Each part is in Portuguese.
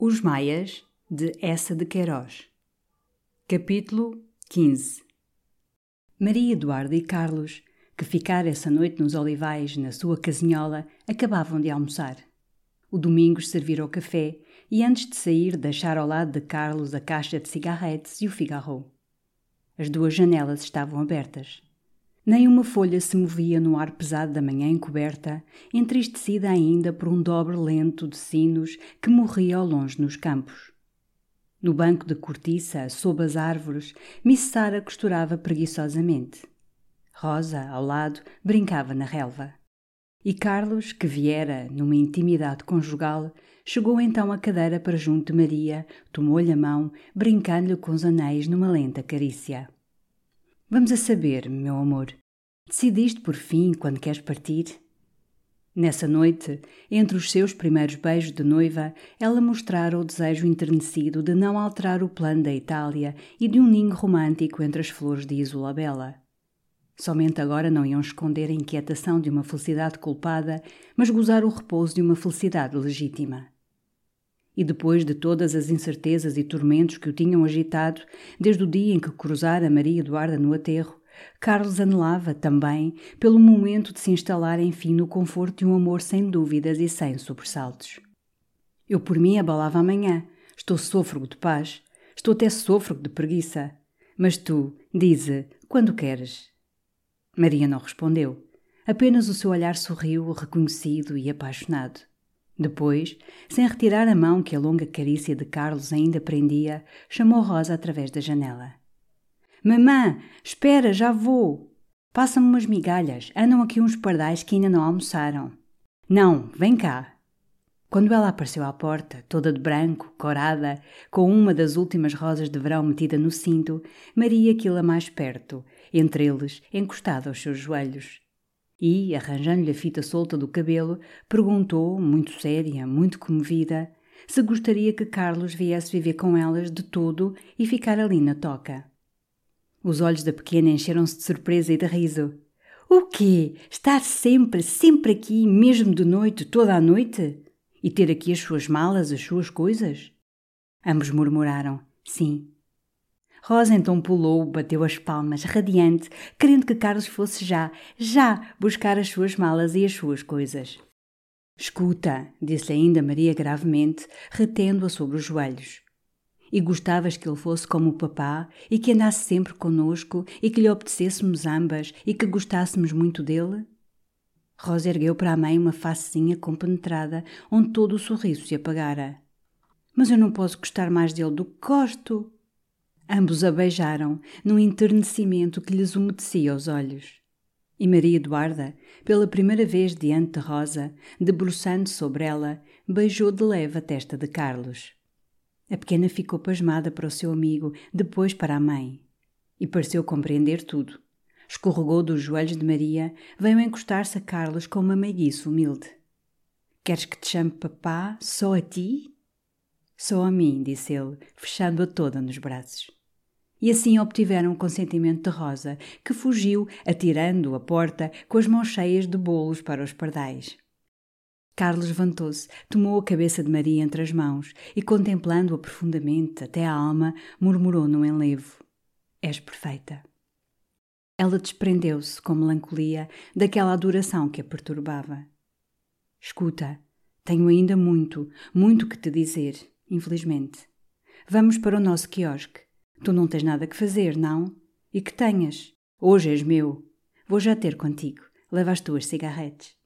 Os Maias, de Essa de Queiroz. Capítulo 15 Maria Eduardo e Carlos, que ficaram essa noite nos olivais na sua casinhola, acabavam de almoçar. O Domingos servira o café e, antes de sair, deixara ao lado de Carlos a caixa de cigarretes e o figarro. As duas janelas estavam abertas. Nem uma folha se movia no ar pesado da manhã encoberta, entristecida ainda por um dobre lento de sinos que morria ao longe nos campos. No banco de cortiça, sob as árvores, Miss Sara costurava preguiçosamente. Rosa, ao lado, brincava na relva. E Carlos, que viera numa intimidade conjugal, chegou então à cadeira para junto de Maria, tomou-lhe a mão, brincando-lhe com os anéis numa lenta carícia. Vamos a saber, meu amor. Decidiste por fim quando queres partir? Nessa noite, entre os seus primeiros beijos de noiva, ela mostrara o desejo enternecido de não alterar o plano da Itália e de um ninho romântico entre as flores de Isola Bela. Somente agora não iam esconder a inquietação de uma felicidade culpada, mas gozar o repouso de uma felicidade legítima. E depois de todas as incertezas e tormentos que o tinham agitado, desde o dia em que cruzara Maria Eduarda no aterro, Carlos anelava também pelo momento de se instalar enfim no conforto de um amor sem dúvidas e sem sobressaltos. Eu por mim abalava amanhã, estou sôfrego de paz, estou até sôfrego de preguiça. Mas tu, dize, quando queres? Maria não respondeu. Apenas o seu olhar sorriu, reconhecido e apaixonado. Depois, sem retirar a mão que a longa carícia de Carlos ainda prendia, chamou Rosa através da janela. Mamã, espera, já vou. Passa-me umas migalhas. Andam aqui uns pardais que ainda não almoçaram. Não, vem cá. Quando ela apareceu à porta, toda de branco, corada, com uma das últimas rosas de verão metida no cinto, Maria quila mais perto, entre eles, encostada aos seus joelhos e, arranjando-lhe a fita solta do cabelo, perguntou, muito séria, muito comovida, se gostaria que Carlos viesse viver com elas de todo e ficar ali na toca. Os olhos da pequena encheram-se de surpresa e de riso. O quê? Estar sempre, sempre aqui, mesmo de noite, toda a noite? E ter aqui as suas malas, as suas coisas? Ambos murmuraram: Sim. Rosa então pulou, bateu as palmas, radiante, querendo que Carlos fosse já, já, buscar as suas malas e as suas coisas. Escuta, disse ainda Maria gravemente, retendo-a sobre os joelhos. E gostavas que ele fosse como o papá e que andasse sempre conosco e que lhe obedecêssemos ambas e que gostássemos muito dele? Rosa ergueu para a mãe uma facezinha compenetrada onde todo o sorriso se apagara. Mas eu não posso gostar mais dele do que gosto. Ambos a beijaram, num enternecimento que lhes umedecia os olhos. E Maria Eduarda, pela primeira vez diante de Rosa, debruçando sobre ela, beijou de leve a testa de Carlos. A pequena ficou pasmada para o seu amigo, depois para a mãe. E pareceu compreender tudo. Escorregou dos joelhos de Maria, veio encostar-se a Carlos com uma meiguice humilde. Queres que te chame papá só a ti? Só a mim, disse ele, fechando-a toda nos braços. E assim obtiveram o consentimento de Rosa, que fugiu, atirando a porta, com as mãos cheias de bolos para os pardais. Carlos levantou-se, tomou a cabeça de Maria entre as mãos e, contemplando-a profundamente até a alma, murmurou num enlevo: És perfeita. Ela desprendeu-se, com melancolia, daquela adoração que a perturbava. Escuta, tenho ainda muito, muito que te dizer, infelizmente. Vamos para o nosso quiosque. Tu não tens nada que fazer, não? E que tenhas. Hoje és meu. Vou já ter contigo. Leva as tuas cigarretes.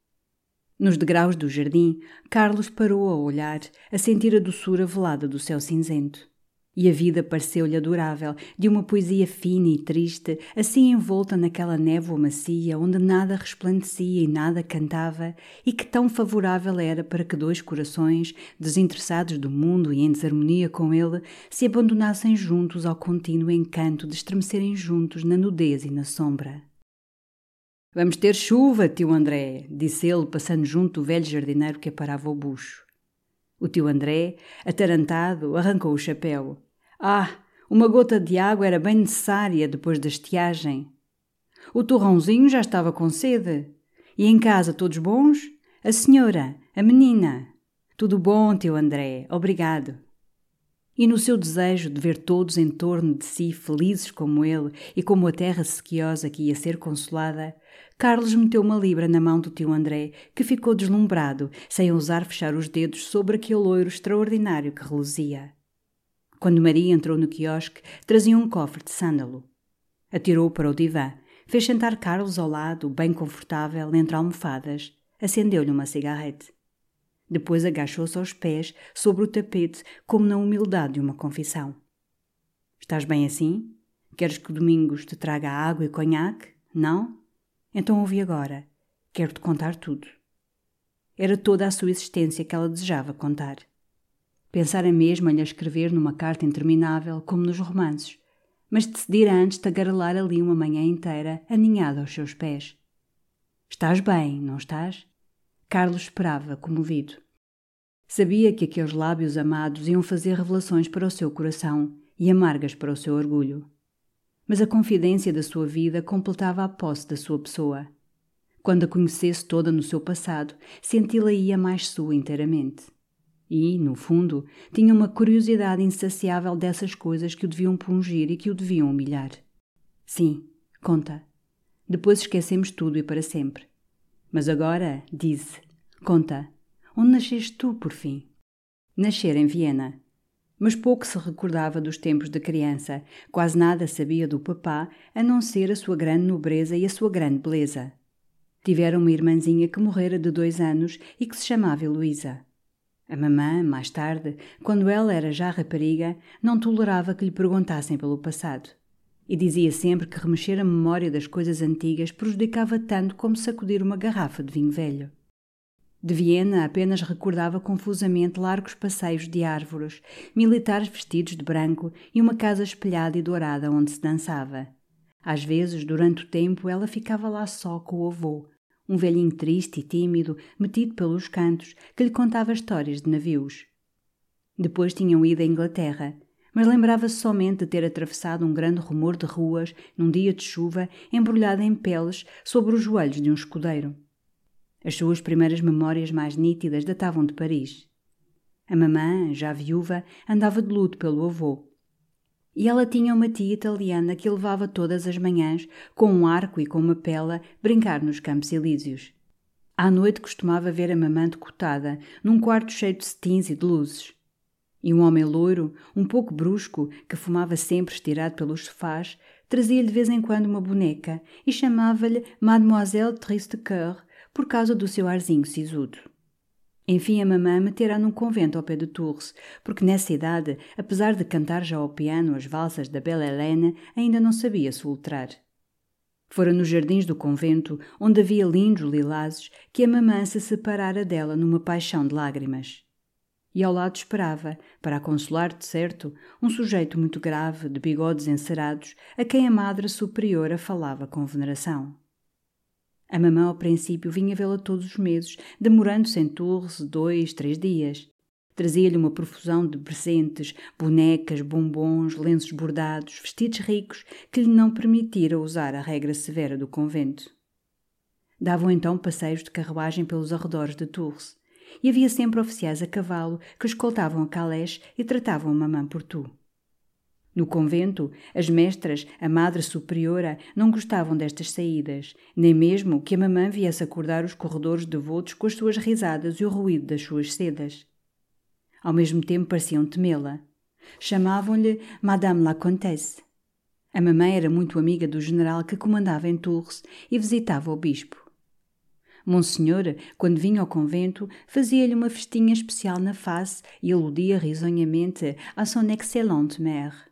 Nos degraus do jardim, Carlos parou a olhar, a sentir a doçura velada do céu cinzento. E a vida pareceu-lhe adorável, de uma poesia fina e triste, assim envolta naquela névoa macia onde nada resplandecia e nada cantava, e que tão favorável era para que dois corações, desinteressados do mundo e em desarmonia com ele, se abandonassem juntos ao contínuo encanto de estremecerem juntos na nudez e na sombra. Vamos ter chuva, tio André, disse ele, passando junto do velho jardineiro que aparava o bucho. O tio André, atarantado, arrancou o chapéu. Ah, uma gota de água era bem necessária depois da estiagem. O torrãozinho já estava com sede. E em casa todos bons? A senhora, a menina. Tudo bom, tio André, obrigado. E no seu desejo de ver todos em torno de si felizes como ele e como a terra sequiosa que ia ser consolada, Carlos meteu uma libra na mão do tio André, que ficou deslumbrado, sem ousar fechar os dedos sobre aquele loiro extraordinário que reluzia. Quando Maria entrou no quiosque, trazia um cofre de sândalo. Atirou-o para o divã, fez sentar Carlos ao lado, bem confortável, entre almofadas, acendeu-lhe uma cigarrete. Depois agachou-se aos pés, sobre o tapete, como na humildade de uma confissão. Estás bem assim? Queres que Domingos te traga água e conhaque? Não? Então ouvi agora. Quero-te contar tudo. Era toda a sua existência que ela desejava contar. Pensara mesmo em lhe escrever numa carta interminável, como nos romances, mas decidira antes tagarelar ali uma manhã inteira, aninhada aos seus pés. Estás bem, não estás? Carlos esperava, comovido. Sabia que aqueles lábios amados iam fazer revelações para o seu coração e amargas para o seu orgulho mas a confidência da sua vida completava a posse da sua pessoa. Quando a conhecesse toda no seu passado, senti-la ia mais sua inteiramente. E, no fundo, tinha uma curiosidade insaciável dessas coisas que o deviam pungir e que o deviam humilhar. Sim, conta. Depois esquecemos tudo e para sempre. Mas agora, dize, conta, onde nasceste tu, por fim? Nascer em Viena, mas pouco se recordava dos tempos de criança, quase nada sabia do papá, a não ser a sua grande nobreza e a sua grande beleza. Tivera uma irmãzinha que morrera de dois anos e que se chamava Heloísa. A mamã, mais tarde, quando ela era já rapariga, não tolerava que lhe perguntassem pelo passado. E dizia sempre que remexer a memória das coisas antigas prejudicava tanto como sacudir uma garrafa de vinho velho. De Viena apenas recordava confusamente largos passeios de árvores, militares vestidos de branco e uma casa espelhada e dourada onde se dançava. Às vezes, durante o tempo, ela ficava lá só com o avô, um velhinho triste e tímido, metido pelos cantos, que lhe contava histórias de navios. Depois tinham ido à Inglaterra, mas lembrava-se somente de ter atravessado um grande rumor de ruas, num dia de chuva, embrulhada em peles, sobre os joelhos de um escudeiro. As suas primeiras memórias mais nítidas datavam de Paris. A mamã, já viúva, andava de luto pelo avô. E ela tinha uma tia italiana que levava todas as manhãs, com um arco e com uma pela, brincar nos Campos Elíseos. À noite costumava ver a mamã decotada, num quarto cheio de cetins e de luzes. E um homem loiro, um pouco brusco, que fumava sempre estirado pelos sofás, trazia-lhe de vez em quando uma boneca e chamava-lhe Mademoiselle Triste Coeur por causa do seu arzinho sisudo. Enfim, a mamã metera num convento ao pé de Tours, porque nessa idade, apesar de cantar já ao piano as valsas da Bela Helena, ainda não sabia soltrar. Fora nos jardins do convento, onde havia lindos lilazes, que a mamã se separara dela numa paixão de lágrimas. E ao lado esperava, para a consolar de certo, um sujeito muito grave, de bigodes encerados, a quem a madre superiora falava com veneração. A mamã, ao princípio, vinha vê-la todos os meses, demorando-se em Tours dois, três dias. Trazia-lhe uma profusão de presentes, bonecas, bombons, lenços bordados, vestidos ricos, que lhe não permitira usar a regra severa do convento. Davam então passeios de carruagem pelos arredores de Tours, e havia sempre oficiais a cavalo que escoltavam a Calais e tratavam a mamã por tu. No convento, as mestras, a madre superiora, não gostavam destas saídas, nem mesmo que a mamã viesse acordar os corredores devotos com as suas risadas e o ruído das suas sedas. Ao mesmo tempo pareciam temê-la. Chamavam-lhe Madame la Comtesse. A mamã era muito amiga do general que comandava em Tours e visitava o bispo. Monsenhor, quando vinha ao convento, fazia-lhe uma festinha especial na face e aludia risonhamente à son excellente mère.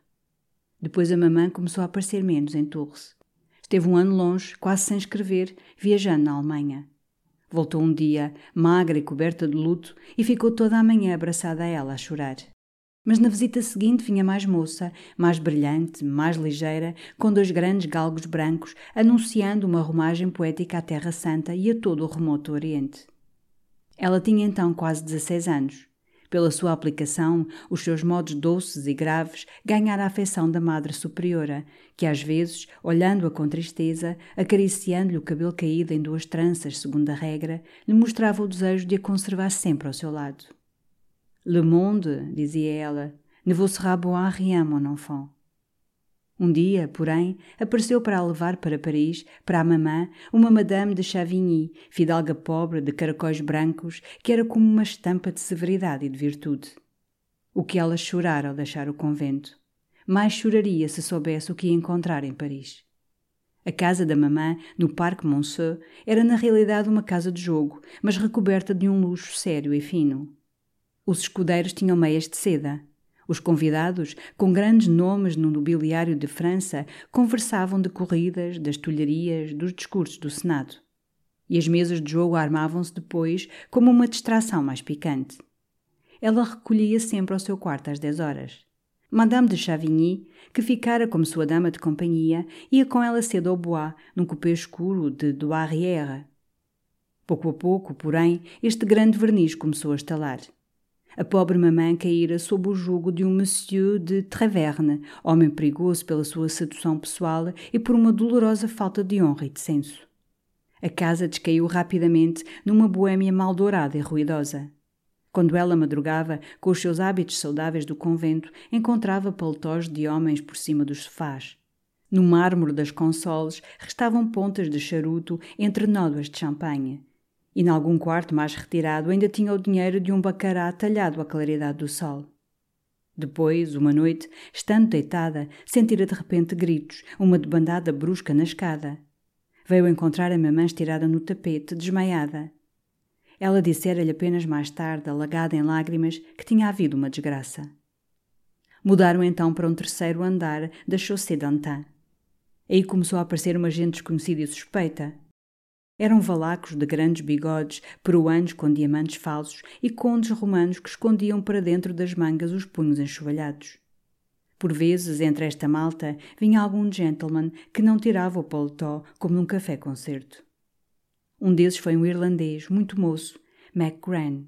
Depois a mamã começou a aparecer menos em Tours. Esteve um ano longe, quase sem escrever, viajando na Alemanha. Voltou um dia, magra e coberta de luto, e ficou toda a manhã abraçada a ela a chorar. Mas na visita seguinte vinha mais moça, mais brilhante, mais ligeira, com dois grandes galgos brancos, anunciando uma romagem poética à Terra Santa e a todo o remoto Oriente. Ela tinha então quase 16 anos. Pela sua aplicação, os seus modos doces e graves ganharam a afeição da Madre Superiora, que às vezes, olhando-a com tristeza, acariciando-lhe o cabelo caído em duas tranças, segundo a regra, lhe mostrava o desejo de a conservar sempre ao seu lado. Le monde, dizia ela, ne vous sera bon à rien, mon enfant. Um dia, porém, apareceu para a levar para Paris, para a mamã, uma Madame de Chavigny, fidalga pobre de caracóis brancos, que era como uma estampa de severidade e de virtude. O que ela chorara ao deixar o convento. Mais choraria se soubesse o que ia encontrar em Paris. A casa da mamã, no Parque Monceau, era na realidade uma casa de jogo, mas recoberta de um luxo sério e fino. Os escudeiros tinham meias de seda, os convidados, com grandes nomes no nobiliário de França, conversavam de corridas, das tulharias, dos discursos do Senado. E as mesas de jogo armavam-se depois como uma distração mais picante. Ela recolhia sempre ao seu quarto às dez horas. Madame de Chavigny, que ficara como sua dama de companhia, ia com ela cedo ao bois, num cupê escuro de Douarrière. Pouco a pouco, porém, este grande verniz começou a estalar. A pobre mamã caíra sob o jugo de um monsieur de Traverne, homem perigoso pela sua sedução pessoal e por uma dolorosa falta de honra e de senso. A casa descaiu rapidamente numa boêmia mal dourada e ruidosa. Quando ela madrugava, com os seus hábitos saudáveis do convento, encontrava paletós de homens por cima dos sofás. No mármore das consoles restavam pontas de charuto entre nódoas de champanhe e, em algum quarto mais retirado, ainda tinha o dinheiro de um bacará talhado à claridade do sol. Depois, uma noite, estando deitada, sentira de repente gritos, uma debandada brusca na escada. Veio encontrar a mamã estirada no tapete, desmaiada. Ela dissera-lhe apenas mais tarde, alagada em lágrimas, que tinha havido uma desgraça. Mudaram então para um terceiro andar da Chaussée d'Antin. Aí começou a aparecer uma gente desconhecida e suspeita. Eram valacos de grandes bigodes, peruanos com diamantes falsos e condes romanos que escondiam para dentro das mangas os punhos enxovalhados. Por vezes, entre esta malta, vinha algum gentleman que não tirava o paletó como num café-concerto. Um desses foi um irlandês, muito moço, MacGran.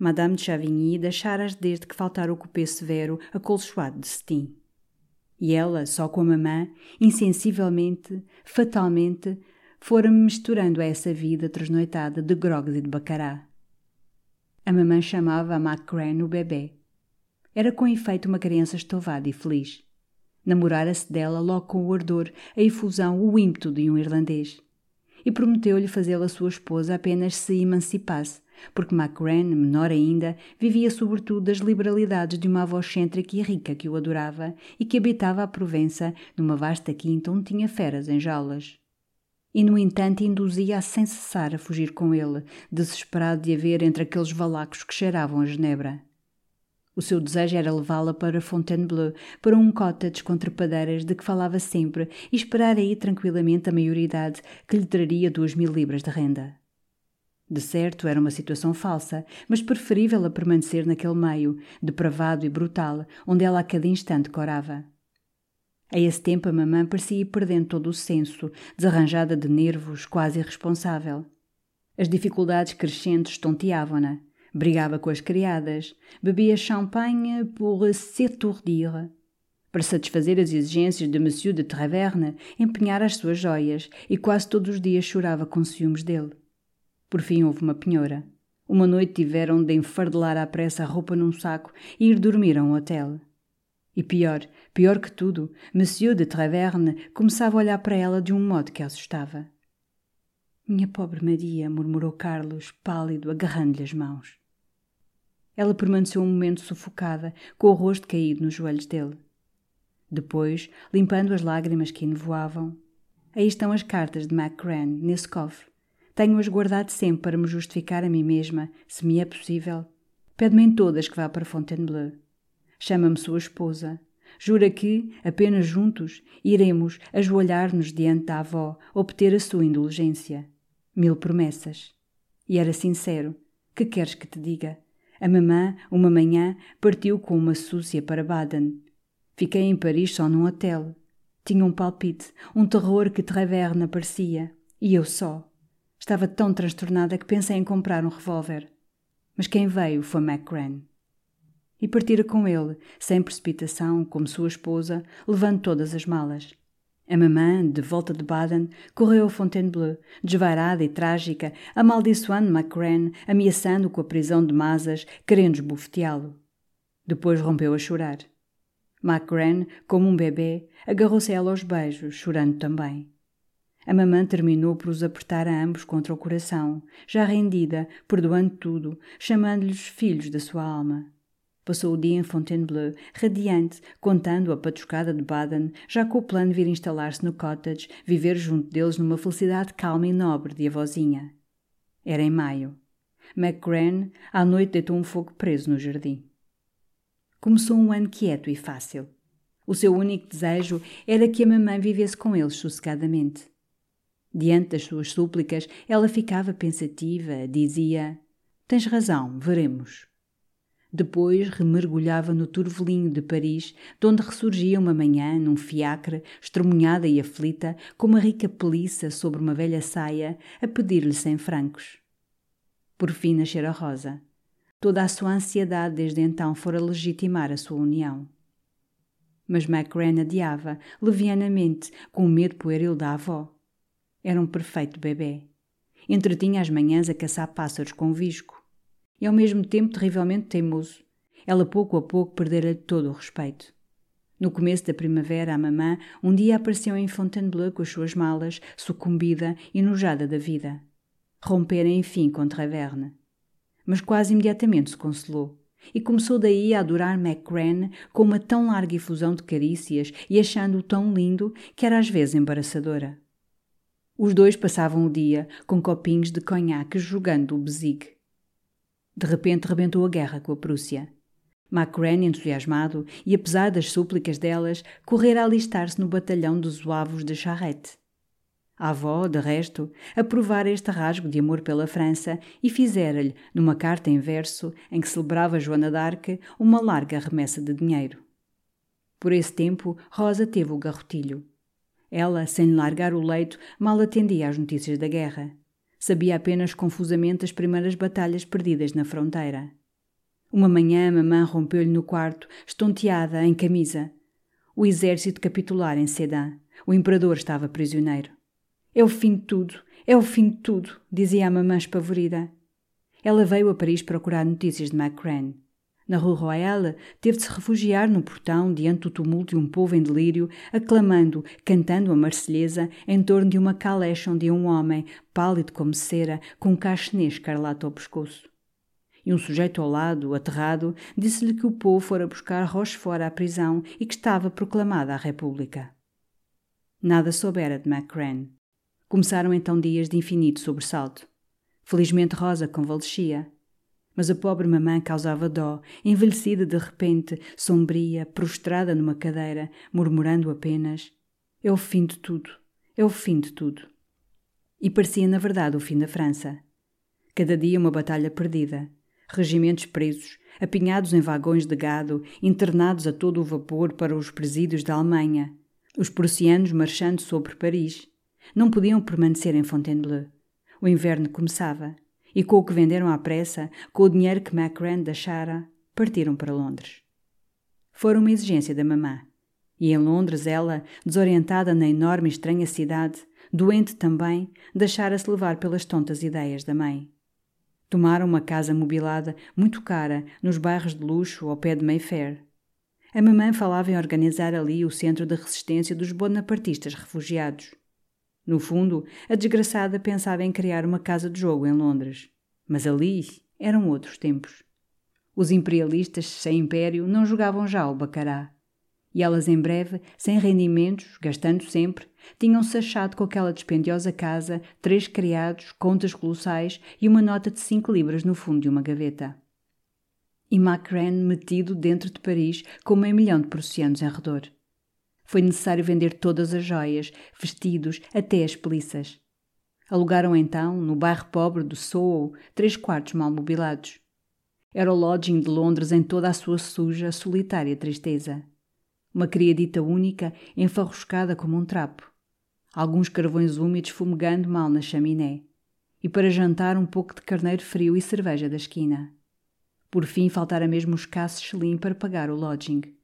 Madame de Chavigny deixara-as desde que faltara o cupê severo acolchoado de cetim. E ela, só com a mamã, insensivelmente, fatalmente, fora-me misturando a essa vida trasnoitada de grogs e de bacará. A mamãe chamava a MacCran o bebê. Era com efeito uma criança estovada e feliz. Namorara-se dela logo com o ardor, a efusão, o ímpeto de um irlandês. E prometeu-lhe fazê-la sua esposa apenas se emancipasse, porque MacCran, menor ainda, vivia sobretudo das liberalidades de uma avó excêntrica e rica que o adorava e que habitava a Provença, numa vasta quinta onde tinha feras em jaulas. E, no entanto, induzia-a sem cessar a fugir com ele, desesperado de a ver entre aqueles valacos que cheiravam a genebra. O seu desejo era levá-la para Fontainebleau, para um cottage com trepadeiras de que falava sempre e esperar aí tranquilamente a maioridade que lhe traria duas mil libras de renda. De certo, era uma situação falsa, mas preferível a permanecer naquele meio, depravado e brutal, onde ela a cada instante corava. A esse tempo a mamã parecia ir perdendo todo o senso, desarranjada de nervos, quase irresponsável. As dificuldades crescentes tonteavam-na. Brigava com as criadas, bebia champanhe pour s'étourdir. Para satisfazer as exigências de Monsieur de Traverne, empenhara as suas joias e quase todos os dias chorava com ciúmes dele. Por fim houve uma penhora. Uma noite tiveram de enfardelar à pressa a roupa num saco e ir dormir a um hotel. E pior, pior que tudo, Monsieur de Traverne começava a olhar para ela de um modo que a assustava. Minha pobre Maria, murmurou Carlos, pálido, agarrando-lhe as mãos. Ela permaneceu um momento sufocada, com o rosto caído nos joelhos dele. Depois, limpando as lágrimas que nevoavam, aí estão as cartas de MacGran, nesse cofre. Tenho-as guardado sempre para me justificar a mim mesma, se me é possível. Pede-me em todas que vá para Fontainebleau. Chama-me sua esposa. Jura que, apenas juntos, iremos ajoelhar-nos diante da avó, obter a sua indulgência. Mil promessas. E era sincero. Que queres que te diga? A mamã, uma manhã, partiu com uma súcia para Baden. Fiquei em Paris só num hotel. Tinha um palpite, um terror que Traverne parecia. E eu só. Estava tão transtornada que pensei em comprar um revólver. Mas quem veio foi MacGran. E partira com ele, sem precipitação, como sua esposa, levando todas as malas. A mamã, de volta de Baden, correu a Fontainebleau, desvairada e trágica, amaldiçoando MacGran, ameaçando-o com a prisão de Masas, querendo esbofeteá-lo. Depois rompeu a chorar. MacGran, como um bebê, agarrou-se a ela aos beijos, chorando também. A mamã terminou por os apertar a ambos contra o coração, já rendida, perdoando tudo, chamando-lhes filhos da sua alma. Passou o dia em Fontainebleau, radiante, contando a patuscada de Baden, já com o plano de vir instalar-se no cottage, viver junto deles numa felicidade calma e nobre de avózinha. Era em maio. McGran, à noite, deitou um fogo preso no jardim. Começou um ano quieto e fácil. O seu único desejo era que a mamãe vivesse com eles sossegadamente. Diante das suas súplicas, ela ficava pensativa, dizia: Tens razão, veremos. Depois remergulhava no turvelinho de Paris, de onde ressurgia uma manhã, num fiacre, estremunhada e aflita, com uma rica peliça sobre uma velha saia, a pedir-lhe cem francos. Por fim nascera Rosa. Toda a sua ansiedade desde então fora legitimar a sua união. Mas MacRan adiava, levianamente, com o medo pueril da avó. Era um perfeito bebê. Entretinha as manhãs a caçar pássaros com visco. E ao mesmo tempo terrivelmente teimoso. Ela pouco a pouco perdera todo o respeito. No começo da primavera, a mamã um dia apareceu em Fontainebleau com as suas malas, sucumbida e nojada da vida. Rompera enfim com Traverne. Mas quase imediatamente se consolou e começou daí a adorar MacGran com uma tão larga efusão de carícias e achando-o tão lindo que era às vezes embaraçadora. Os dois passavam o dia com copinhos de conhaque jogando o bezigue. De repente rebentou a guerra com a Prússia. Macran, entusiasmado, e apesar das súplicas delas, correra a alistar-se no batalhão dos Zuavos de Charrette. A avó, de resto, aprovara este rasgo de amor pela França e fizera-lhe, numa carta em verso, em que celebrava Joana d'Arc, uma larga remessa de dinheiro. Por esse tempo, Rosa teve o garrotilho. Ela, sem largar o leito, mal atendia às notícias da guerra. Sabia apenas confusamente as primeiras batalhas perdidas na fronteira. Uma manhã a mamã rompeu-lhe no quarto, estonteada, em camisa. O exército capitular em Sedan. O imperador estava prisioneiro. É o fim de tudo, é o fim de tudo, dizia a mamã espavorida. Ela veio a Paris procurar notícias de Macran. Na Rue Royale, teve de se refugiar no portão diante do tumulto de um povo em delírio, aclamando, cantando a marselhesa em torno de uma caleche onde um homem, pálido como cera, com um cachenê escarlate ao pescoço. E um sujeito ao lado, aterrado, disse-lhe que o povo fora buscar Rochefort à prisão e que estava proclamada a República. Nada soubera de Macran. Começaram então dias de infinito sobressalto. Felizmente Rosa convalescia. Mas a pobre mamã causava dó, envelhecida de repente, sombria, prostrada numa cadeira, murmurando apenas: É o fim de tudo, é o fim de tudo. E parecia, na verdade, o fim da França. Cada dia uma batalha perdida. Regimentos presos, apinhados em vagões de gado, internados a todo o vapor para os presídios da Alemanha. Os prussianos marchando sobre Paris. Não podiam permanecer em Fontainebleau. O inverno começava, e com o que venderam à pressa, com o dinheiro que Macran deixara, partiram para Londres. Foram uma exigência da mamã. E em Londres ela, desorientada na enorme e estranha cidade, doente também, deixara-se levar pelas tontas ideias da mãe. Tomaram uma casa mobilada, muito cara, nos bairros de luxo ao pé de Mayfair. A mamãe falava em organizar ali o centro de resistência dos bonapartistas refugiados. No fundo, a desgraçada pensava em criar uma casa de jogo em Londres. Mas ali eram outros tempos. Os imperialistas sem império não jogavam já o bacará. E elas, em breve, sem rendimentos, gastando sempre, tinham-se achado com aquela dispendiosa casa, três criados, contas colossais e uma nota de cinco libras no fundo de uma gaveta. E Macran metido dentro de Paris com meio milhão de prussianos em redor. Foi necessário vender todas as joias, vestidos, até as peliças. Alugaram então, no bairro pobre do Soho, três quartos mal mobilados. Era o lodging de Londres em toda a sua suja, solitária tristeza. Uma criadita única, enfarruscada como um trapo. Alguns carvões úmidos fumegando mal na chaminé. E para jantar um pouco de carneiro frio e cerveja da esquina. Por fim faltara mesmo os escasso selim para pagar o lodging.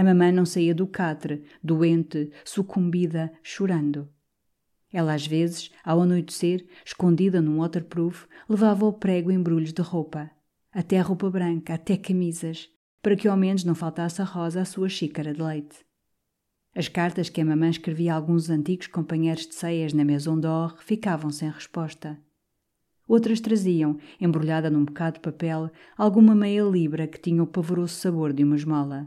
A mamãe não saía do catre, doente, sucumbida, chorando. Ela às vezes, ao anoitecer, escondida num waterproof, levava ao prego embrulhos de roupa, até roupa branca, até camisas, para que ao menos não faltasse a Rosa à sua xícara de leite. As cartas que a mamãe escrevia a alguns antigos companheiros de ceias na Maison d'Or ficavam sem resposta. Outras traziam, embrulhada num bocado de papel, alguma meia libra que tinha o pavoroso sabor de uma esmola.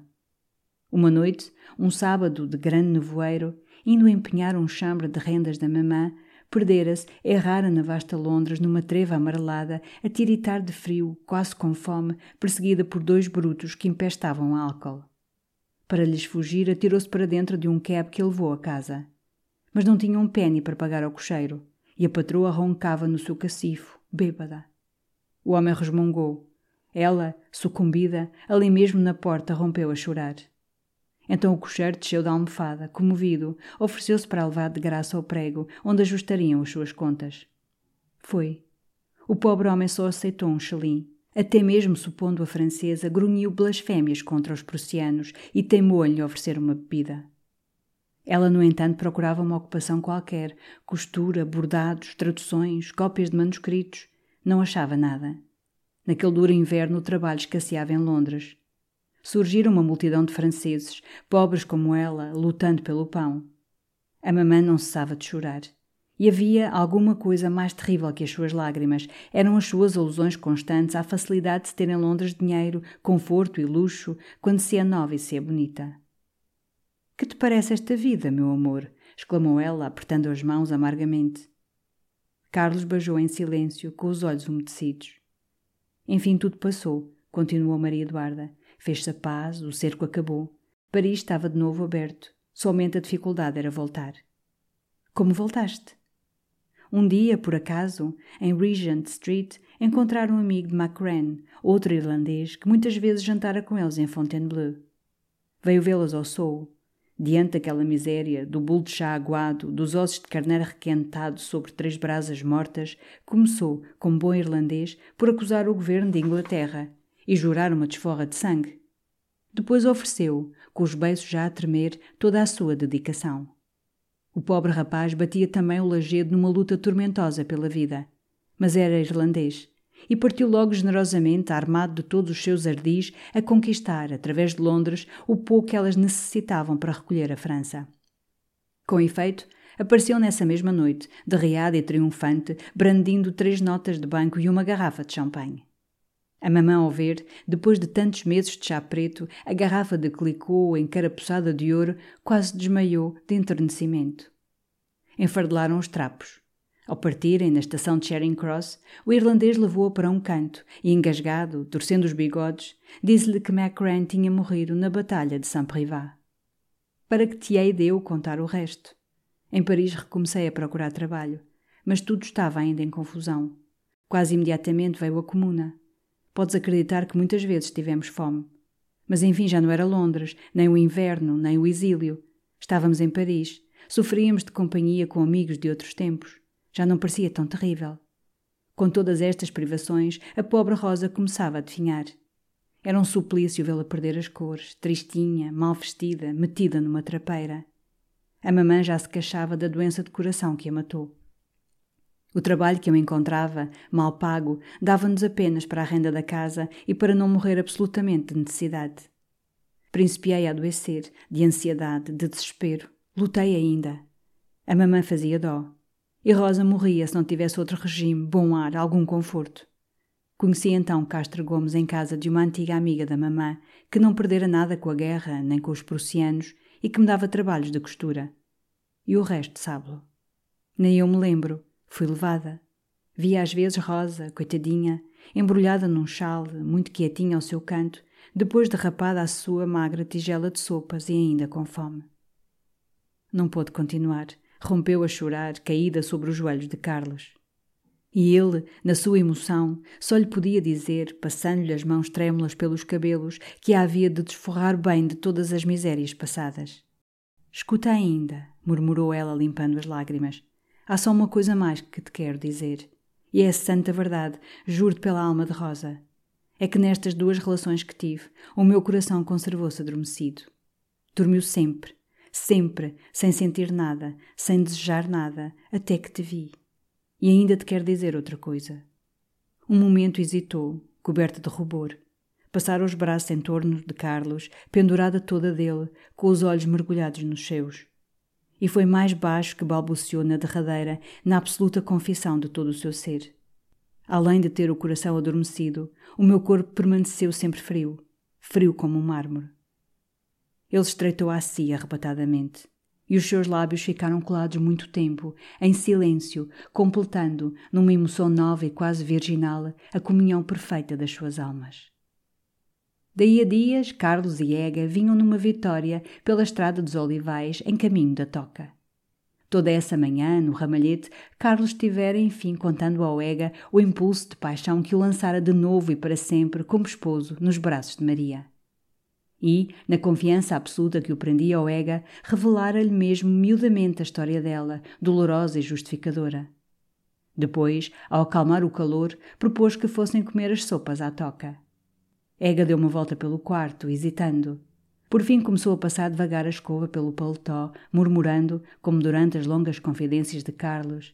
Uma noite, um sábado de grande nevoeiro, indo empenhar um chambre de rendas da mamã, perdera-se, errara na vasta Londres numa treva amarelada, a tiritar de frio, quase com fome, perseguida por dois brutos que empestavam álcool. Para lhes fugir, atirou-se para dentro de um cab que levou a casa. Mas não tinha um penny para pagar ao cocheiro, e a patroa roncava no seu cacifo, bêbada. O homem resmungou. Ela, sucumbida, ali mesmo na porta, rompeu a chorar. Então o cocheiro desceu da almofada, comovido, ofereceu-se para levar de graça ao prego, onde ajustariam as suas contas. Foi. O pobre homem só aceitou um chelim. Até mesmo, supondo a francesa, grunhiu blasfémias contra os prussianos e teimou-lhe oferecer uma bebida. Ela, no entanto, procurava uma ocupação qualquer, costura, bordados, traduções, cópias de manuscritos. Não achava nada. Naquele duro inverno o trabalho escasseava em Londres. Surgiram uma multidão de franceses, pobres como ela, lutando pelo pão. A mamã não cessava de chorar. E havia alguma coisa mais terrível que as suas lágrimas. Eram as suas alusões constantes à facilidade de se ter em Londres dinheiro, conforto e luxo, quando se é nova e se é bonita. Que te parece esta vida, meu amor? exclamou ela, apertando as mãos amargamente. Carlos beijou em silêncio, com os olhos umedecidos. Enfim, tudo passou, continuou Maria Eduarda. Fez-se a paz, o cerco acabou. Paris estava de novo aberto. Somente a dificuldade era voltar. Como voltaste? Um dia, por acaso, em Regent Street, encontraram um amigo de Macran, outro irlandês, que muitas vezes jantara com eles em Fontainebleau. Veio vê-los ao Soul. Diante daquela miséria, do de chá aguado, dos ossos de carneiro requentado sobre três brasas mortas, começou, como bom irlandês, por acusar o governo de Inglaterra e jurar uma desforra de sangue. Depois ofereceu, com os beiços já a tremer, toda a sua dedicação. O pobre rapaz batia também o lajedo numa luta tormentosa pela vida. Mas era irlandês e partiu logo generosamente, armado de todos os seus ardis, a conquistar, através de Londres, o pouco que elas necessitavam para recolher a França. Com efeito, apareceu nessa mesma noite, derreada e triunfante, brandindo três notas de banco e uma garrafa de champanhe. A mamã, ao ver, depois de tantos meses de chá preto, a garrafa de clicô encarapuçada de ouro, quase desmaiou de enternecimento. Enfardelaram os trapos. Ao partirem na estação de Charing Cross, o irlandês levou-a para um canto e, engasgado, torcendo os bigodes, disse-lhe que Macran tinha morrido na Batalha de Saint-Privat. Para que te hei de eu contar o resto? Em Paris recomecei a procurar trabalho, mas tudo estava ainda em confusão. Quase imediatamente veio a comuna. Podes acreditar que muitas vezes tivemos fome. Mas enfim, já não era Londres, nem o inverno, nem o exílio. Estávamos em Paris. Sofríamos de companhia com amigos de outros tempos já não parecia tão terrível. Com todas estas privações, a pobre Rosa começava a definhar. Era um suplício vê-la perder as cores, tristinha, mal vestida, metida numa trapeira. A mamã já se queixava da doença de coração que a matou. O trabalho que eu encontrava, mal pago, dava-nos apenas para a renda da casa e para não morrer absolutamente de necessidade. Principiei a adoecer, de ansiedade, de desespero. Lutei ainda. A mamã fazia dó. E Rosa morria se não tivesse outro regime, bom ar, algum conforto. Conheci então Castro Gomes em casa de uma antiga amiga da mamã, que não perdera nada com a guerra, nem com os prussianos, e que me dava trabalhos de costura. E o resto, sábado. Nem eu me lembro. Fui levada. Via às vezes Rosa, coitadinha, embrulhada num chale, muito quietinha ao seu canto, depois derrapada à sua magra tigela de sopas e ainda com fome. Não pôde continuar rompeu a chorar, caída sobre os joelhos de Carlos. E ele, na sua emoção, só lhe podia dizer, passando-lhe as mãos trêmulas pelos cabelos, que a havia de desforrar bem de todas as misérias passadas. Escuta ainda, murmurou ela limpando as lágrimas. Há só uma coisa mais que te quero dizer. E é santa verdade, juro-te pela alma de Rosa. É que nestas duas relações que tive, o meu coração conservou-se adormecido. Dormiu sempre, sempre, sem sentir nada, sem desejar nada, até que te vi. E ainda te quero dizer outra coisa. Um momento hesitou, coberta de rubor. Passara os braços em torno de Carlos, pendurada toda dele, com os olhos mergulhados nos seus. E foi mais baixo que balbuciou na derradeira, na absoluta confissão de todo o seu ser. Além de ter o coração adormecido, o meu corpo permaneceu sempre frio, frio como um mármore. Ele estreitou a si arrebatadamente. E os seus lábios ficaram colados muito tempo, em silêncio, completando, numa emoção nova e quase virginal, a comunhão perfeita das suas almas. Daí a dias, Carlos e Ega vinham numa vitória pela estrada dos Olivais em caminho da Toca. Toda essa manhã, no ramalhete, Carlos estivera, enfim, contando ao Ega o impulso de paixão que o lançara de novo e para sempre, como esposo, nos braços de Maria e, na confiança absoluta que o prendia ao Ega, revelara-lhe mesmo miudamente a história dela, dolorosa e justificadora. Depois, ao acalmar o calor, propôs que fossem comer as sopas à toca. Ega deu uma volta pelo quarto, hesitando. Por fim começou a passar devagar a escova pelo paletó, murmurando, como durante as longas confidências de Carlos: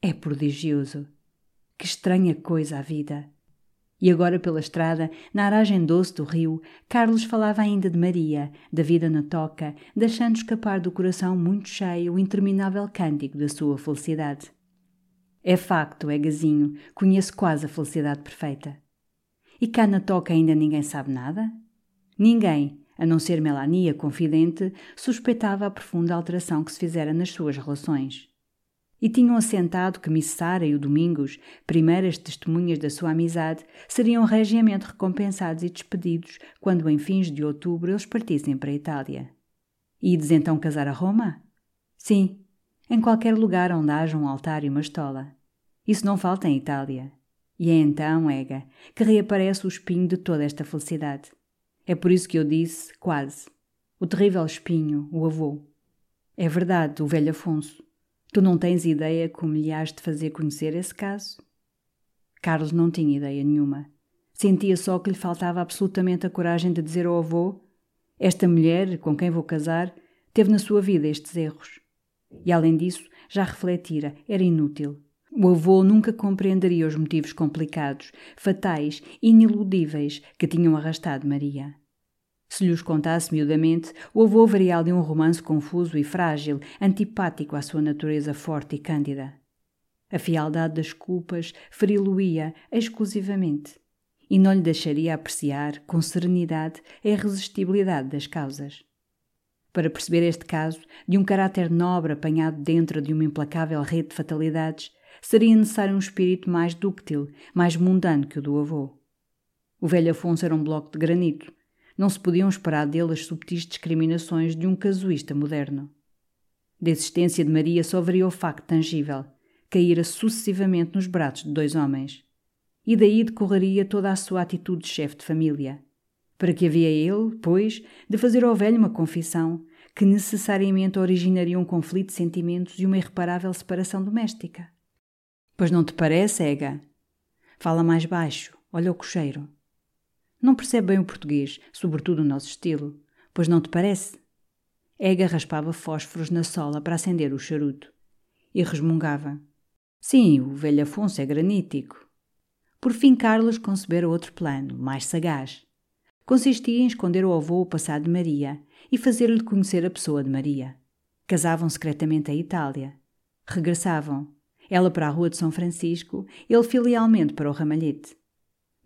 É prodigioso! Que estranha coisa a vida! E agora pela estrada, na aragem doce do rio, Carlos falava ainda de Maria, da vida na toca, deixando escapar do coração muito cheio o interminável cântico da sua felicidade. É facto, é gazinho, conheço quase a felicidade perfeita. E cá na toca ainda ninguém sabe nada? Ninguém, a não ser Melania, confidente, suspeitava a profunda alteração que se fizera nas suas relações e tinham assentado que Miss Sara e o Domingos, primeiras testemunhas da sua amizade, seriam regiamente recompensados e despedidos quando, em fins de outubro, eles partissem para a Itália. Ides então casar a Roma? Sim, em qualquer lugar onde haja um altar e uma estola. Isso não falta em Itália. E é então, Ega, que reaparece o espinho de toda esta felicidade. É por isso que eu disse, quase. O terrível espinho, o avô. É verdade, o velho Afonso. Tu não tens ideia como lhe has de fazer conhecer esse caso? Carlos não tinha ideia nenhuma. Sentia só que lhe faltava absolutamente a coragem de dizer ao avô: Esta mulher com quem vou casar teve na sua vida estes erros. E além disso, já refletira, era inútil. O avô nunca compreenderia os motivos complicados, fatais, iniludíveis que tinham arrastado Maria. Se lhes contasse miudamente, o avô veria ali um romance confuso e frágil, antipático à sua natureza forte e cândida. A fialdade das culpas feri-lo-ia exclusivamente e não lhe deixaria apreciar, com serenidade, a irresistibilidade das causas. Para perceber este caso, de um caráter nobre apanhado dentro de uma implacável rede de fatalidades, seria necessário um espírito mais dúctil, mais mundano que o do avô. O velho Afonso era um bloco de granito. Não se podiam esperar dele as subtis discriminações de um casuísta moderno. Da existência de Maria só varia o facto tangível, caíra sucessivamente nos braços de dois homens. E daí decorreria toda a sua atitude de chefe de família. Para que havia ele, pois, de fazer ao velho uma confissão que necessariamente originaria um conflito de sentimentos e uma irreparável separação doméstica? Pois não te parece, Ega? Fala mais baixo, olha o cocheiro. Não percebe bem o português, sobretudo o nosso estilo. Pois não te parece? Ega raspava fósforos na sola para acender o charuto. E resmungava. Sim, o velho Afonso é granítico. Por fim, Carlos concebera outro plano, mais sagaz. Consistia em esconder ao avô o passado de Maria e fazer-lhe conhecer a pessoa de Maria. Casavam secretamente à Itália. Regressavam. Ela para a rua de São Francisco, ele filialmente para o Ramalhete.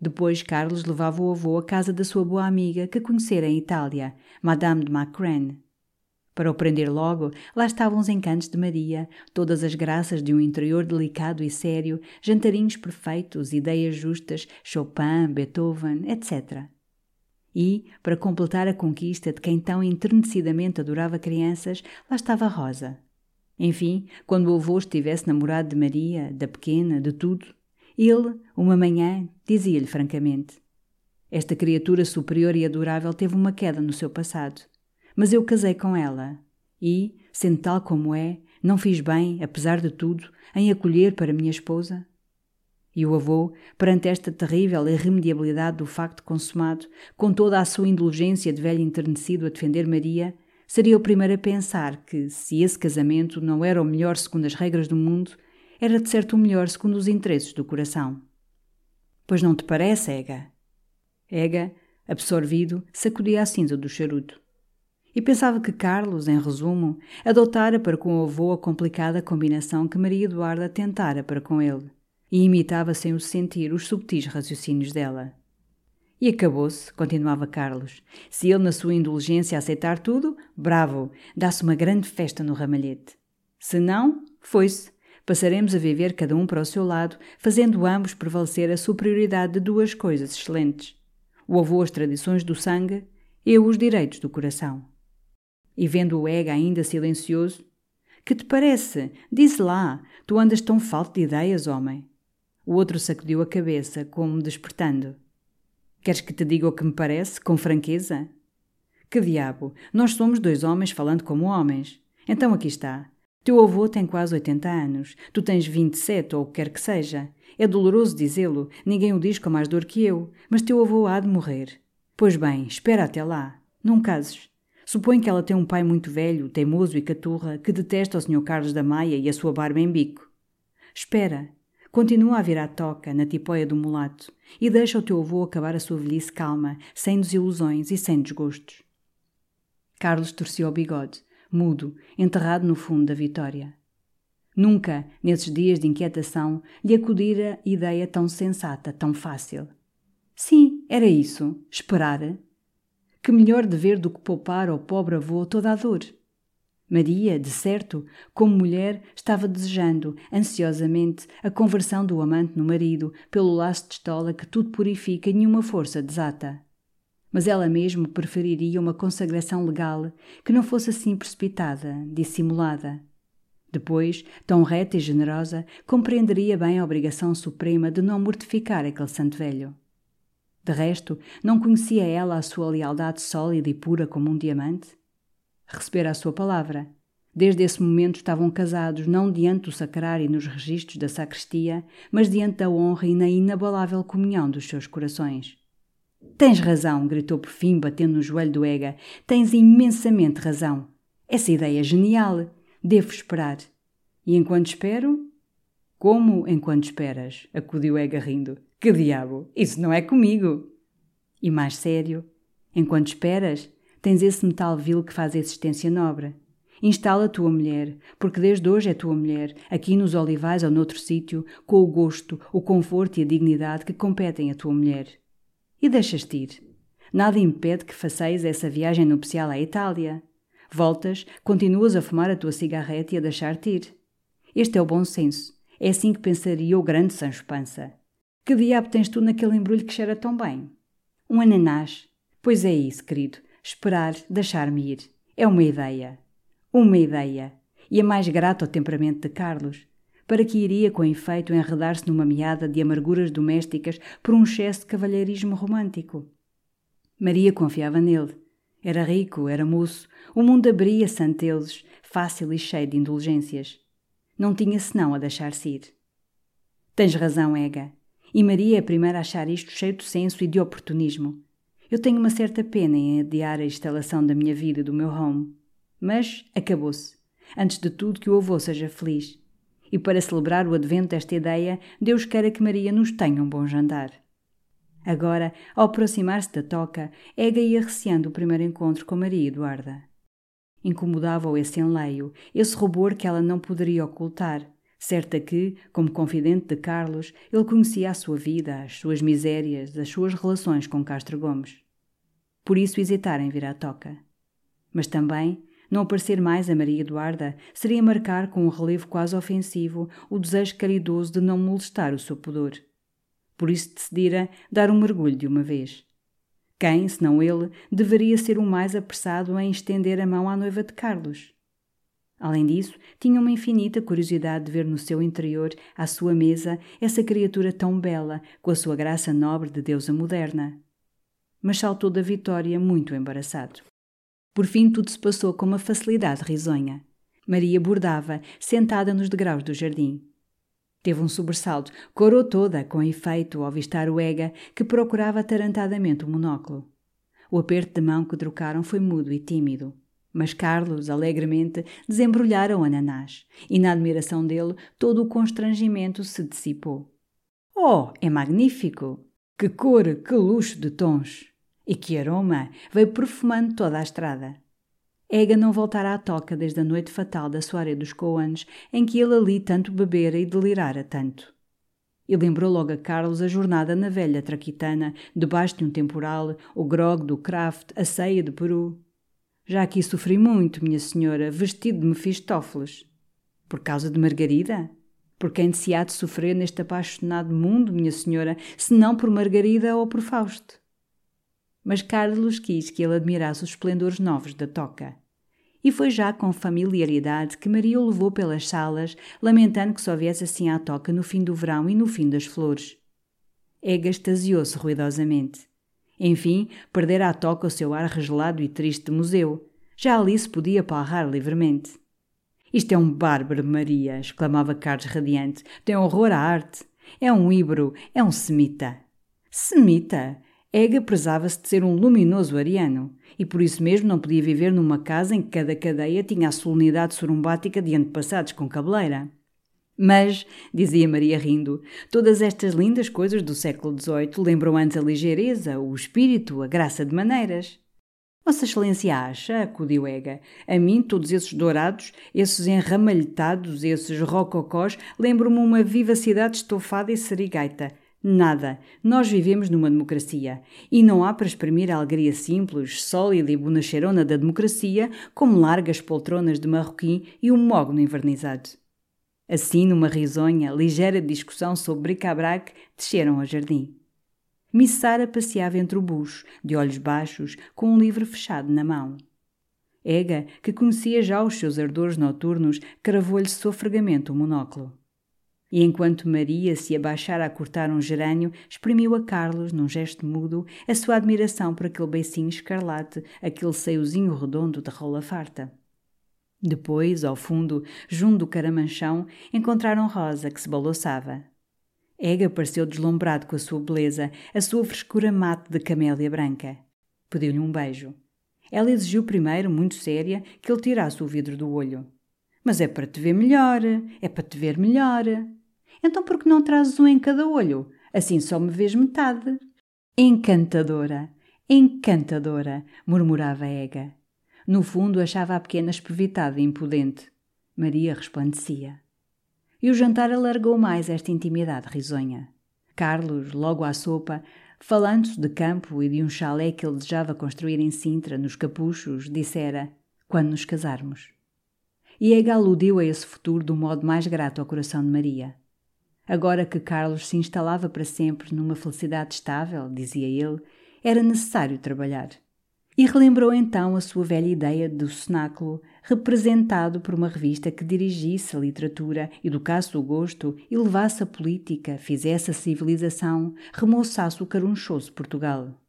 Depois, Carlos levava o avô à casa da sua boa amiga que conhecera em Itália, Madame de Macran. Para o prender logo, lá estavam os encantos de Maria, todas as graças de um interior delicado e sério, jantarinhos perfeitos, ideias justas, Chopin, Beethoven, etc. E, para completar a conquista de quem tão enternecidamente adorava crianças, lá estava Rosa. Enfim, quando o avô estivesse namorado de Maria, da pequena, de tudo, ele, uma manhã, dizia-lhe francamente: Esta criatura superior e adorável teve uma queda no seu passado, mas eu casei com ela e, sendo tal como é, não fiz bem, apesar de tudo, em acolher para minha esposa? E o avô, perante esta terrível irremediabilidade do facto consumado, com toda a sua indulgência de velho enternecido a defender Maria, seria o primeiro a pensar que, se esse casamento não era o melhor segundo as regras do mundo, era de certo o melhor segundo os interesses do coração. Pois não te parece, Ega? Ega, absorvido, sacudia a cinza do charuto. E pensava que Carlos, em resumo, adotara para com o avô a complicada combinação que Maria Eduarda tentara para com ele e imitava sem o sentir os subtis raciocínios dela. E acabou-se, continuava Carlos. Se ele, na sua indulgência, aceitar tudo, bravo, dá-se uma grande festa no ramalhete. Se não, foi-se. Passaremos a viver cada um para o seu lado, fazendo ambos prevalecer a superioridade de duas coisas excelentes: o avô as tradições do sangue, eu os direitos do coração. E vendo o Ega ainda silencioso, que te parece? Diz lá, tu andas tão falto de ideias, homem. O outro sacudiu a cabeça, como despertando. Queres que te diga o que me parece, com franqueza? Que diabo, nós somos dois homens falando como homens. Então aqui está. Teu avô tem quase 80 anos, tu tens 27 ou o que quer que seja. É doloroso dizê-lo, ninguém o diz com mais dor que eu, mas teu avô há de morrer. Pois bem, espera até lá. Não cases. Supõe que ela tem um pai muito velho, teimoso e caturra, que detesta o Sr. Carlos da Maia e a sua barba em bico. Espera, Continua a vir à toca, na tipóia do mulato, e deixa o teu avô acabar a sua velhice calma, sem desilusões e sem desgostos. Carlos torceu o bigode, mudo, enterrado no fundo da vitória. Nunca, nesses dias de inquietação, lhe acudira ideia tão sensata, tão fácil. Sim, era isso, esperar. Que melhor dever do que poupar ao pobre avô toda a dor? Maria, de certo, como mulher, estava desejando, ansiosamente, a conversão do amante no marido, pelo laço de estola que tudo purifica e nenhuma força desata. Mas ela mesmo preferiria uma consagração legal que não fosse assim precipitada, dissimulada. Depois, tão reta e generosa, compreenderia bem a obrigação suprema de não mortificar aquele santo velho. De resto, não conhecia ela a sua lealdade sólida e pura como um diamante? Recebera a sua palavra. Desde esse momento estavam casados, não diante do sacrário e nos registros da sacristia, mas diante da honra e na inabalável comunhão dos seus corações. Tens razão, gritou por fim, batendo no joelho do Ega. Tens imensamente razão. Essa ideia é genial. Devo esperar. E enquanto espero? Como enquanto esperas? acudiu Ega rindo. Que diabo! Isso não é comigo! E mais sério, enquanto esperas, Tens esse metal vil que faz a existência nobre. Instala a tua mulher, porque desde hoje é tua mulher, aqui nos olivais ou noutro sítio, com o gosto, o conforto e a dignidade que competem à tua mulher. E deixas-te ir. Nada impede que façais essa viagem nupcial à Itália. Voltas, continuas a fumar a tua cigarrete e a deixar-te ir. Este é o bom senso. É assim que pensaria o grande Sancho Pança. Que diabo tens tu naquele embrulho que cheira tão bem? Um ananás. Pois é isso, querido. Esperar, deixar-me ir. É uma ideia. Uma ideia. E a mais grata ao temperamento de Carlos. Para que iria, com efeito, enredar-se numa meada de amarguras domésticas por um excesso de cavalheirismo romântico? Maria confiava nele. Era rico, era moço, o mundo abria-se ante eles, fácil e cheio de indulgências. Não tinha senão a deixar-se ir. Tens razão, Ega. E Maria é a primeira a achar isto cheio de senso e de oportunismo. Eu tenho uma certa pena em adiar a instalação da minha vida e do meu home. Mas acabou-se. Antes de tudo, que o avô seja feliz. E para celebrar o advento desta ideia, Deus queira que Maria nos tenha um bom jantar. Agora, ao aproximar-se da toca, Ega ia receando o primeiro encontro com Maria Eduarda. Incomodava-o esse enleio, esse rubor que ela não poderia ocultar, certa que, como confidente de Carlos, ele conhecia a sua vida, as suas misérias, as suas relações com Castro Gomes. Por isso hesitara em vir à toca. Mas também, não aparecer mais a Maria Eduarda seria marcar com um relevo quase ofensivo o desejo caridoso de não molestar o seu pudor. Por isso decidira dar um mergulho de uma vez. Quem, senão ele, deveria ser o mais apressado em estender a mão à noiva de Carlos? Além disso, tinha uma infinita curiosidade de ver no seu interior, à sua mesa, essa criatura tão bela, com a sua graça nobre de deusa moderna. Mas saltou da vitória muito embaraçado. Por fim, tudo se passou com uma facilidade risonha. Maria bordava, sentada nos degraus do jardim. Teve um sobressalto, corou toda, com efeito, ao avistar o Ega, que procurava atarantadamente o monóculo. O aperto de mão que trocaram foi mudo e tímido. Mas Carlos, alegremente, desembrulhara o ananás, e na admiração dele todo o constrangimento se dissipou. Oh, é magnífico! Que cor, que luxo de tons! E que aroma! Veio perfumando toda a estrada. Ega não voltara à toca desde a noite fatal da soirée dos Coans, em que ele ali tanto bebera e delirara tanto. E lembrou logo a Carlos a jornada na velha traquitana, debaixo de um temporal, o grog do craft, a ceia de Peru. Já aqui sofri muito, minha senhora, vestido de Mefistófeles. Por causa de Margarida? Por quem se há de sofrer neste apaixonado mundo, minha senhora, se não por Margarida ou por Fausto? mas Carlos quis que ele admirasse os esplendores novos da toca. E foi já com familiaridade que Maria o levou pelas salas, lamentando que só viesse assim à toca no fim do verão e no fim das flores. Ega extasiou-se ruidosamente. Enfim, perdera à toca o seu ar regelado e triste de museu. Já ali se podia palrar livremente. Isto é um bárbaro, Maria! exclamava Carlos radiante. Tem horror à arte. É um híbro, é um semita. Semita? Ega prezava-se de ser um luminoso ariano, e por isso mesmo não podia viver numa casa em que cada cadeia tinha a solenidade sorumbática de antepassados com cabeleira. Mas, dizia Maria rindo, todas estas lindas coisas do século XVIII lembram antes a ligeireza, o espírito, a graça de maneiras. Vossa Excelência acha, acudiu Ega, a mim todos esses dourados, esses enramalhetados, esses rococós, lembram-me uma vivacidade estofada e serigaita, Nada. Nós vivemos numa democracia e não há para exprimir a alegria simples, sólida e bonacheirona da democracia como largas poltronas de marroquim e um mogno envernizado. Assim, numa risonha, ligeira discussão sobre bric-a-brac, desceram ao jardim. Miss Sara passeava entre o bucho, de olhos baixos, com um livro fechado na mão. Ega, que conhecia já os seus ardores noturnos, cravou-lhe sofregamente o monóculo. E enquanto Maria se abaixara a cortar um gerânio, exprimiu a Carlos, num gesto mudo, a sua admiração por aquele beicinho escarlate, aquele seiozinho redondo de rola farta. Depois, ao fundo, junto do caramanchão, encontraram Rosa, que se balouçava. Ega pareceu deslumbrado com a sua beleza, a sua frescura mate de camélia branca. Pediu-lhe um beijo. Ela exigiu primeiro, muito séria, que ele tirasse o vidro do olho. Mas é para te ver melhor, é para te ver melhor. Então por que não trazes um em cada olho? Assim só me vês metade. Encantadora, encantadora, murmurava Ega. No fundo achava a pequena espevitada e impudente. Maria resplandecia. E o jantar alargou mais esta intimidade risonha. Carlos, logo à sopa, falando-se de campo e de um chalé que ele desejava construir em Sintra, nos Capuchos, dissera: quando nos casarmos. E Ega aludiu a esse futuro do modo mais grato ao coração de Maria. Agora que Carlos se instalava para sempre numa felicidade estável, dizia ele, era necessário trabalhar. E relembrou então a sua velha ideia do cenáculo, representado por uma revista que dirigisse a literatura, educasse o gosto e levasse a política, fizesse a civilização, remoçasse o carunchoso Portugal.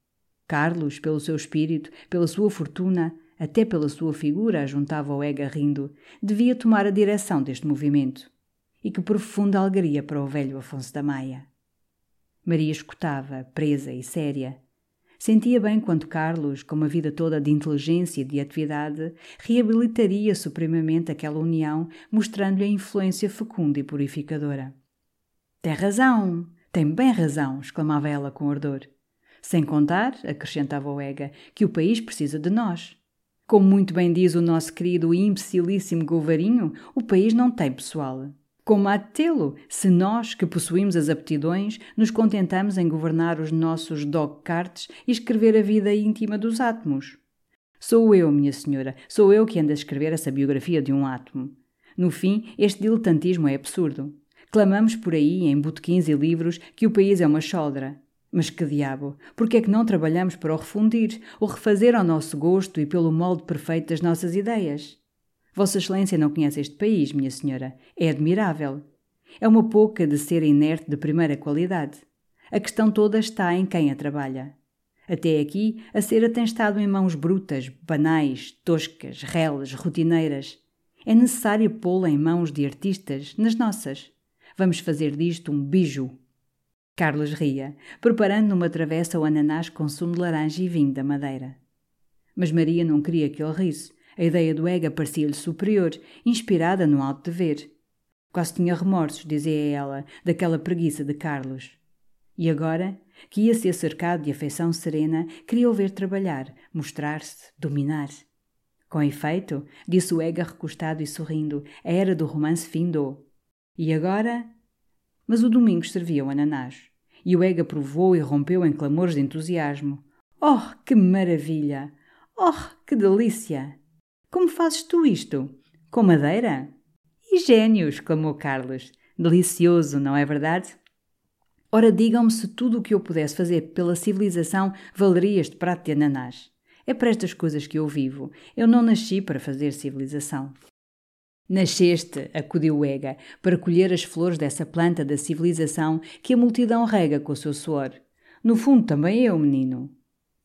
Carlos, pelo seu espírito, pela sua fortuna, até pela sua figura, juntava o Ega rindo, devia tomar a direção deste movimento. E que profunda alegria para o velho Afonso da Maia. Maria escutava, presa e séria. Sentia bem quanto Carlos, com uma vida toda de inteligência e de atividade, reabilitaria supremamente aquela união, mostrando-lhe a influência fecunda e purificadora. Tem razão, tem bem razão, exclamava ela com ardor. Sem contar, acrescentava o Ega, que o país precisa de nós. Como muito bem diz o nosso querido e imbecilíssimo Govarinho, o país não tem pessoal. Como há de tê-lo, se nós, que possuímos as aptidões, nos contentamos em governar os nossos dog-carts e escrever a vida íntima dos átomos? Sou eu, minha senhora, sou eu que ando a escrever essa biografia de um átomo. No fim, este diletantismo é absurdo. Clamamos por aí, em botequins e livros, que o país é uma choldra. Mas que diabo, por que é que não trabalhamos para o refundir, o refazer ao nosso gosto e pelo molde perfeito das nossas ideias? Vossa Excelência não conhece este país, minha senhora. É admirável. É uma pouca de ser inerte de primeira qualidade. A questão toda está em quem a trabalha. Até aqui, a cera tem estado em mãos brutas, banais, toscas, reles, rotineiras. É necessário pô-la em mãos de artistas, nas nossas. Vamos fazer disto um biju. Carlos ria, preparando numa travessa o ananás com sumo de laranja e vinho da madeira. Mas Maria não queria que ele risse a ideia do ega parecia-lhe superior, inspirada no alto dever. Quase tinha remorsos, dizia ela, daquela preguiça de Carlos. E agora, que ia ser cercado de afeição serena, queria o ver trabalhar, mostrar-se, dominar. Com efeito, disse o ega recostado e sorrindo, a era do romance findou. E agora? Mas o Domingos servia o ananás. E o ega provou e rompeu em clamores de entusiasmo. Oh, que maravilha! Oh, que delícia! Como fazes tu isto? Com madeira? E gênio! exclamou Carlos. Delicioso, não é verdade? Ora, digam-me se tudo o que eu pudesse fazer pela civilização valeria este prato de ananás. É para estas coisas que eu vivo. Eu não nasci para fazer civilização. Nasceste, acudiu Ega, para colher as flores dessa planta da civilização que a multidão rega com o seu suor. No fundo, também eu, menino.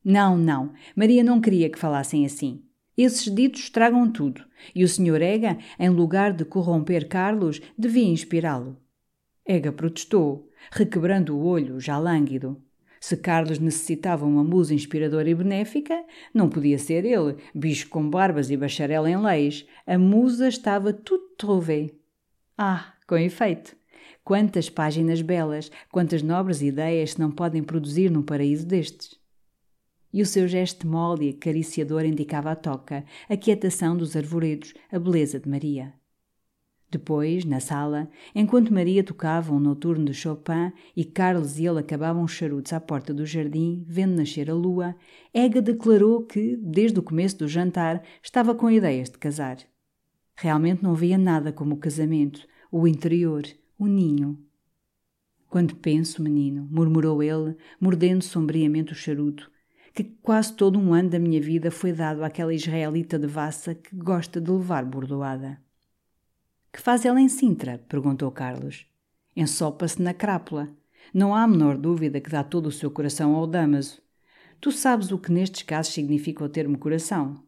Não, não. Maria não queria que falassem assim. Esses ditos estragam tudo, e o Sr. Ega, em lugar de corromper Carlos, devia inspirá-lo. Ega protestou, requebrando o olho, já lânguido. Se Carlos necessitava uma musa inspiradora e benéfica, não podia ser ele, bicho com barbas e bacharel em leis. A musa estava tudo trouvé. Ah, com efeito! Quantas páginas belas, quantas nobres ideias se não podem produzir num paraíso destes! E o seu gesto mole e acariciador indicava a toca, a quietação dos arvoredos, a beleza de Maria. Depois, na sala, enquanto Maria tocava um noturno de Chopin e Carlos e ele acabavam os charutos à porta do jardim, vendo nascer a lua, Ega declarou que, desde o começo do jantar, estava com ideias de casar. Realmente não havia nada como o casamento, o interior, o ninho. Quando penso, menino, murmurou ele, mordendo sombriamente o charuto, que quase todo um ano da minha vida foi dado àquela israelita de vassa que gosta de levar bordoada. Que faz ela em Sintra? perguntou Carlos. Ensopa-se na crápula. Não há a menor dúvida que dá todo o seu coração ao Damaso. Tu sabes o que nestes casos significa o termo coração.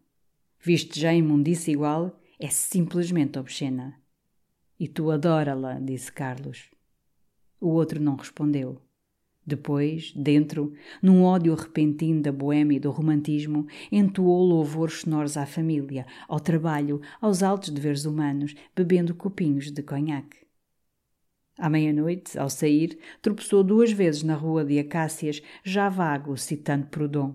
Viste já imundice igual, é simplesmente obscena. E tu adora-la, disse Carlos. O outro não respondeu. Depois, dentro, num ódio repentino da boêmia e do romantismo, entoou louvores sonoros à família, ao trabalho, aos altos deveres humanos, bebendo copinhos de conhaque. À meia-noite, ao sair, tropeçou duas vezes na rua de Acácias, já vago, citando Proudhon.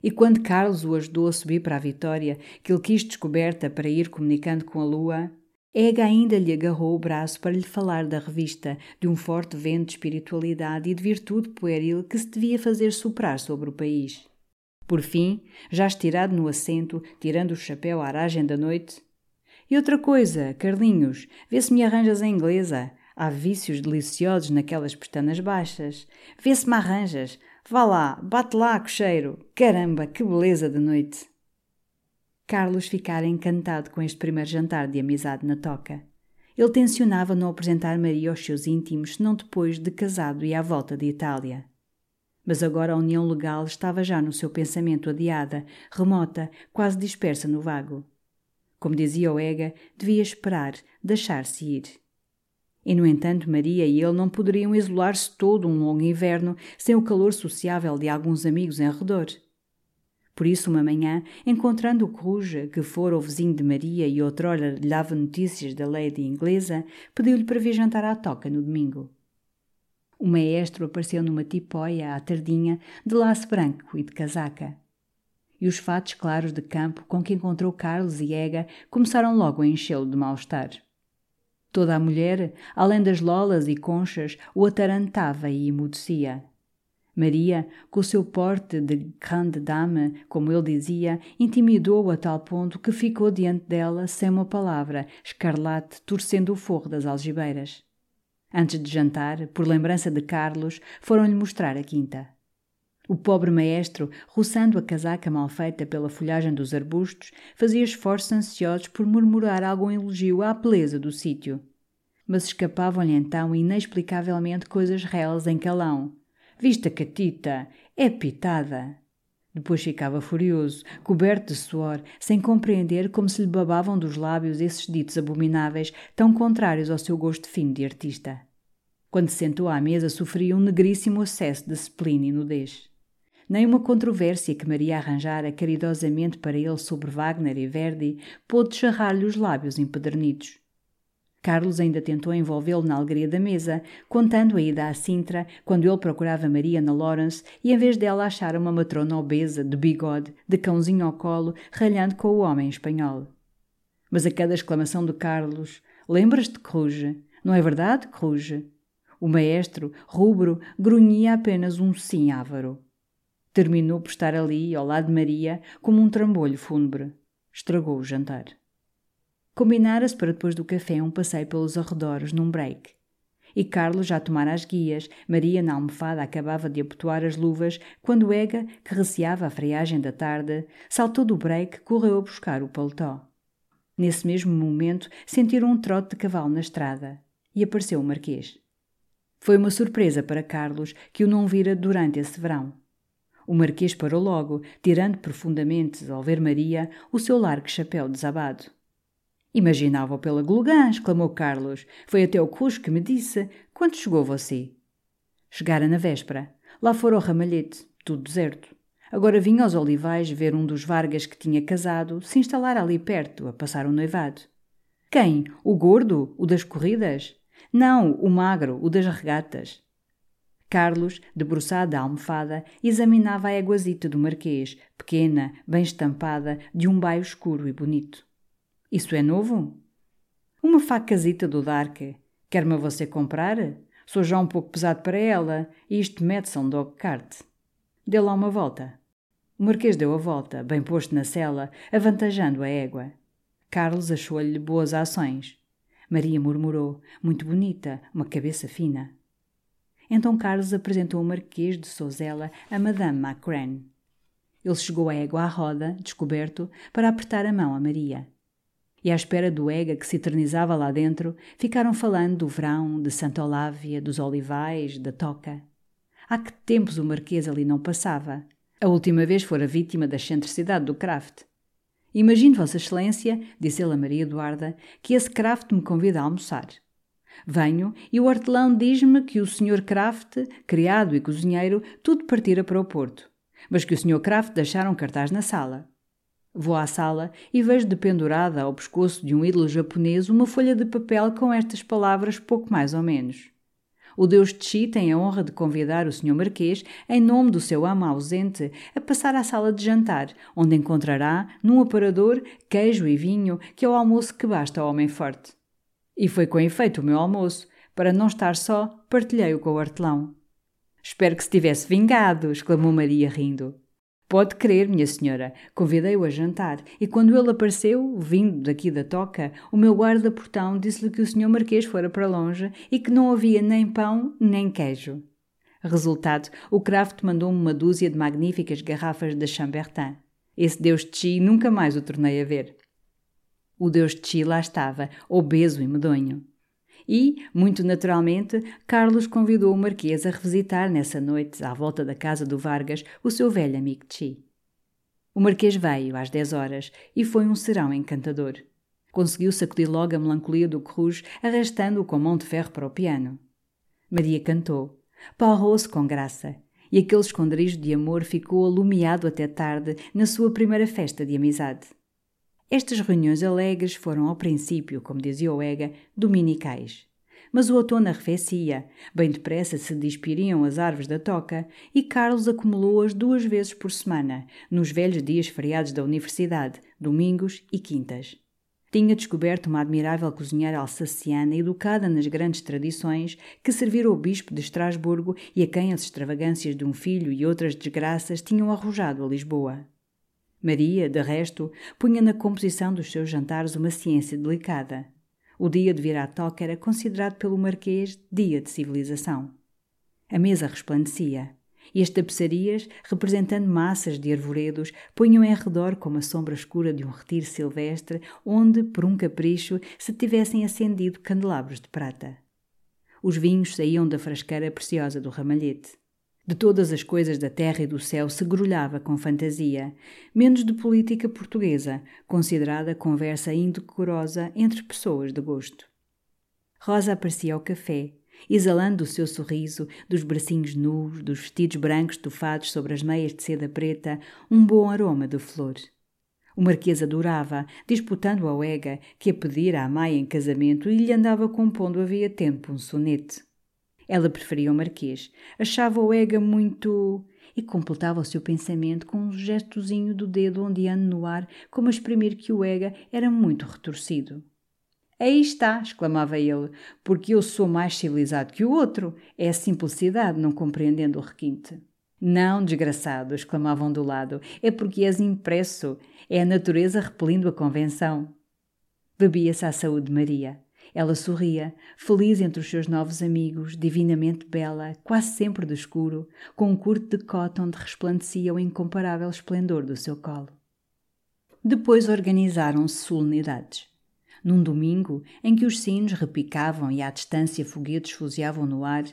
E quando Carlos o ajudou a subir para a Vitória, que ele quis descoberta para ir comunicando com a lua, Ega ainda lhe agarrou o braço para lhe falar da revista, de um forte vento de espiritualidade e de virtude pueril que se devia fazer soprar sobre o país. Por fim, já estirado no assento, tirando o chapéu à aragem da noite. E outra coisa, Carlinhos, vê se me arranjas a inglesa. Há vícios deliciosos naquelas pestanas baixas. Vê se me arranjas. Vá lá, bate lá, cocheiro. Caramba, que beleza de noite. Carlos ficara encantado com este primeiro jantar de amizade na toca. Ele tencionava não apresentar Maria aos seus íntimos, senão depois de casado e à volta de Itália. Mas agora a união legal estava já no seu pensamento adiada, remota, quase dispersa no vago. Como dizia o Ega, devia esperar, deixar-se ir. E, no entanto, Maria e ele não poderiam isolar-se todo um longo inverno sem o calor sociável de alguns amigos em redor. Por isso, uma manhã, encontrando o Coruja, que fora o vizinho de Maria e outrora lhe dava notícias da lady inglesa, pediu-lhe para vir jantar à toca no domingo. O maestro apareceu numa tipóia à tardinha, de laço branco e de casaca. E os fatos claros de campo com que encontrou Carlos e Ega começaram logo a enchê-lo de mal-estar. Toda a mulher, além das lolas e conchas, o atarantava e emudecia. Maria, com o seu porte de grande dame, como ele dizia, intimidou-o a tal ponto que ficou diante dela sem uma palavra, escarlate, torcendo o forro das algibeiras. Antes de jantar, por lembrança de Carlos, foram-lhe mostrar a quinta. O pobre maestro, roçando a casaca mal feita pela folhagem dos arbustos, fazia esforços ansiosos por murmurar algum elogio à beleza do sítio. Mas escapavam-lhe então inexplicavelmente coisas reles em calão, Vista catita, é pitada. Depois ficava furioso, coberto de suor, sem compreender como se lhe babavam dos lábios esses ditos abomináveis, tão contrários ao seu gosto fino de artista. Quando se sentou à mesa, sofria um negríssimo acesso de spleen e nudez. Nem uma controvérsia que Maria arranjara caridosamente para ele sobre Wagner e Verdi pôde charrar-lhe os lábios empedernidos. Carlos ainda tentou envolvê-lo na alegria da mesa, contando a ida à Sintra, quando ele procurava Maria na Lawrence e em vez dela achara uma matrona obesa, de bigode, de cãozinho ao colo, ralhando com o homem espanhol. Mas a cada exclamação de Carlos, lembras-te, Cruz? Não é verdade, Cruz? O maestro, rubro, grunhia apenas um sim ávaro. Terminou por estar ali, ao lado de Maria, como um trambolho fúnebre. Estragou o jantar. Combinara-se para depois do café um passeio pelos arredores num break. E Carlos já tomara as guias, Maria na almofada acabava de abotoar as luvas, quando Ega, que receava a friagem da tarde, saltou do break correu a buscar o paletó. Nesse mesmo momento sentiram um trote de cavalo na estrada e apareceu o Marquês. Foi uma surpresa para Carlos que o não vira durante esse verão. O Marquês parou logo, tirando profundamente, ao ver Maria, o seu largo chapéu desabado. Imaginava-o pela Glugã, exclamou Carlos. Foi até o Cusco que me disse. Quando chegou você? Chegara na véspera. Lá fora o ramalhete, tudo deserto. Agora vinha aos olivais ver um dos Vargas que tinha casado se instalar ali perto, a passar o noivado. Quem? O gordo? O das corridas? Não, o magro, o das regatas. Carlos, debruçado à almofada, examinava a éguazita do marquês, pequena, bem estampada, de um baio escuro e bonito. Isso é novo? Uma facazita do Dark. Quer-me você comprar? Sou já um pouco pesado para ela e isto mete-se um dog cart. Dê lá uma volta. O Marquês deu a volta, bem posto na cela, avantajando a égua. Carlos achou-lhe boas ações. Maria murmurou, muito bonita, uma cabeça fina. Então Carlos apresentou o Marquês de Souzela a Madame Macran. Ele chegou a égua à roda, descoberto, para apertar a mão a Maria e à espera do Ega que se eternizava lá dentro, ficaram falando do verão, de Santa Olávia, dos olivais, da toca. Há que tempos o Marquês ali não passava. A última vez fora vítima da excentricidade do Kraft. Imagino, Vossa Excelência, disse ele a Maria Eduarda, que esse Kraft me convida a almoçar. Venho e o hortelão diz-me que o Sr. Kraft, criado e cozinheiro, tudo partira para o Porto, mas que o Sr. Kraft deixara um cartaz na sala. Vou à sala e vejo dependurada ao pescoço de um ídolo japonês uma folha de papel com estas palavras pouco mais ou menos. O deus Tchi tem a honra de convidar o Sr. Marquês, em nome do seu amo ausente, a passar à sala de jantar, onde encontrará, num aparador, queijo e vinho, que é o almoço que basta ao homem forte. E foi com efeito o meu almoço. Para não estar só, partilhei-o com o hortelão. Espero que se tivesse vingado, exclamou Maria rindo. Pode crer, minha senhora. Convidei-o a jantar e quando ele apareceu, vindo daqui da toca, o meu guarda-portão disse-lhe que o senhor Marquês fora para longe e que não havia nem pão nem queijo. Resultado, o Kraft mandou-me uma dúzia de magníficas garrafas de Chambertin. Esse Deus de Chi nunca mais o tornei a ver. O Deus de Chi lá estava, obeso e medonho. E, muito naturalmente, Carlos convidou o Marquês a revisitar nessa noite, à volta da casa do Vargas, o seu velho amigo Chi. O Marquês veio às dez horas e foi um serão encantador. Conseguiu sacudir logo a melancolia do Cruz, arrastando-o com mão de ferro para o piano. Maria cantou. Palrou-se com graça, e aquele esconderijo de amor ficou alumiado até tarde na sua primeira festa de amizade. Estas reuniões alegres foram ao princípio, como dizia o Ega, dominicais. Mas o outono arrefecia, bem depressa se despiriam as árvores da toca e Carlos acumulou-as duas vezes por semana, nos velhos dias feriados da universidade, domingos e quintas. Tinha descoberto uma admirável cozinheira alsaciana educada nas grandes tradições que servira o bispo de Estrasburgo e a quem as extravagâncias de um filho e outras desgraças tinham arrojado a Lisboa. Maria, de resto, punha na composição dos seus jantares uma ciência delicada. O dia de vir à toca era considerado pelo Marquês dia de civilização. A mesa resplandecia, e as tapeçarias, representando massas de arvoredos, punham em redor como a sombra escura de um retiro silvestre, onde, por um capricho, se tivessem acendido candelabros de prata. Os vinhos saíam da frasqueira preciosa do ramalhete. De todas as coisas da terra e do céu se grulhava com fantasia, menos de política portuguesa, considerada conversa indecorosa entre pessoas de gosto. Rosa aparecia ao café, exalando o seu sorriso, dos bracinhos nus, dos vestidos brancos tufados sobre as meias de seda preta, um bom aroma de flor. O Marquês adorava, disputando ao Ega, que a pedira à Maia em casamento e lhe andava compondo havia tempo um sonete. Ela preferia o Marquês. Achava o Ega muito. e completava o seu pensamento com um gestozinho do dedo ondeando no ar, como a exprimir que o Ega era muito retorcido. Aí está, exclamava ele, porque eu sou mais civilizado que o outro. É a simplicidade, não compreendendo o requinte. Não, desgraçado, exclamavam do lado, é porque és impresso. É a natureza repelindo a convenção. Bebia-se à saúde de Maria. Ela sorria, feliz entre os seus novos amigos, divinamente bela, quase sempre de escuro, com um curto decote onde resplandecia o incomparável esplendor do seu colo. Depois organizaram-se solenidades. Num domingo, em que os sinos repicavam e à distância foguetes fuziavam no ar,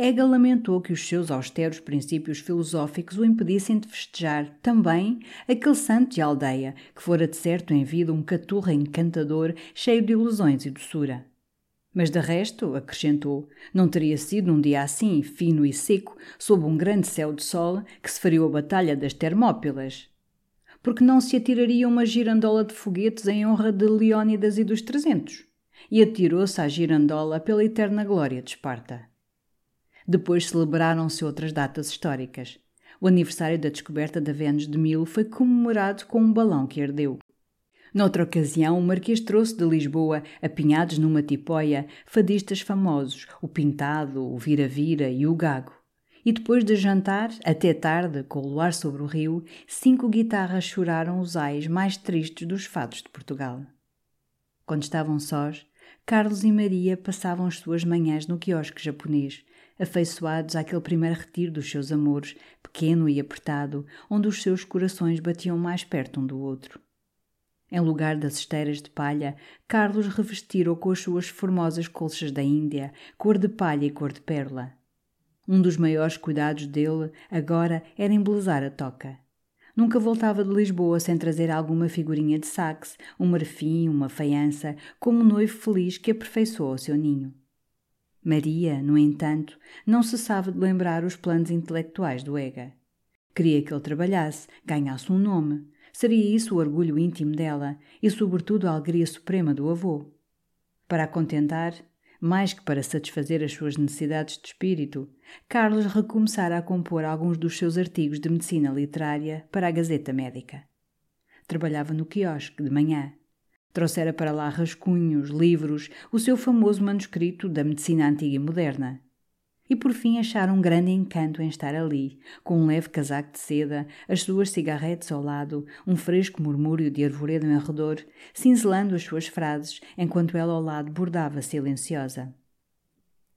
Ega lamentou que os seus austeros princípios filosóficos o impedissem de festejar também aquele santo de aldeia que fora de certo em vida um caturra encantador cheio de ilusões e doçura. Mas de resto, acrescentou, não teria sido um dia assim, fino e seco, sob um grande céu de sol, que se fariu a batalha das Termópilas. Porque não se atiraria uma girandola de foguetes em honra de Leónidas e dos trezentos? E atirou-se à girandola pela eterna glória de Esparta. Depois celebraram-se outras datas históricas. O aniversário da descoberta da Vênus de Milo foi comemorado com um balão que ardeu. Noutra ocasião, o Marquês trouxe de Lisboa, apinhados numa tipóia, fadistas famosos, o Pintado, o Vira-Vira e o Gago. E depois de jantar, até tarde, com o luar sobre o rio, cinco guitarras choraram os ais mais tristes dos fados de Portugal. Quando estavam sós, Carlos e Maria passavam as suas manhãs no quiosque japonês, afeiçoados àquele primeiro retiro dos seus amores, pequeno e apertado, onde os seus corações batiam mais perto um do outro. Em lugar das esteiras de palha, Carlos revestira-o com as suas formosas colchas da Índia, cor de palha e cor de pérola. Um dos maiores cuidados dele, agora, era embelezar a toca. Nunca voltava de Lisboa sem trazer alguma figurinha de saxe, um marfim, uma faiança, como um noivo feliz que aperfeiçoou o seu ninho. Maria, no entanto, não cessava de lembrar os planos intelectuais do Ega. Queria que ele trabalhasse, ganhasse um nome. Seria isso o orgulho íntimo dela e, sobretudo, a alegria suprema do avô. Para a contentar, mais que para satisfazer as suas necessidades de espírito, Carlos recomeçara a compor alguns dos seus artigos de medicina literária para a Gazeta Médica. Trabalhava no quiosque de manhã Trouxera para lá rascunhos, livros, o seu famoso manuscrito da medicina antiga e moderna. e por fim acharam um grande encanto em estar ali, com um leve casaco de seda, as suas cigarretes ao lado, um fresco murmúrio de arvoredo em redor, cinzelando as suas frases, enquanto ela ao lado bordava silenciosa.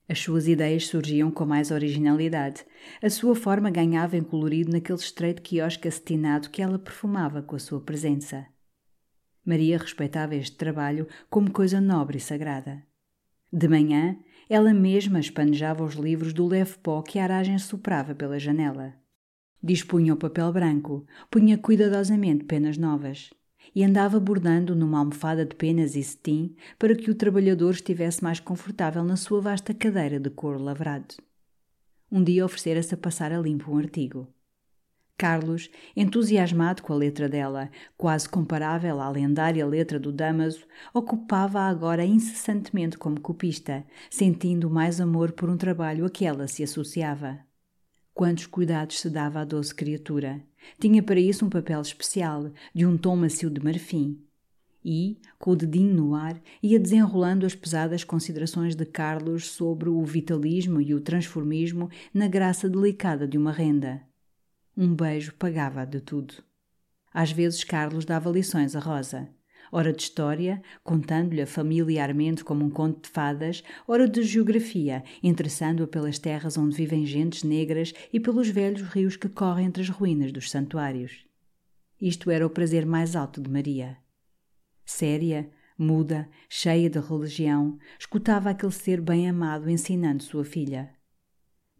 As suas ideias surgiam com mais originalidade. A sua forma ganhava em colorido naquele estreito quiosque acetinado que ela perfumava com a sua presença. Maria respeitava este trabalho como coisa nobre e sagrada. De manhã, ela mesma espanejava os livros do leve pó que a aragem soprava pela janela. Dispunha o papel branco, punha cuidadosamente penas novas e andava bordando numa almofada de penas e cetim para que o trabalhador estivesse mais confortável na sua vasta cadeira de couro lavrado. Um dia oferecera-se a passar a limpo um artigo. Carlos, entusiasmado com a letra dela, quase comparável à lendária letra do Damaso, ocupava-a agora incessantemente como copista, sentindo mais amor por um trabalho a que ela se associava. Quantos cuidados se dava à doce criatura! Tinha para isso um papel especial, de um tom macio de marfim. E, com o dedinho no ar, ia desenrolando as pesadas considerações de Carlos sobre o vitalismo e o transformismo na graça delicada de uma renda. Um beijo pagava de tudo. Às vezes Carlos dava lições a Rosa. Ora de história, contando-lhe familiarmente como um conto de fadas, ora de geografia, interessando-a pelas terras onde vivem gentes negras e pelos velhos rios que correm entre as ruínas dos santuários. Isto era o prazer mais alto de Maria. Séria, muda, cheia de religião, escutava aquele ser bem amado ensinando sua filha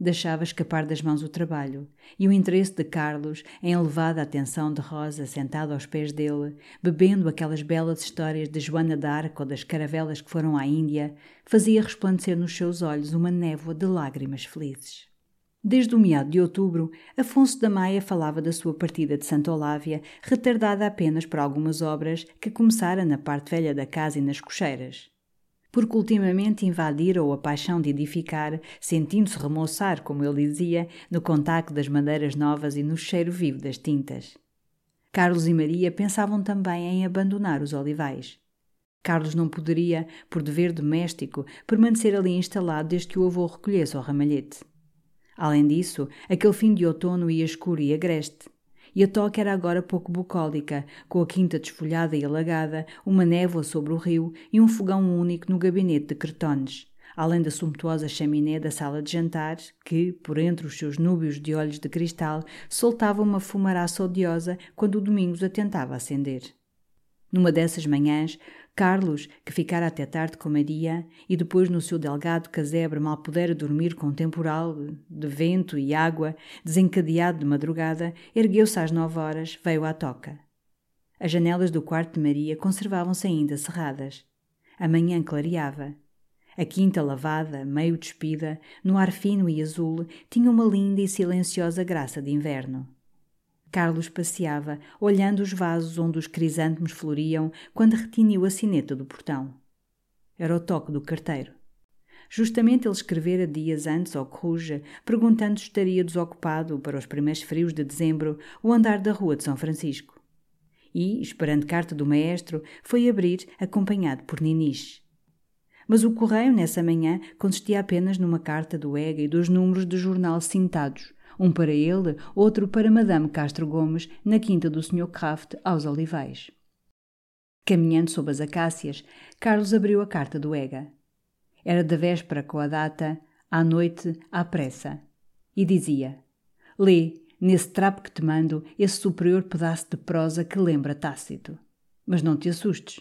deixava escapar das mãos o trabalho, e o interesse de Carlos, em elevada atenção de Rosa sentada aos pés dele, bebendo aquelas belas histórias de Joana d'Arc ou das caravelas que foram à Índia, fazia resplandecer nos seus olhos uma névoa de lágrimas felizes. Desde o meado de outubro, Afonso da Maia falava da sua partida de Santa Olávia, retardada apenas por algumas obras que começara na parte velha da casa e nas cocheiras porque ultimamente invadiram a paixão de edificar, sentindo-se remoçar, como ele dizia, no contacto das madeiras novas e no cheiro vivo das tintas. Carlos e Maria pensavam também em abandonar os olivais. Carlos não poderia, por dever doméstico, permanecer ali instalado desde que o avô recolhesse o ramalhete. Além disso, aquele fim de outono ia escuro e agreste e a toca era agora pouco bucólica, com a quinta desfolhada e alagada, uma névoa sobre o rio e um fogão único no gabinete de Cretones, além da sumptuosa chaminé da sala de jantar, que, por entre os seus núbios de olhos de cristal, soltava uma fumaraça odiosa quando o Domingos a tentava acender. Numa dessas manhãs, Carlos, que ficara até tarde com Maria, e depois no seu delgado casebre mal pudera dormir com temporal de vento e água, desencadeado de madrugada, ergueu-se às nove horas, veio à toca. As janelas do quarto de Maria conservavam-se ainda cerradas. A manhã clareava. A quinta lavada, meio despida, no ar fino e azul, tinha uma linda e silenciosa graça de inverno. Carlos passeava, olhando os vasos onde os crisântemos floriam, quando retiniu a sineta do portão. Era o toque do carteiro. Justamente ele escrevera dias antes ao Coruja, perguntando se estaria desocupado, para os primeiros frios de dezembro, o andar da rua de São Francisco. E, esperando carta do maestro, foi abrir, acompanhado por Niniche. Mas o correio, nessa manhã, consistia apenas numa carta do EGA e dos números do jornal cintados, um para ele, outro para Madame Castro Gomes, na quinta do Sr. Kraft, aos Olivais. Caminhando sob as acácias, Carlos abriu a carta do Ega. Era da véspera com a data, à noite, à pressa. E dizia: Lê, nesse trapo que te mando, esse superior pedaço de prosa que lembra Tácito. Mas não te assustes.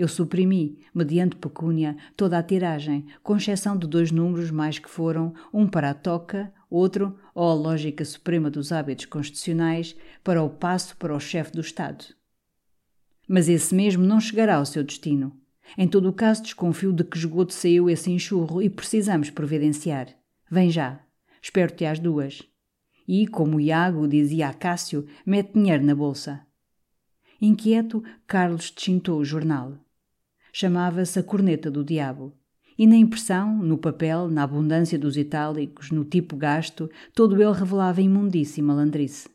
Eu suprimi, mediante pecúnia, toda a tiragem, com exceção de dois números mais que foram, um para a toca, outro, ó lógica suprema dos hábitos constitucionais, para o passo para o chefe do Estado. Mas esse mesmo não chegará ao seu destino. Em todo o caso, desconfio de que esgoto saiu esse enxurro e precisamos providenciar. Vem já. Espero-te às duas. E, como Iago dizia a Cássio, mete dinheiro na bolsa. Inquieto, Carlos descintou o jornal. Chamava-se A Corneta do Diabo. E na impressão, no papel, na abundância dos itálicos, no tipo gasto, todo ele revelava imundíssima malandrice.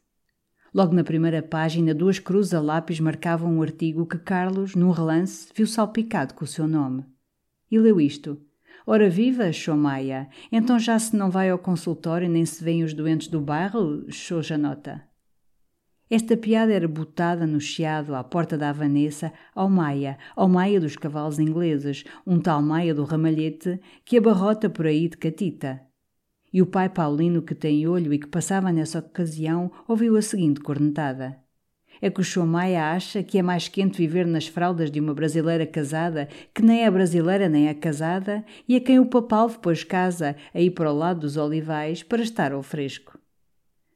Logo na primeira página, duas cruzes a lápis marcavam um artigo que Carlos, num relance, viu salpicado com o seu nome. E leu isto. Ora viva, Chomaia, então já se não vai ao consultório nem se vêem os doentes do bairro, Xojanota. Esta piada era botada no chiado à porta da Vanessa ao Maia, ao Maia dos cavalos ingleses, um tal Maia do ramalhete que abarrota por aí de catita. E o pai Paulino, que tem olho e que passava nessa ocasião, ouviu a seguinte cornetada. É que o Chomaia acha que é mais quente viver nas fraldas de uma brasileira casada, que nem é brasileira nem é casada, e a quem o papal depois casa, aí para o lado dos olivais, para estar ao fresco.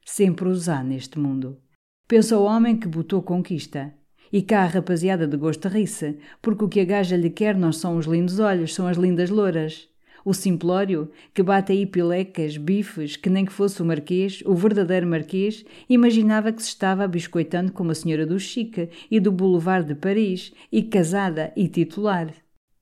Sempre usar neste mundo. Pensa o homem que botou conquista. E cá a rapaziada de gosto ri-se, porque o que a gaja lhe quer não são os lindos olhos, são as lindas louras. O simplório, que bate aí pilecas, bifes, que nem que fosse o marquês, o verdadeiro marquês, imaginava que se estava biscoitando com uma senhora do Chique e do Boulevard de Paris, e casada e titular.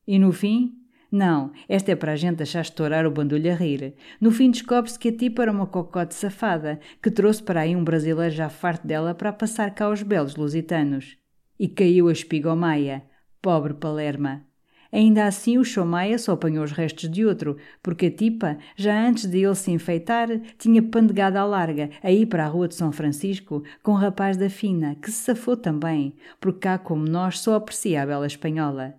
E no fim, não, esta é para a gente deixar estourar o bandulho a rir. No fim descobre-se que a tipa era uma cocote safada, que trouxe para aí um brasileiro já farto dela para passar cá os belos lusitanos. E caiu a espigomaia. Pobre Palerma. Ainda assim o Chomaia só apanhou os restos de outro, porque a tipa, já antes de ele se enfeitar, tinha pandegado à larga, aí para a rua de São Francisco, com um rapaz da fina, que se safou também, porque cá como nós só aprecia a bela espanhola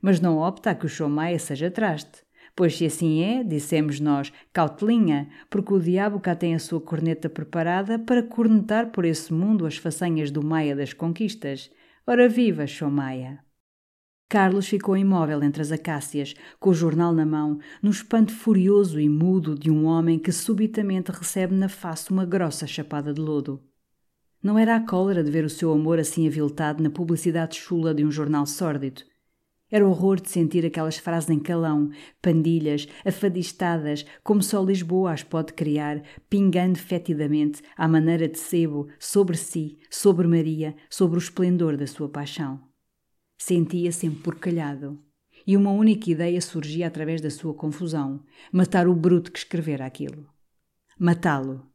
mas não opta a que o Chomaia seja traste. Pois se assim é, dissemos nós, cautelinha, porque o diabo cá tem a sua corneta preparada para cornetar por esse mundo as façanhas do Maia das conquistas. Ora viva, Chomaia! Carlos ficou imóvel entre as acácias, com o jornal na mão, no espanto furioso e mudo de um homem que subitamente recebe na face uma grossa chapada de lodo. Não era a cólera de ver o seu amor assim aviltado na publicidade chula de um jornal sórdido. Era horror de sentir aquelas frases em calão, pandilhas, afadistadas, como só Lisboa as pode criar, pingando fetidamente, à maneira de sebo, sobre si, sobre Maria, sobre o esplendor da sua paixão. Sentia-se emporcalhado. E uma única ideia surgia através da sua confusão: matar o bruto que escrevera aquilo. Matá-lo.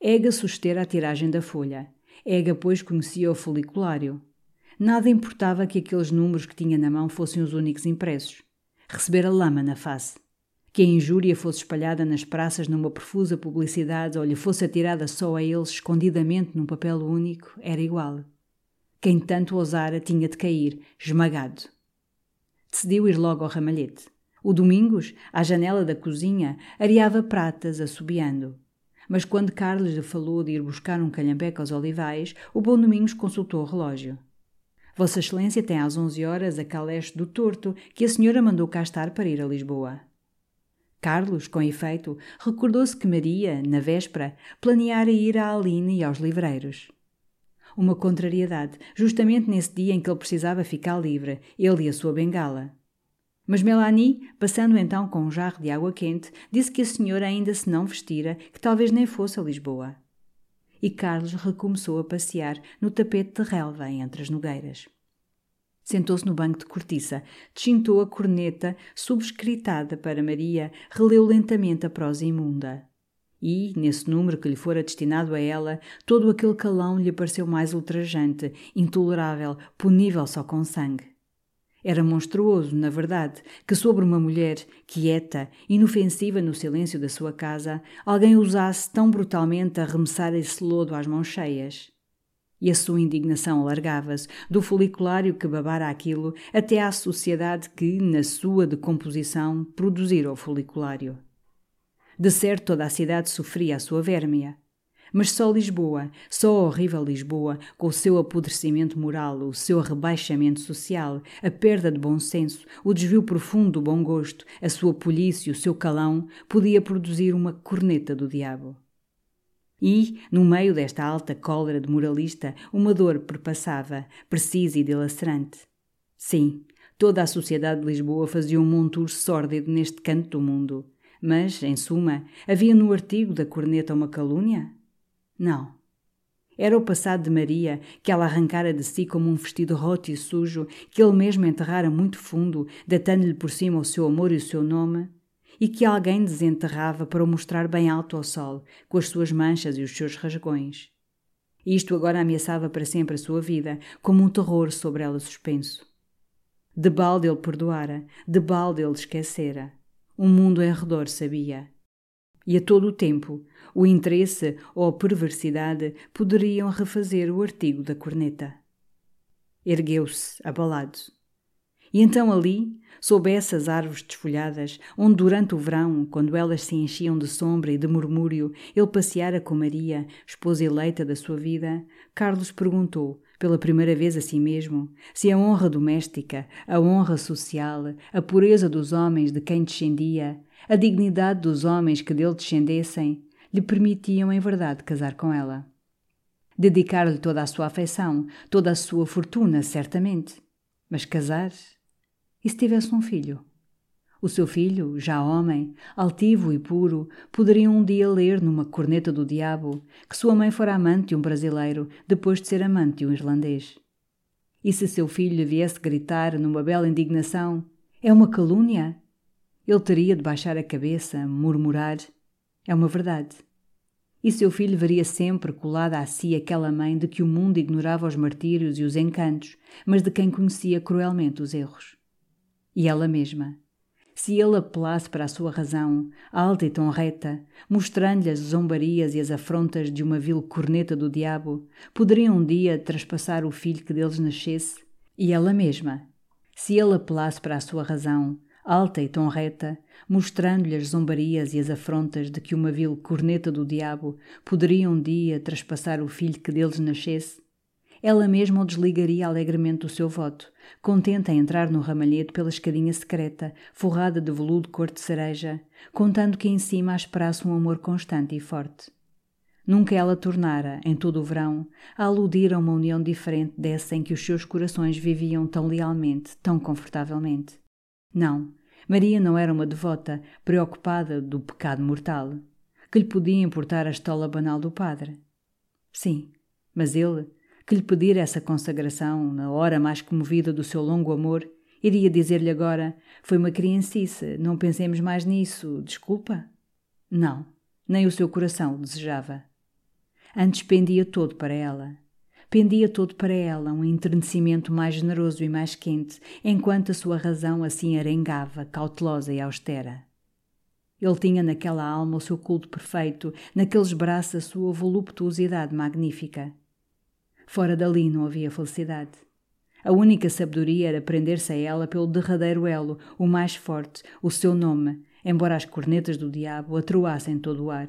Ega sustera a tiragem da folha. Ega, pois, conhecia o foliculário. Nada importava que aqueles números que tinha na mão fossem os únicos impressos. Recebera lama na face. Que a injúria fosse espalhada nas praças numa profusa publicidade ou lhe fosse atirada só a eles escondidamente num papel único, era igual. Quem tanto ousara tinha de cair, esmagado. Decidiu ir logo ao ramalhete. O Domingos, à janela da cozinha, areava pratas assobiando. Mas quando Carlos lhe falou de ir buscar um calhambeque aos olivais, o bom Domingos consultou o relógio. Vossa Excelência tem às onze horas a caleste do Torto, que a senhora mandou cá estar para ir a Lisboa. Carlos, com efeito, recordou-se que Maria, na véspera, planeara ir à Aline e aos livreiros. Uma contrariedade, justamente nesse dia em que ele precisava ficar livre, ele e a sua bengala. Mas Melanie, passando então com um jarro de água quente, disse que a senhora ainda se não vestira, que talvez nem fosse a Lisboa e Carlos recomeçou a passear no tapete de relva entre as nogueiras. Sentou-se no banco de cortiça, desintou a corneta subscritada para Maria, releu lentamente a prosa imunda. E, nesse número que lhe fora destinado a ela, todo aquele calão lhe pareceu mais ultrajante, intolerável, punível só com sangue. Era monstruoso, na verdade, que sobre uma mulher, quieta, inofensiva no silêncio da sua casa, alguém ousasse tão brutalmente arremessar esse lodo às mãos cheias. E a sua indignação alargava-se, do foliculário que babara aquilo até à sociedade que, na sua decomposição, produzira o foliculário. De certo, toda a cidade sofria a sua vérmia. Mas só Lisboa, só a horrível Lisboa, com o seu apodrecimento moral, o seu rebaixamento social, a perda de bom senso, o desvio profundo do bom gosto, a sua polícia, o seu calão, podia produzir uma corneta do diabo. E, no meio desta alta cólera de moralista, uma dor perpassava, precisa e dilacerante. Sim, toda a sociedade de Lisboa fazia um monturo sórdido neste canto do mundo. Mas, em suma, havia no artigo da corneta uma calúnia? Não. Era o passado de Maria, que ela arrancara de si como um vestido roto e sujo, que ele mesmo enterrara muito fundo, datando-lhe por cima o seu amor e o seu nome, e que alguém desenterrava para o mostrar bem alto ao sol, com as suas manchas e os seus rasgões. Isto agora ameaçava para sempre a sua vida, como um terror sobre ela suspenso. De balde ele perdoara, de balde ele esquecera. Um mundo em redor sabia. E a todo o tempo, o interesse ou a perversidade poderiam refazer o artigo da corneta. Ergueu-se, abalado. E então ali, sob essas árvores desfolhadas, onde durante o verão, quando elas se enchiam de sombra e de murmúrio, ele passeara com Maria, esposa eleita da sua vida, Carlos perguntou, pela primeira vez a si mesmo, se a honra doméstica, a honra social, a pureza dos homens de quem descendia, a dignidade dos homens que dele descendessem, lhe permitiam em verdade casar com ela. Dedicar-lhe toda a sua afeição, toda a sua fortuna, certamente. Mas casar? E se tivesse um filho? O seu filho, já homem, altivo e puro, poderia um dia ler numa corneta do diabo que sua mãe fora amante de um brasileiro depois de ser amante de um irlandês. E se seu filho lhe viesse gritar numa bela indignação: É uma calúnia? Ele teria de baixar a cabeça, murmurar: É uma verdade. E seu filho veria sempre colada a si aquela mãe de que o mundo ignorava os martírios e os encantos, mas de quem conhecia cruelmente os erros. E ela mesma. Se ele apelasse para a sua razão, alta e tão reta, mostrando-lhe as zombarias e as afrontas de uma vil corneta do diabo, poderia um dia traspassar o filho que deles nascesse? E ela mesma. Se ele apelasse para a sua razão, alta e tão reta, mostrando-lhe as zombarias e as afrontas de que uma vil corneta do diabo poderia um dia traspassar o filho que deles nascesse, ela mesma o desligaria alegremente do seu voto, contente em entrar no ramalhete pela escadinha secreta, forrada de veludo cor de cereja, contando que em cima a esperasse um amor constante e forte. Nunca ela tornara, em todo o verão, a aludir a uma união diferente dessa em que os seus corações viviam tão lealmente, tão confortavelmente. Não, Maria não era uma devota, preocupada do pecado mortal. Que lhe podia importar a estola banal do padre? Sim, mas ele, que lhe pedira essa consagração na hora mais comovida do seu longo amor, iria dizer-lhe agora: Foi uma criancice, não pensemos mais nisso, desculpa? Não, nem o seu coração o desejava. Antes pendia todo para ela. Pendia todo para ela, um enternecimento mais generoso e mais quente, enquanto a sua razão assim arengava, cautelosa e austera. Ele tinha naquela alma o seu culto perfeito, naqueles braços a sua voluptuosidade magnífica. Fora dali não havia felicidade. A única sabedoria era prender-se a ela pelo derradeiro elo, o mais forte, o seu nome, embora as cornetas do diabo atroassem todo o ar.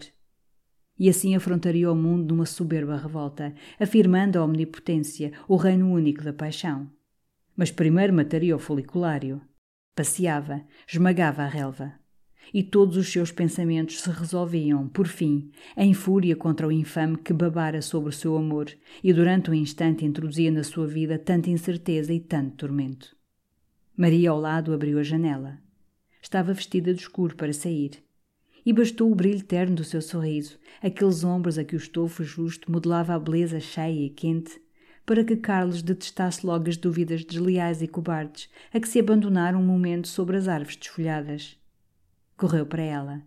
E assim afrontaria o mundo numa soberba revolta, afirmando a omnipotência, o reino único da paixão. Mas primeiro mataria o foliculário. Passeava, esmagava a relva e todos os seus pensamentos se resolviam, por fim, em fúria contra o infame que babara sobre o seu amor e durante um instante introduzia na sua vida tanta incerteza e tanto tormento. Maria ao lado abriu a janela. Estava vestida de escuro para sair. E bastou o brilho terno do seu sorriso, aqueles ombros a que o estofo justo modelava a beleza cheia e quente, para que Carlos detestasse logo as dúvidas desleais e cobardes a que se abandonaram um momento sobre as árvores desfolhadas Correu para ela.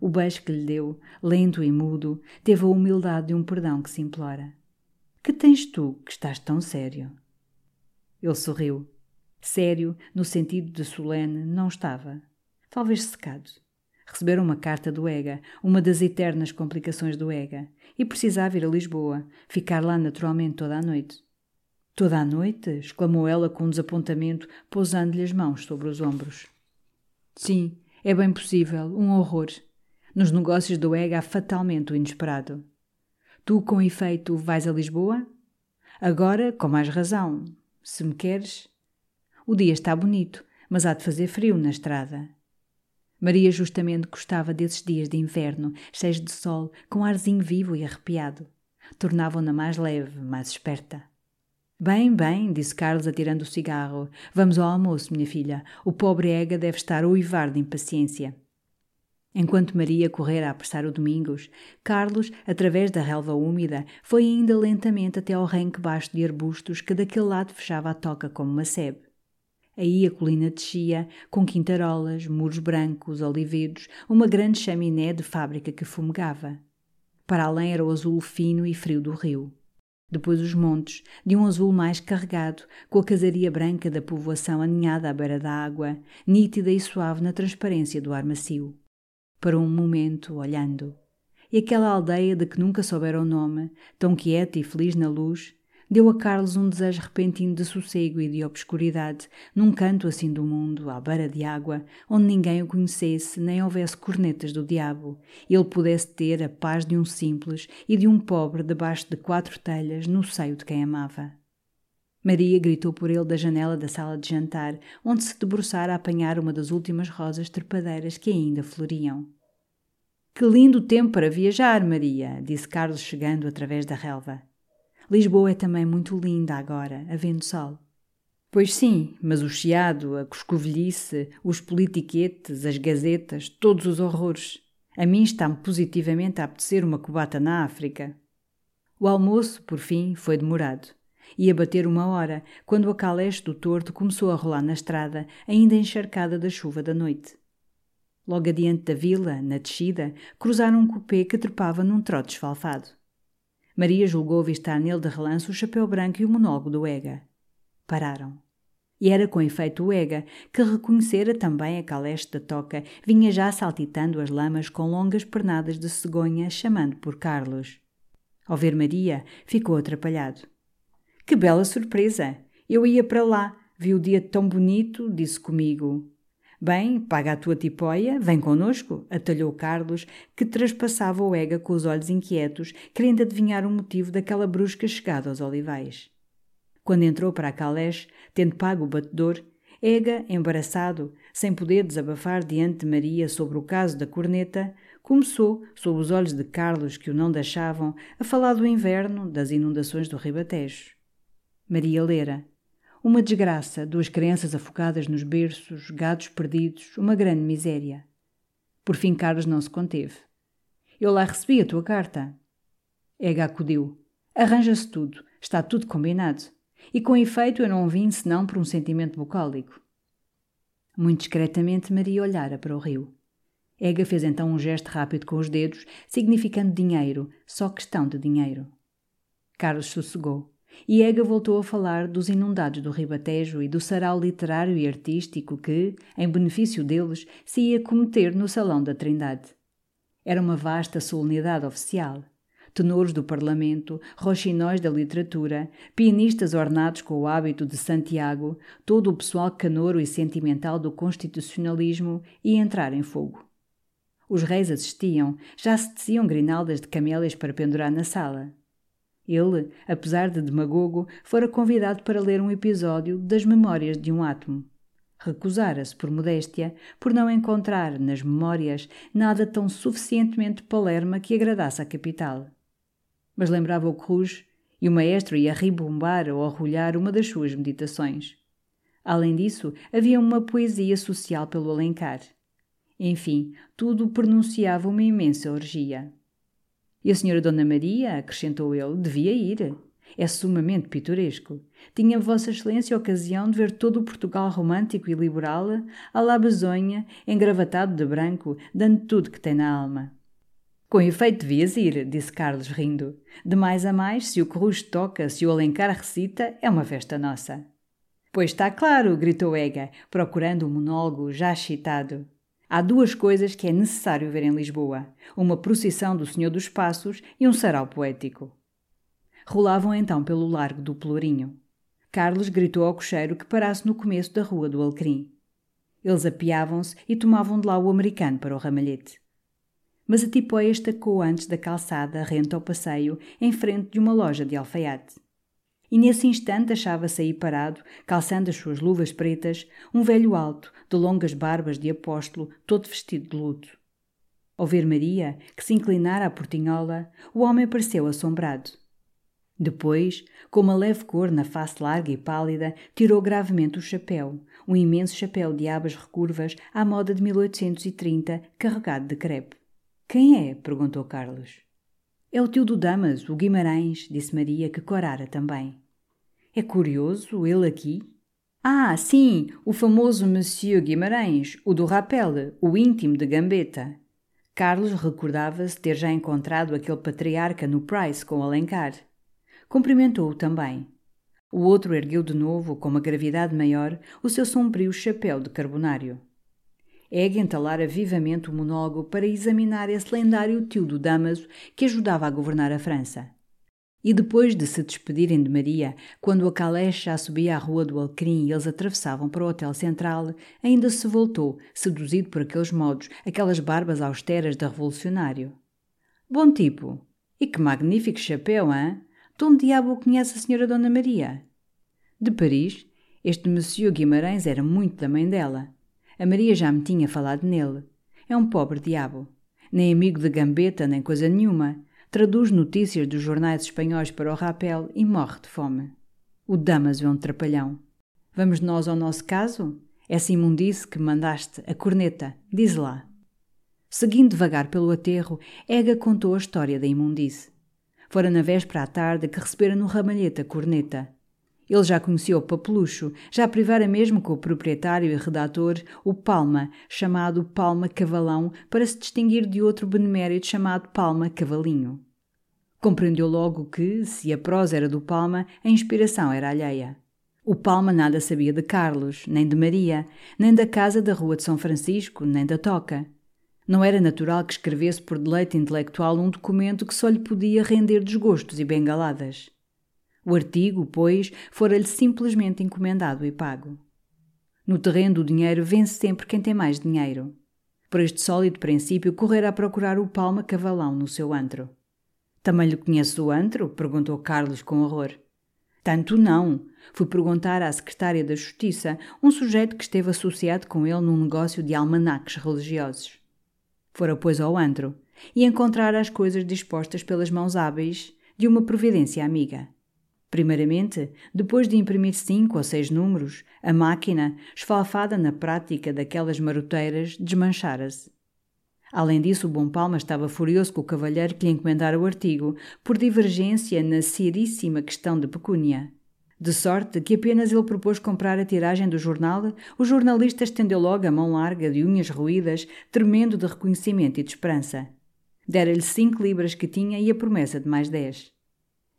O beijo que lhe deu, lento e mudo, teve a humildade de um perdão que se implora. Que tens tu que estás tão sério? Ele sorriu. Sério, no sentido de solene, não estava. Talvez secado. Recebera uma carta do EGA, uma das eternas complicações do EGA, e precisava ir a Lisboa, ficar lá naturalmente toda a noite. Toda a noite? exclamou ela com um desapontamento, pousando-lhe as mãos sobre os ombros. Sim, é bem possível, um horror. Nos negócios do EGA há fatalmente o inesperado. Tu, com efeito, vais a Lisboa? Agora, com mais razão. Se me queres. O dia está bonito, mas há de fazer frio na estrada. Maria justamente gostava desses dias de inverno, cheios de sol, com arzinho vivo e arrepiado. Tornavam-na mais leve, mais esperta. Bem, bem, disse Carlos atirando o cigarro. Vamos ao almoço, minha filha. O pobre Ega deve estar a uivar de impaciência. Enquanto Maria correra a apressar o Domingos, Carlos, através da relva úmida, foi ainda lentamente até ao renque baixo de arbustos que daquele lado fechava a toca como uma sebe. Aí a colina descia, com quintarolas, muros brancos, olivedos, uma grande chaminé de fábrica que fumegava. Para além era o azul fino e frio do rio. depois os montes, de um azul mais carregado, com a casaria branca da povoação aninhada à beira da água, nítida e suave na transparência do ar macio. Parou um momento, olhando. E aquela aldeia de que nunca souberam o nome, tão quieta e feliz na luz, deu a Carlos um desejo repentino de sossego e de obscuridade, num canto assim do mundo, à beira de água, onde ninguém o conhecesse, nem houvesse cornetas do diabo, ele pudesse ter a paz de um simples e de um pobre debaixo de quatro telhas, no seio de quem amava. Maria gritou por ele da janela da sala de jantar, onde se debruçara a apanhar uma das últimas rosas trepadeiras que ainda floriam. Que lindo tempo para viajar, Maria, disse Carlos chegando através da relva. Lisboa é também muito linda agora, havendo sol. Pois sim, mas o chiado, a coscovilhice, os politiquetes, as gazetas, todos os horrores. A mim está-me positivamente a apetecer uma cubata na África. O almoço, por fim, foi demorado. Ia bater uma hora, quando a caleche do torto começou a rolar na estrada, ainda encharcada da chuva da noite. Logo adiante da vila, na descida, cruzaram um cupê que trepava num trote esfalfado. Maria julgou avistar nele de relance o chapéu branco e o monólogo do Ega. Pararam. E era com efeito o Ega, que reconhecera também a caleste da toca, vinha já saltitando as lamas com longas pernadas de cegonha, chamando por Carlos. Ao ver Maria, ficou atrapalhado. Que bela surpresa! Eu ia para lá, vi o dia tão bonito, disse comigo. Bem, paga a tua tipóia, vem connosco, atalhou Carlos, que traspassava o Ega com os olhos inquietos, querendo adivinhar o motivo daquela brusca chegada aos olivais. Quando entrou para a caleche, tendo pago o batedor, Ega, embaraçado, sem poder desabafar diante de Maria sobre o caso da corneta, começou, sob os olhos de Carlos que o não deixavam, a falar do inverno, das inundações do Ribatejo. Maria lera uma desgraça, duas crianças afogadas nos berços, gados perdidos, uma grande miséria. Por fim, Carlos não se conteve. Eu lá recebi a tua carta. Ega acudiu. Arranja-se tudo, está tudo combinado. E com efeito eu não vim senão por um sentimento bucólico. Muito discretamente Maria olhara para o rio. Ega fez então um gesto rápido com os dedos, significando dinheiro, só questão de dinheiro. Carlos sossegou. E Ega voltou a falar dos inundados do Ribatejo e do sarau literário e artístico que, em benefício deles, se ia cometer no Salão da Trindade. Era uma vasta solenidade oficial. Tenores do Parlamento, roxinóis da literatura, pianistas ornados com o hábito de Santiago, todo o pessoal canoro e sentimental do constitucionalismo ia entrar em fogo. Os reis assistiam, já se teciam grinaldas de camélias para pendurar na sala. Ele, apesar de demagogo, fora convidado para ler um episódio das Memórias de um Átomo. Recusara-se por modéstia, por não encontrar nas memórias nada tão suficientemente palerma que agradasse à capital. Mas lembrava o Cruz e o maestro ia ribombar ou arrulhar uma das suas meditações. Além disso, havia uma poesia social pelo Alencar. Enfim, tudo pronunciava uma imensa orgia. E a senhora Dona Maria, acrescentou ele, devia ir. É sumamente pitoresco. Tinha Vossa Excelência ocasião de ver todo o Portugal romântico e liberal, à la besonha, engravatado de branco, dando tudo que tem na alma. Com efeito devias ir, disse Carlos rindo. De mais a mais, se o Cruz toca, se o Alencar recita, é uma festa nossa. Pois está claro, gritou Ega, procurando o um monólogo já excitado. Há duas coisas que é necessário ver em Lisboa: uma procissão do Senhor dos Passos e um sarau poético. Rolavam então pelo largo do Pelourinho. Carlos gritou ao cocheiro que parasse no começo da rua do Alecrim. Eles apiavam-se e tomavam de lá o americano para o ramalhete. Mas a tipóia estacou antes da calçada renta ao passeio, em frente de uma loja de alfaiate. E nesse instante achava-se aí parado, calçando as suas luvas pretas, um velho alto, de longas barbas de apóstolo, todo vestido de luto. Ao ver Maria, que se inclinara à portinhola, o homem pareceu assombrado. Depois, com uma leve cor na face larga e pálida, tirou gravemente o chapéu, um imenso chapéu de abas recurvas à moda de 1830, carregado de crepe. Quem é? perguntou Carlos. É o tio do Damas, o Guimarães, disse Maria, que corara também. É curioso ele aqui? Ah, sim, o famoso Monsieur Guimarães, o do rapel, o íntimo de Gambetta. Carlos recordava-se ter já encontrado aquele patriarca no Price com Alencar. cumprimentou-o também. O outro ergueu de novo, com uma gravidade maior, o seu sombrio chapéu de carbonário. Egg entalara vivamente o monólogo para examinar esse lendário tio do Damaso que ajudava a governar a França. E depois de se despedirem de Maria, quando a caleche já subia a rua do Alcrim e eles atravessavam para o Hotel Central, ainda se voltou, seduzido por aqueles modos, aquelas barbas austeras de revolucionário. Bom tipo! E que magnífico chapéu, hein? De onde diabo conhece a senhora Dona Maria? De Paris, este Monsieur Guimarães era muito da mãe dela. A Maria já me tinha falado nele. É um pobre diabo. Nem amigo de gambeta, nem coisa nenhuma traduz notícias dos jornais espanhóis para o rapel e morre de fome. O Damas é um trapalhão. Vamos nós ao nosso caso? Essa imundice que mandaste, a corneta, diz lá. Seguindo devagar pelo aterro, Ega contou a história da imundice. Fora na véspera à tarde que recebera no ramalhete a corneta. Ele já conhecia o papelucho, já privara mesmo com o proprietário e redator, o Palma, chamado Palma Cavalão, para se distinguir de outro benemérito chamado Palma Cavalinho. Compreendeu logo que, se a prosa era do Palma, a inspiração era alheia. O Palma nada sabia de Carlos, nem de Maria, nem da casa da Rua de São Francisco, nem da Toca. Não era natural que escrevesse por deleite intelectual um documento que só lhe podia render desgostos e bengaladas. O artigo, pois, fora-lhe simplesmente encomendado e pago. No terreno do dinheiro vence sempre quem tem mais dinheiro. Por este sólido princípio, correra a procurar o Palma Cavalão no seu antro. Também lhe conhece o antro? perguntou Carlos com horror. Tanto não. Fui perguntar à secretária da Justiça, um sujeito que esteve associado com ele num negócio de almanaques religiosos. Fora, pois, ao antro e encontrar as coisas dispostas pelas mãos hábeis de uma providência amiga. Primeiramente, depois de imprimir cinco ou seis números, a máquina, esfalfada na prática daquelas maroteiras, desmanchara-se. Além disso, o Bom Palma estava furioso com o cavalheiro que lhe encomendara o artigo, por divergência na seríssima questão de pecúnia. De sorte que apenas ele propôs comprar a tiragem do jornal, o jornalista estendeu logo a mão larga de unhas ruídas, tremendo de reconhecimento e de esperança. Dera-lhe cinco libras que tinha e a promessa de mais dez.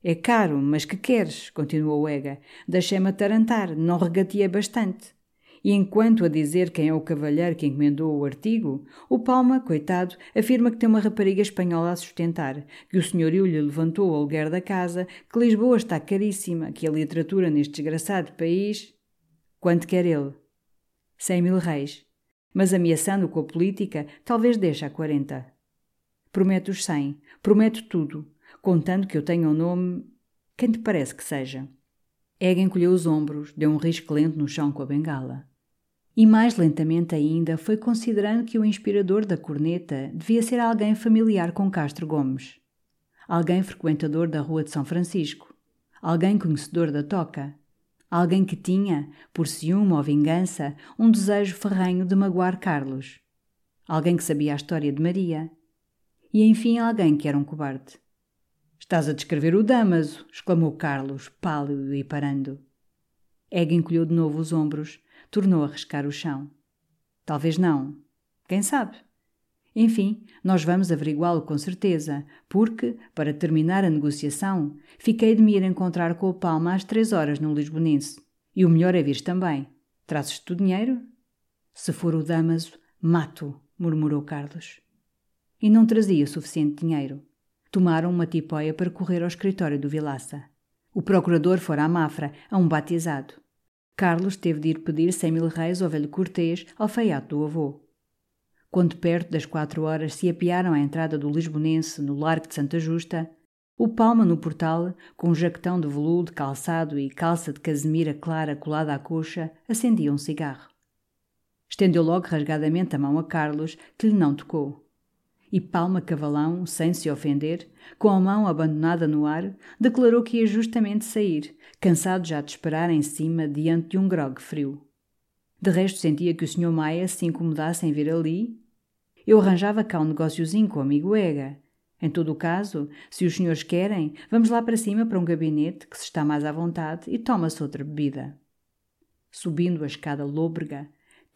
É caro, mas que queres? continuou Ega. Deixei-me atarantar, não regateei bastante. E enquanto a dizer quem é o cavalheiro que encomendou o artigo, o Palma, coitado, afirma que tem uma rapariga espanhola a sustentar, que o senhorio lhe levantou o aluguer da casa, que Lisboa está caríssima, que a literatura neste desgraçado país. Quanto quer ele? Cem mil reis. Mas ameaçando com a política, talvez deixe a quarenta. Prometo os cem. Prometo tudo. Contando que eu tenha um nome. Quem te parece que seja? Egg encolheu os ombros, deu um risco lento no chão com a bengala. E mais lentamente ainda foi considerando que o inspirador da corneta devia ser alguém familiar com Castro Gomes. Alguém frequentador da Rua de São Francisco. Alguém conhecedor da toca. Alguém que tinha, por ciúme ou vingança, um desejo ferrenho de magoar Carlos. Alguém que sabia a história de Maria. E enfim alguém que era um cobarde. Estás a descrever o Damaso, exclamou Carlos, pálido e parando. Egg encolheu de novo os ombros, tornou a riscar o chão. Talvez não. Quem sabe? Enfim, nós vamos averiguá-lo com certeza, porque, para terminar a negociação, fiquei de me ir encontrar com o Palma às três horas no Lisbonense. E o melhor é vir também. Trazes-te o dinheiro? Se for o Damaso, mato, murmurou Carlos. E não trazia suficiente dinheiro. Tomaram uma tipóia para correr ao escritório do Vilaça. O procurador fora à Mafra, a um batizado. Carlos teve de ir pedir cem mil reis ao velho Cortês, alfaiate do avô. Quando perto das quatro horas se apiaram à entrada do Lisbonense no Largo de Santa Justa, o Palma no portal, com um jaquetão de veludo calçado e calça de casemira clara colada à coxa, acendia um cigarro. Estendeu logo rasgadamente a mão a Carlos, que lhe não tocou. E Palma Cavalão, sem se ofender, com a mão abandonada no ar, declarou que ia justamente sair, cansado já de esperar em cima diante de um grog frio. De resto sentia que o Sr. Maia se incomodasse em vir ali. Eu arranjava cá um negóciozinho com o amigo Ega. Em todo o caso, se os senhores querem, vamos lá para cima para um gabinete que se está mais à vontade e toma-se outra bebida. Subindo a escada lôbrega,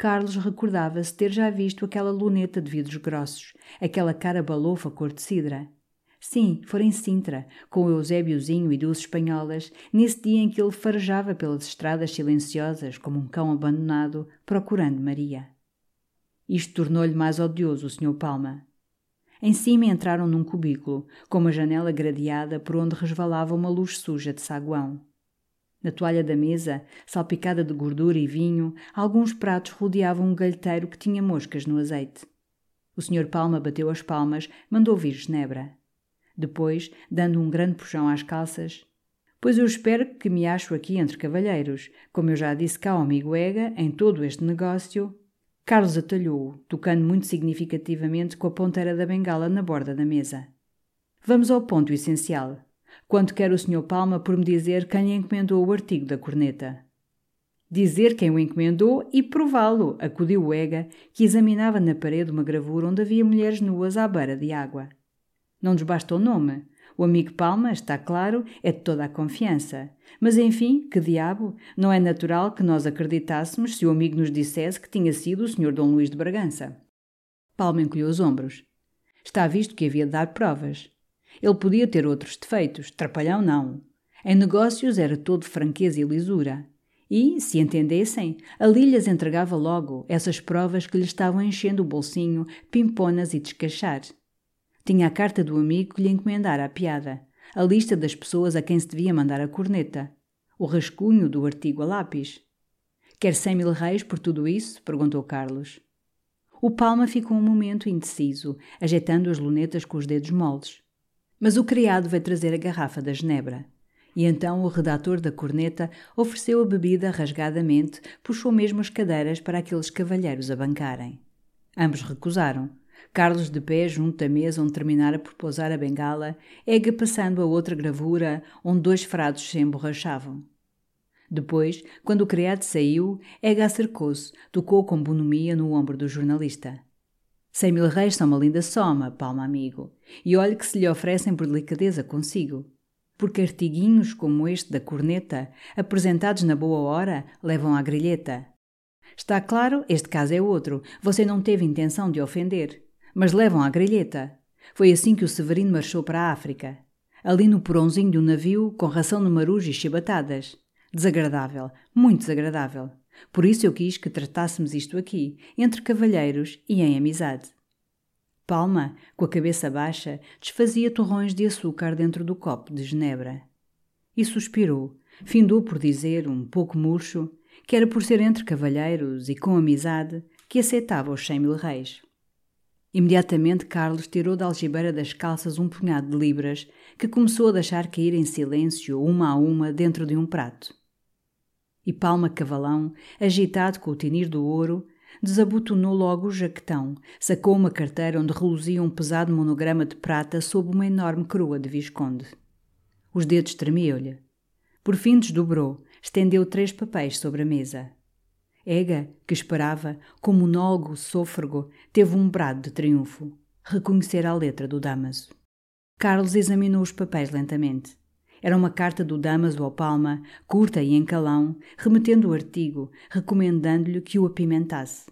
Carlos recordava-se ter já visto aquela luneta de vidros grossos, aquela cara balofa cor de cidra. Sim, fora em Sintra, com o Eusébiozinho e duas espanholas, nesse dia em que ele farejava pelas estradas silenciosas como um cão abandonado, procurando Maria. Isto tornou-lhe mais odioso o Sr. Palma. Em cima entraram num cubículo, com uma janela gradeada por onde resvalava uma luz suja de saguão. Na toalha da mesa, salpicada de gordura e vinho, alguns pratos rodeavam um galheteiro que tinha moscas no azeite. O Sr. Palma bateu as palmas, mandou vir genebra. Depois, dando um grande puxão às calças, Pois eu espero que me acho aqui entre cavalheiros. Como eu já disse cá ao amigo Ega, em todo este negócio. Carlos atalhou-o, tocando muito significativamente com a ponteira da bengala na borda da mesa. Vamos ao ponto essencial. Quanto quer o Sr. Palma por me dizer quem lhe encomendou o artigo da corneta? Dizer quem o encomendou e prová-lo, acudiu o Ega, que examinava na parede uma gravura onde havia mulheres nuas à beira de água. Não nos basta o nome. O amigo Palma, está claro, é de toda a confiança. Mas enfim, que diabo, não é natural que nós acreditássemos se o amigo nos dissesse que tinha sido o Sr. Dom Luís de Bragança. Palma encolheu os ombros. Está visto que havia de dar provas. Ele podia ter outros defeitos, trapalhão não. Em negócios era todo franqueza e lisura. E, se entendessem, ali lhes entregava logo essas provas que lhe estavam enchendo o bolsinho, pimponas e descachar. Tinha a carta do amigo que lhe encomendara a piada, a lista das pessoas a quem se devia mandar a corneta, o rascunho do artigo a lápis. Quer cem mil reis por tudo isso? perguntou Carlos. O Palma ficou um momento indeciso, ajeitando as lunetas com os dedos moldes. Mas o criado veio trazer a garrafa da genebra. E então o redator da corneta ofereceu a bebida rasgadamente, puxou mesmo as cadeiras para aqueles cavalheiros a bancarem. Ambos recusaram. Carlos de pé junto da mesa onde terminara por pousar a bengala, Ega passando a outra gravura onde dois frados se emborrachavam. Depois, quando o criado saiu, Ega acercou-se, tocou com bonomia no ombro do jornalista. Cem mil reis são uma linda soma, palma amigo, e olhe que se lhe oferecem por delicadeza consigo. Porque artiguinhos como este da corneta, apresentados na boa hora, levam à grilheta. Está claro, este caso é outro, você não teve intenção de ofender mas levam à grelheta. Foi assim que o Severino marchou para a África. Ali no porãozinho de um navio, com ração de marujo e chibatadas. Desagradável, muito desagradável. Por isso eu quis que tratássemos isto aqui, entre cavalheiros e em amizade. Palma, com a cabeça baixa, desfazia torrões de açúcar dentro do copo de genebra. E suspirou, findou por dizer, um pouco murcho, que era por ser entre cavalheiros e com amizade que aceitava os cem mil reis. Imediatamente Carlos tirou da algibeira das calças um punhado de libras que começou a deixar cair em silêncio, uma a uma, dentro de um prato. E Palma Cavalão, agitado com o tinir do ouro, desabotonou logo o jaquetão, sacou uma carteira onde reluzia um pesado monograma de prata sob uma enorme coroa de Visconde. Os dedos tremiam-lhe. Por fim desdobrou, estendeu três papéis sobre a mesa. Ega, que esperava, com monólogo sôfrego, teve um brado de triunfo. Reconhecer a letra do Damaso. Carlos examinou os papéis lentamente. Era uma carta do Damaso ao Palma, curta e em calão, remetendo o artigo, recomendando-lhe que o apimentasse.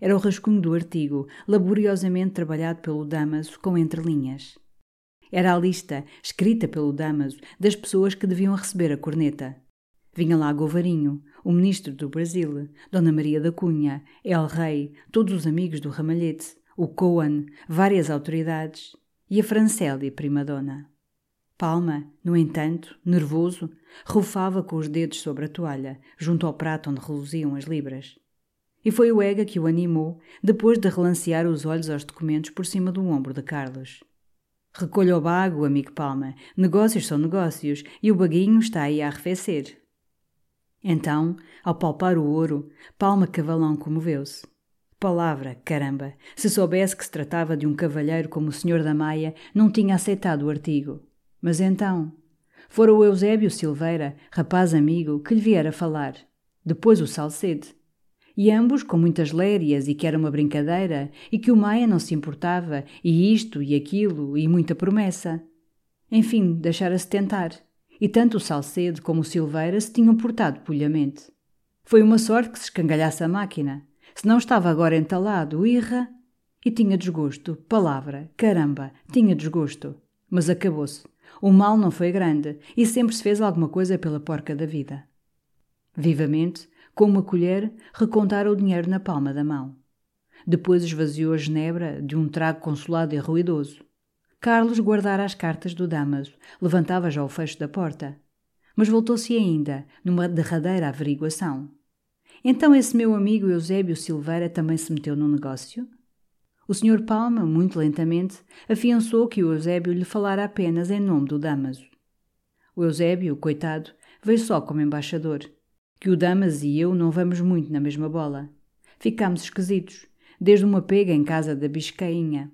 Era o rascunho do artigo, laboriosamente trabalhado pelo Damaso com entrelinhas. Era a lista, escrita pelo Damaso, das pessoas que deviam receber a corneta. Vinha lá Govarinho, o ministro do Brasil, Dona Maria da Cunha, El Rei, todos os amigos do Ramalhete, o Coan, várias autoridades e a Francélia Primadona. Palma, no entanto, nervoso, rufava com os dedos sobre a toalha, junto ao prato onde reluziam as libras. E foi o Ega que o animou, depois de relancear os olhos aos documentos por cima do ombro de Carlos. Recolha o bago, amigo Palma. Negócios são negócios, e o baguinho está aí a arrefecer. Então, ao palpar o ouro, Palma Cavalão comoveu-se. Palavra, caramba! Se soubesse que se tratava de um cavalheiro como o Senhor da Maia, não tinha aceitado o artigo. Mas então. Fora o Eusébio Silveira, rapaz amigo, que lhe viera falar. Depois o Salcede. E ambos com muitas lérias e que era uma brincadeira, e que o Maia não se importava, e isto e aquilo, e muita promessa. Enfim, deixara-se tentar e tanto o Salcedo como o Silveira se tinham portado pulhamente. Foi uma sorte que se escangalhasse a máquina, senão estava agora entalado, irra, e tinha desgosto, palavra, caramba, tinha desgosto. Mas acabou-se. O mal não foi grande e sempre se fez alguma coisa pela porca da vida. Vivamente, com uma colher, recontara o dinheiro na palma da mão. Depois esvaziou a genebra de um trago consolado e ruidoso. Carlos guardara as cartas do Damaso, levantava já o fecho da porta. Mas voltou-se ainda, numa derradeira averiguação. Então esse meu amigo Eusébio Silveira também se meteu no negócio? O Sr. Palma, muito lentamente, afiançou que o Eusébio lhe falara apenas em nome do Damaso. O Eusébio, coitado, veio só como embaixador. Que o Damas e eu não vamos muito na mesma bola. Ficámos esquisitos, desde uma pega em casa da Biscainha.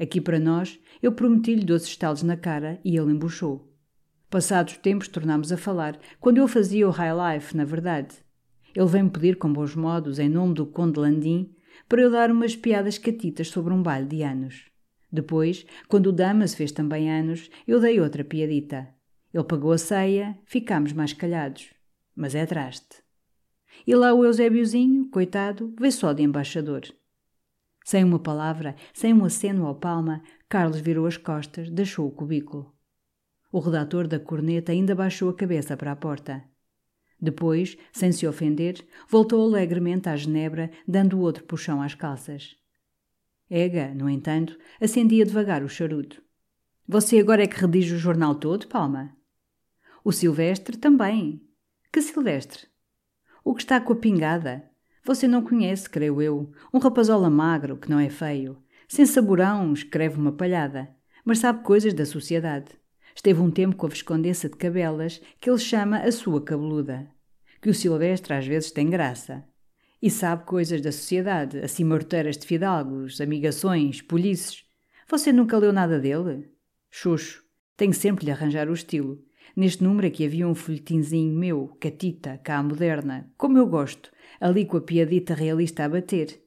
Aqui para nós, eu prometi-lhe doces estalos na cara e ele embuchou. Passados tempos tornámos a falar, quando eu fazia o High Life, na verdade. Ele veio-me pedir com bons modos, em nome do Conde Landim, para eu dar umas piadas catitas sobre um baile de anos. Depois, quando o Damas fez também anos, eu dei outra piadita. Ele pagou a ceia, ficámos mais calhados. Mas é traste. E lá o Eusébiozinho, coitado, veio só de embaixador. Sem uma palavra, sem um aceno ao palma, Carlos virou as costas, deixou o cubículo. O redator da corneta ainda baixou a cabeça para a porta. Depois, sem se ofender, voltou alegremente à genebra, dando outro puxão às calças. Ega, no entanto, acendia devagar o charuto. Você agora é que redige o jornal todo, Palma? O Silvestre também. Que Silvestre? O que está com a pingada. Você não conhece, creio eu. Um rapazola magro, que não é feio. Sem saborão, escreve uma palhada. Mas sabe coisas da sociedade. Esteve um tempo com a Viscondessa de Cabelas, que ele chama a sua cabeluda. Que o Silvestre às vezes tem graça. E sabe coisas da sociedade, assim morteiras de fidalgos, amigações, polícias. Você nunca leu nada dele? Xuxo. Tenho sempre lhe arranjar o estilo. Neste número aqui havia um folhetinzinho meu, catita, cá moderna, como eu gosto, ali com a piadita realista a bater.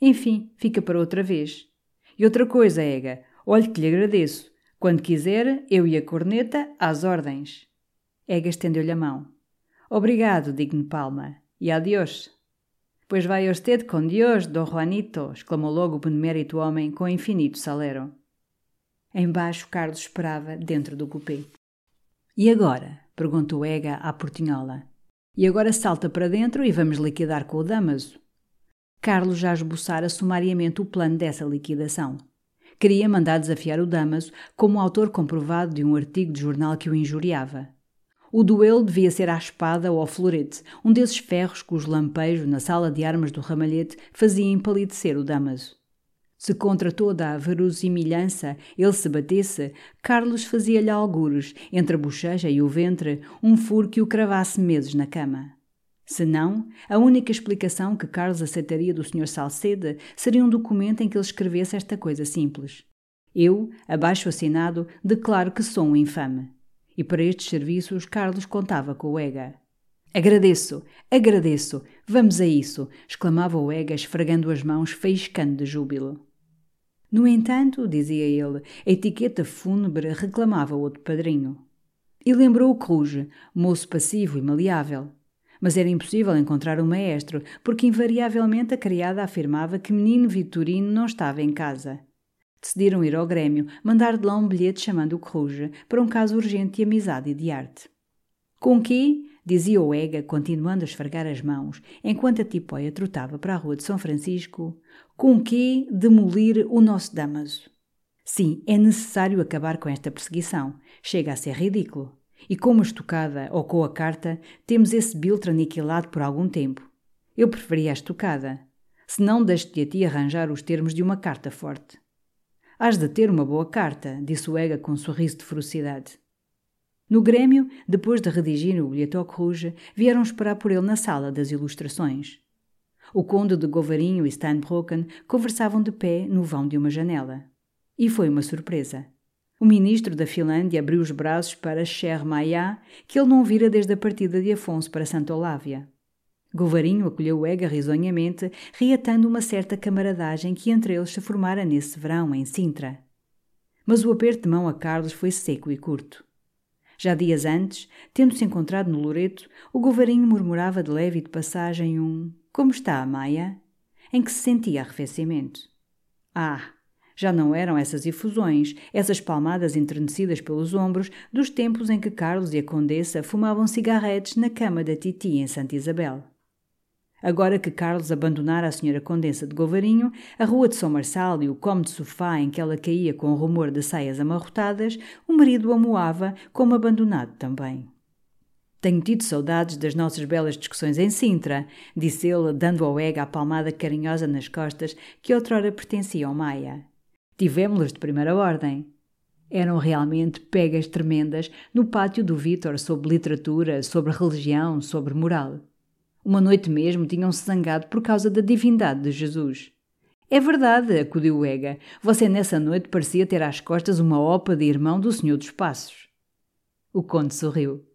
Enfim, fica para outra vez. E outra coisa, Ega, olhe que lhe agradeço. Quando quiser, eu e a corneta, às ordens. Ega estendeu-lhe a mão. Obrigado, digno Palma. E adiós. Pois vai usted com Deus, Dom Juanito, exclamou logo o benemérito homem com infinito salero. Embaixo, Carlos esperava, dentro do cupê. E agora? perguntou Ega à portinhola. E agora salta para dentro e vamos liquidar com o Damaso. Carlos já esboçara sumariamente o plano dessa liquidação. Queria mandar desafiar o Damaso como autor comprovado de um artigo de jornal que o injuriava. O duelo devia ser à espada ou ao florete, um desses ferros cujo lampejo na sala de armas do ramalhete fazia empalidecer o Damaso. Se contra toda a verosimilhança ele se batesse, Carlos fazia-lhe algures, entre a bochecha e o ventre, um furo que o cravasse meses na cama. Se não, a única explicação que Carlos aceitaria do Sr. Salcede seria um documento em que ele escrevesse esta coisa simples. Eu, abaixo assinado, declaro que sou um infame. E para estes serviços Carlos contava com o Ega. Agradeço, agradeço, vamos a isso! exclamava o Ega, esfregando as mãos, faiscando de júbilo. No entanto, dizia ele, a etiqueta fúnebre reclamava outro padrinho. E lembrou o Cruz, moço passivo e maleável. Mas era impossível encontrar um maestro, porque invariavelmente a criada afirmava que menino Vitorino não estava em casa. Decidiram ir ao Grêmio, mandar de lá um bilhete chamando o Cruz, para um caso urgente de amizade e de arte. Com que, dizia o Ega, continuando a esfregar as mãos, enquanto a tipóia trotava para a rua de São Francisco, com que demolir o nosso Damaso. Sim, é necessário acabar com esta perseguição. Chega a ser ridículo. E com uma estocada ou com a carta, temos esse biltre aniquilado por algum tempo. Eu preferia a estocada. Se não, deixe-te a ti arranjar os termos de uma carta forte. Hás de ter uma boa carta, disse o Ega com um sorriso de ferocidade. No Grêmio, depois de redigir o bilhete ao Cruz, vieram esperar por ele na sala das ilustrações. O conde de Govarinho e Steinbrocken conversavam de pé no vão de uma janela. E foi uma surpresa. O ministro da Finlândia abriu os braços para Cher Maia, que ele não vira desde a partida de Afonso para Santa Olávia. Govarinho acolheu Ega risonhamente, reatando uma certa camaradagem que entre eles se formara nesse verão, em Sintra. Mas o aperto de mão a Carlos foi seco e curto. Já dias antes, tendo-se encontrado no Loreto, o Govarinho murmurava de leve e de passagem um Como está a Maia? em que se sentia arrefecimento. Ah, Já não eram essas efusões, essas palmadas enternecidas pelos ombros, dos tempos em que Carlos e a Condessa fumavam cigarretes na cama da Titi em Santa Isabel. Agora que Carlos abandonara a senhora Condessa de Govarinho, a rua de São Marçal e o cômodo sofá em que ela caía com o rumor de saias amarrotadas, o marido a moava como abandonado também. Tenho tido saudades das nossas belas discussões em Sintra, disse ele, dando ao Ega a palmada carinhosa nas costas que outrora pertencia ao Maia. Tivemos-las de primeira ordem. Eram realmente pegas tremendas no pátio do Vítor sobre literatura, sobre religião, sobre moral. Uma noite mesmo tinham-se zangado por causa da divindade de Jesus. É verdade, acudiu Ega. Você nessa noite parecia ter às costas uma opa de irmão do Senhor dos Passos. O conde sorriu.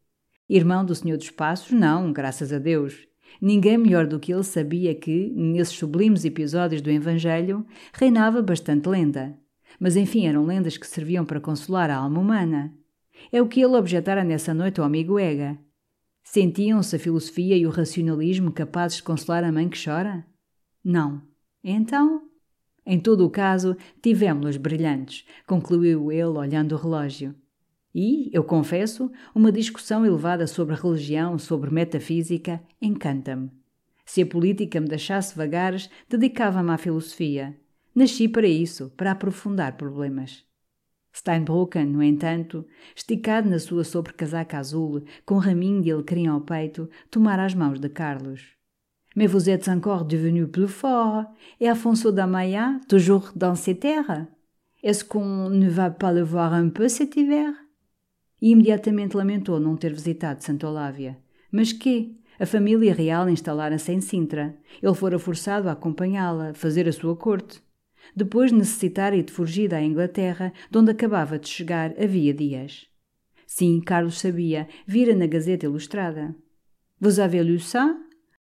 Irmão do Senhor dos Passos, não, graças a Deus. Ninguém melhor do que ele sabia que, nesses sublimes episódios do Evangelho, reinava bastante lenda. Mas enfim, eram lendas que serviam para consolar a alma humana. É o que ele objetara nessa noite ao amigo Ega. Sentiam-se a filosofia e o racionalismo capazes de consolar a mãe que chora? Não. Então? Em todo o caso, tivemos-los brilhantes, concluiu ele olhando o relógio. E, eu confesso, uma discussão elevada sobre religião, sobre metafísica, encanta-me. Se a política me deixasse vagares, dedicava-me à filosofia. Nasci para isso, para aprofundar problemas. Steinbrücken, no entanto, esticado na sua sobrecasaca azul, com raminho de alecrim ao peito, tomara as mãos de Carlos. Mais vous êtes encore devenu plus fort, et Afonso da Maia, toujours dans ces terres? Est-ce qu'on ne va pas le voir un peu cet hiver? E imediatamente lamentou não ter visitado Santa Olávia. Mas que? A família real instalara-se em Sintra. Ele fora forçado a acompanhá-la, fazer a sua corte. Depois de necessitar ir de fugida à Inglaterra, de onde acabava de chegar havia dias. Sim, Carlos sabia, vira na Gazeta Ilustrada. Vous avez lu ça?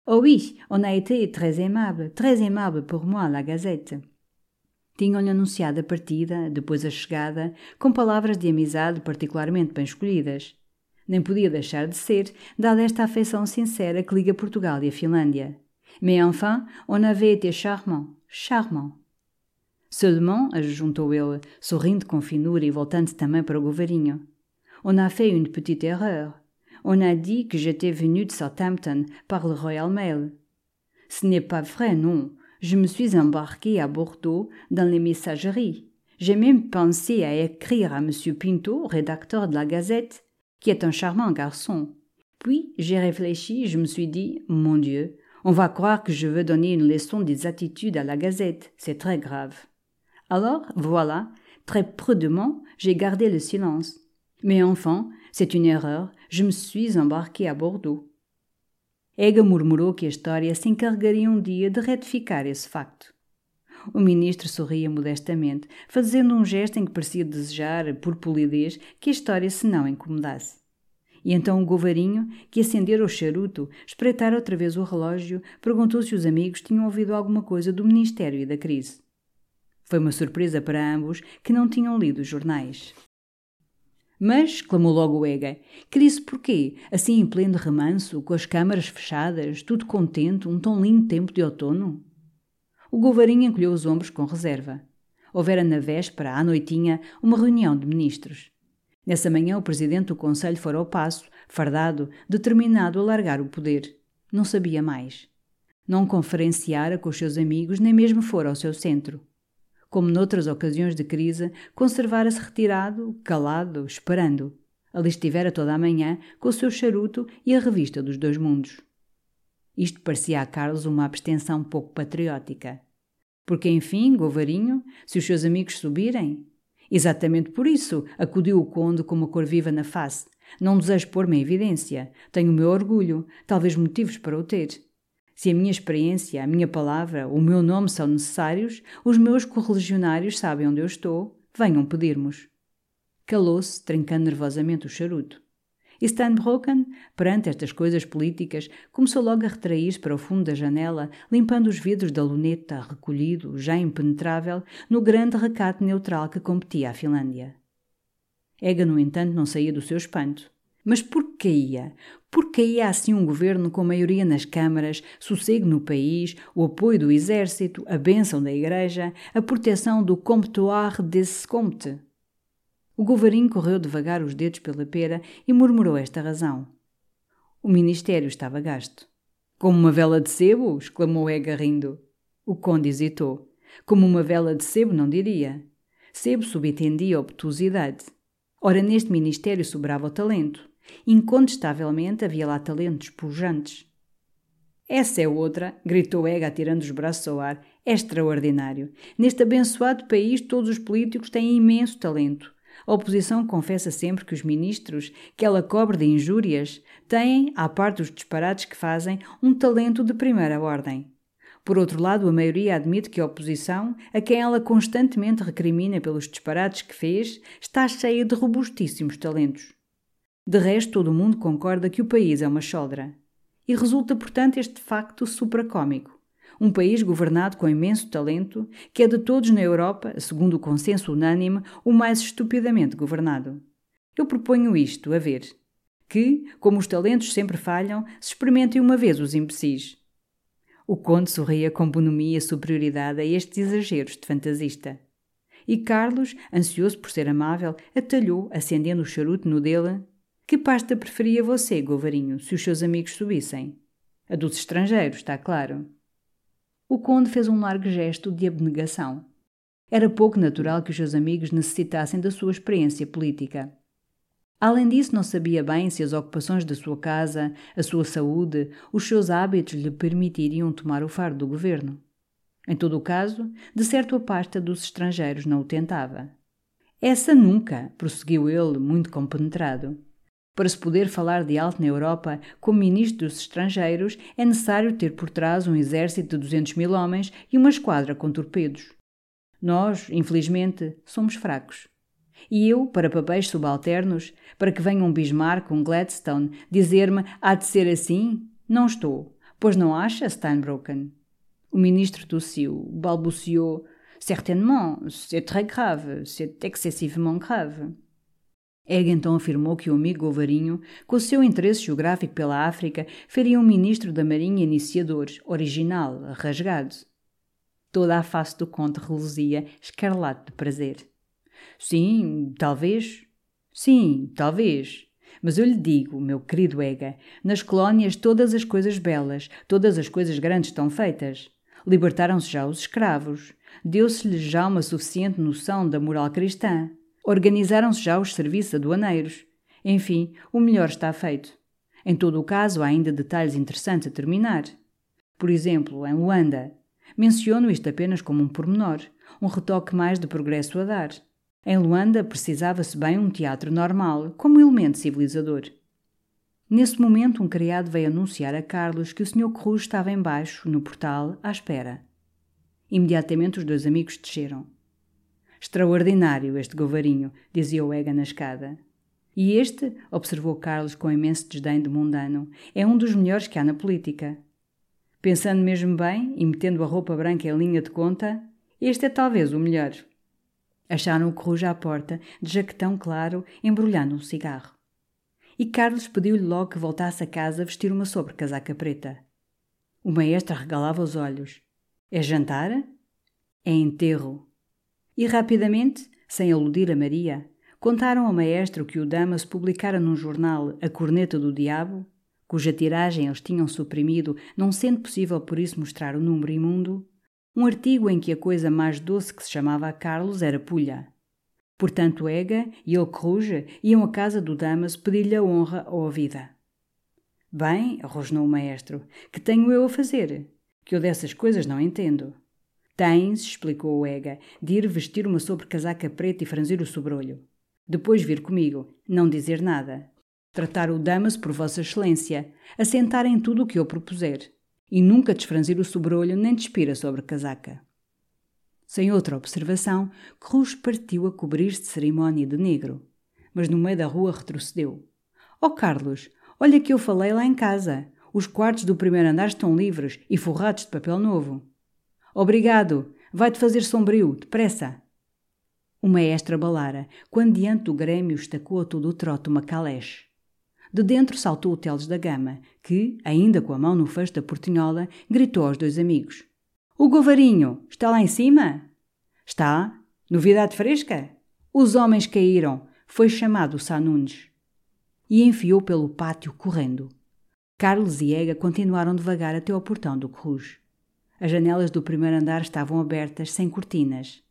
Oh oui, on a été très aimable, très aimable pour moi, la Gazette. Tinham-lhe anunciado a partida, depois a chegada, com palavras de amizade particularmente bem escolhidas. Nem podia deixar de ser, dada esta afeição sincera que liga Portugal e a Finlândia. Mais enfin, on avait été charmant, charmant. Seulement, ajuntou ele, sorrindo com finura e voltando também para o govarinho. On a fait une petite erreur. On a dit que j'étais venu de Southampton par le Royal Mail. Ce n'est pas vrai, non. Je me suis embarqué à Bordeaux dans les messageries. J'ai même pensé à écrire à M. Pinto, rédacteur de la Gazette, qui est un charmant garçon. Puis j'ai réfléchi, je me suis dit, mon Dieu, on va croire que je veux donner une leçon des attitudes à la Gazette, c'est très grave. Alors, voilà, très prudemment, j'ai gardé le silence. Mais enfin, c'est une erreur, je me suis embarqué à Bordeaux. Ega murmurou que a história se encarregaria um dia de retificar esse facto. O ministro sorria modestamente, fazendo um gesto em que parecia desejar, por polidez, que a história se não incomodasse. E então o govarinho, que acendera o charuto, espreitara outra vez o relógio, perguntou se os amigos tinham ouvido alguma coisa do Ministério e da crise. Foi uma surpresa para ambos que não tinham lido os jornais. Mas, clamou logo o Ega, crise porquê? Assim em pleno remanso, com as câmaras fechadas, tudo contente, um tão lindo tempo de outono? O Govarinho encolheu os ombros com reserva. Houvera na véspera, à noitinha, uma reunião de ministros. Nessa manhã, o presidente do Conselho fora ao passo, fardado, determinado a largar o poder. Não sabia mais. Não conferenciara com os seus amigos, nem mesmo fora ao seu centro como noutras ocasiões de crise, conservara-se retirado, calado, esperando. Ali estivera toda a manhã, com o seu charuto e a revista dos dois mundos. Isto parecia a Carlos uma abstenção pouco patriótica. Porque, enfim, Govarinho, se os seus amigos subirem. Exatamente por isso, acudiu o conde com uma cor viva na face. Não desejo pôr-me em evidência. Tenho o meu orgulho, talvez motivos para o ter. Se a minha experiência, a minha palavra, o meu nome são necessários, os meus correligionários sabem onde eu estou, venham pedir-mos. Calou-se, trincando nervosamente o charuto. E Steinbrocken, perante estas coisas políticas, começou logo a retrair-se para o fundo da janela, limpando os vidros da luneta, recolhido, já impenetrável, no grande recato neutral que competia à Finlândia. Ega, no entanto, não saía do seu espanto. Mas por que caía? Por que caía assim um governo com maioria nas câmaras, sossego no país, o apoio do exército, a bênção da igreja, a proteção do comptoir des comptes? O governinho correu devagar os dedos pela pera e murmurou esta razão. O ministério estava gasto. Como uma vela de sebo? exclamou Ega rindo. O conde hesitou. Como uma vela de sebo, não diria. Sebo subentendia obtusidade. Ora, neste ministério sobrava o talento. Incontestavelmente havia lá talentos pujantes. Essa é outra, gritou Ega, atirando os braços ao ar. É extraordinário. Neste abençoado país, todos os políticos têm imenso talento. A oposição confessa sempre que os ministros, que ela cobre de injúrias, têm, à parte dos disparates que fazem, um talento de primeira ordem. Por outro lado, a maioria admite que a oposição, a quem ela constantemente recrimina pelos disparates que fez, está cheia de robustíssimos talentos. De resto, todo o mundo concorda que o país é uma choldra. E resulta, portanto, este facto supracômico. Um país governado com imenso talento, que é de todos na Europa, segundo o consenso unânime, o mais estupidamente governado. Eu proponho isto, a ver. Que, como os talentos sempre falham, se experimentem uma vez os imbecis. O conde sorria com bonomia e superioridade a estes exageros de fantasista. E Carlos, ansioso por ser amável, atalhou, acendendo o charuto no dele. Que pasta preferia você, Govarinho, se os seus amigos subissem? A dos estrangeiros, está claro. O conde fez um largo gesto de abnegação. Era pouco natural que os seus amigos necessitassem da sua experiência política. Além disso, não sabia bem se as ocupações da sua casa, a sua saúde, os seus hábitos lhe permitiriam tomar o fardo do governo. Em todo o caso, de certo a pasta dos estrangeiros não o tentava. Essa nunca, prosseguiu ele, muito compenetrado. Para se poder falar de alto na Europa como ministro dos estrangeiros, é necessário ter por trás um exército de 200 mil homens e uma esquadra com torpedos. Nós, infelizmente, somos fracos. E eu, para papéis subalternos, para que venha um Bismarck, um Gladstone, dizer-me há de ser assim? Não estou. Pois não acha, Steinbrocken? O ministro tossiu, balbuciou. Certainement, c'est très grave, c'est excessivement grave. Egg então afirmou que o amigo Govarinho, com o seu interesse geográfico pela África, faria um ministro da Marinha iniciador, original, rasgado. Toda a face do conde reluzia, escarlate de prazer. Sim, talvez. Sim, talvez. Mas eu lhe digo, meu querido Ega, nas colónias todas as coisas belas, todas as coisas grandes estão feitas. Libertaram-se já os escravos. Deu-se-lhes já uma suficiente noção da moral cristã. Organizaram-se já os serviços aduaneiros. Enfim, o melhor está feito. Em todo o caso, há ainda detalhes interessantes a terminar. Por exemplo, em Luanda. Menciono isto apenas como um pormenor, um retoque mais de progresso a dar. Em Luanda precisava-se bem um teatro normal, como elemento civilizador. Nesse momento, um criado veio anunciar a Carlos que o Sr. Cruz estava embaixo, no portal, à espera. Imediatamente os dois amigos desceram. Extraordinário este govarinho, dizia o Ega na escada. E este, observou Carlos com imenso desdém de mundano, é um dos melhores que há na política. Pensando mesmo bem e metendo a roupa branca em linha de conta, este é talvez o melhor. Acharam o coruja à porta, de jaquetão claro, embrulhando um cigarro. E Carlos pediu-lhe logo que voltasse a casa vestir uma sobrecasaca preta. O maestro regalava os olhos. É jantar? É enterro. E rapidamente, sem aludir a Maria, contaram ao maestro que o Damas publicara num jornal A Corneta do Diabo, cuja tiragem eles tinham suprimido, não sendo possível por isso mostrar o número imundo, um artigo em que a coisa mais doce que se chamava a Carlos era pulha. Portanto, Ega e ele iam à casa do Damas pedir-lhe a honra ou a vida. Bem, rosnou o maestro, que tenho eu a fazer? Que eu dessas coisas não entendo. Tens, explicou o Ega, de ir vestir uma sobrecasaca preta e franzir o sobrolho. Depois vir comigo, não dizer nada. Tratar o Damas por Vossa Excelência, assentar em tudo o que eu propuser e nunca desfranzir o sobrolho nem despir a casaca. Sem outra observação, Cruz partiu a cobrir-se de cerimónia de negro, mas no meio da rua retrocedeu. Oh Carlos, olha que eu falei lá em casa. Os quartos do primeiro andar estão livres e forrados de papel novo. Obrigado. Vai-te fazer sombrio, depressa. O maestro abalara, quando diante do grêmio estacou a todo o trote uma caleche. De dentro saltou o Teles da Gama, que, ainda com a mão no fecho da portinhola, gritou aos dois amigos: O Govarinho está lá em cima? Está. Novidade fresca? Os homens caíram. Foi chamado Sanunes. E enfiou pelo pátio correndo. Carlos e Ega continuaram devagar até ao portão do Cruz. As janelas do primeiro andar estavam abertas, sem cortinas.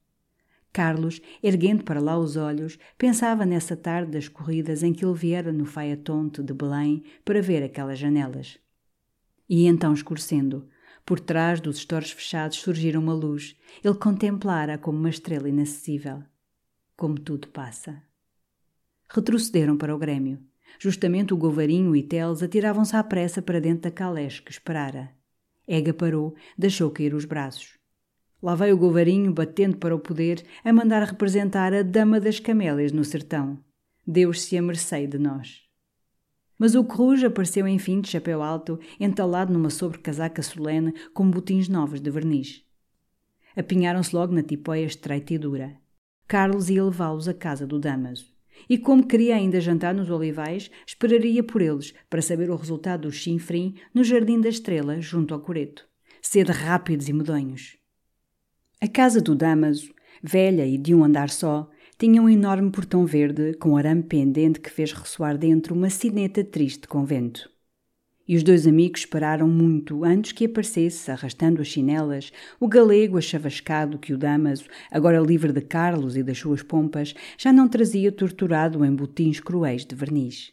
Carlos, erguendo para lá os olhos, pensava nessa tarde das corridas em que ele viera no Faiatonte de Belém para ver aquelas janelas. E então, escurecendo, por trás dos estores fechados surgira uma luz. Ele contemplara como uma estrela inacessível. Como tudo passa. Retrocederam para o Grêmio. Justamente o Govarinho e Teles atiravam-se à pressa para dentro da caleche que esperara. Ega parou, deixou cair os braços. Lá veio o Govarinho, batendo para o poder, a mandar representar a Dama das Camélias no sertão. Deus se a mercei de nós. Mas o Coruja apareceu enfim de chapéu alto, entalado numa sobrecasaca solene com botins novos de verniz. Apinharam-se logo na tipóia estreita e dura. Carlos ia levá-los à casa do Damaso. E como queria ainda jantar nos olivais, esperaria por eles para saber o resultado do chinfrim no Jardim da Estrela, junto ao coreto. Ser rápidos e medonhos. A casa do Damaso, velha e de um andar só, tinha um enorme portão verde com arame pendente que fez ressoar dentro uma sineta triste com vento. E os dois amigos esperaram muito antes que aparecesse, arrastando as chinelas, o galego achavascado que o Damaso, agora livre de Carlos e das suas pompas, já não trazia torturado em botins cruéis de verniz.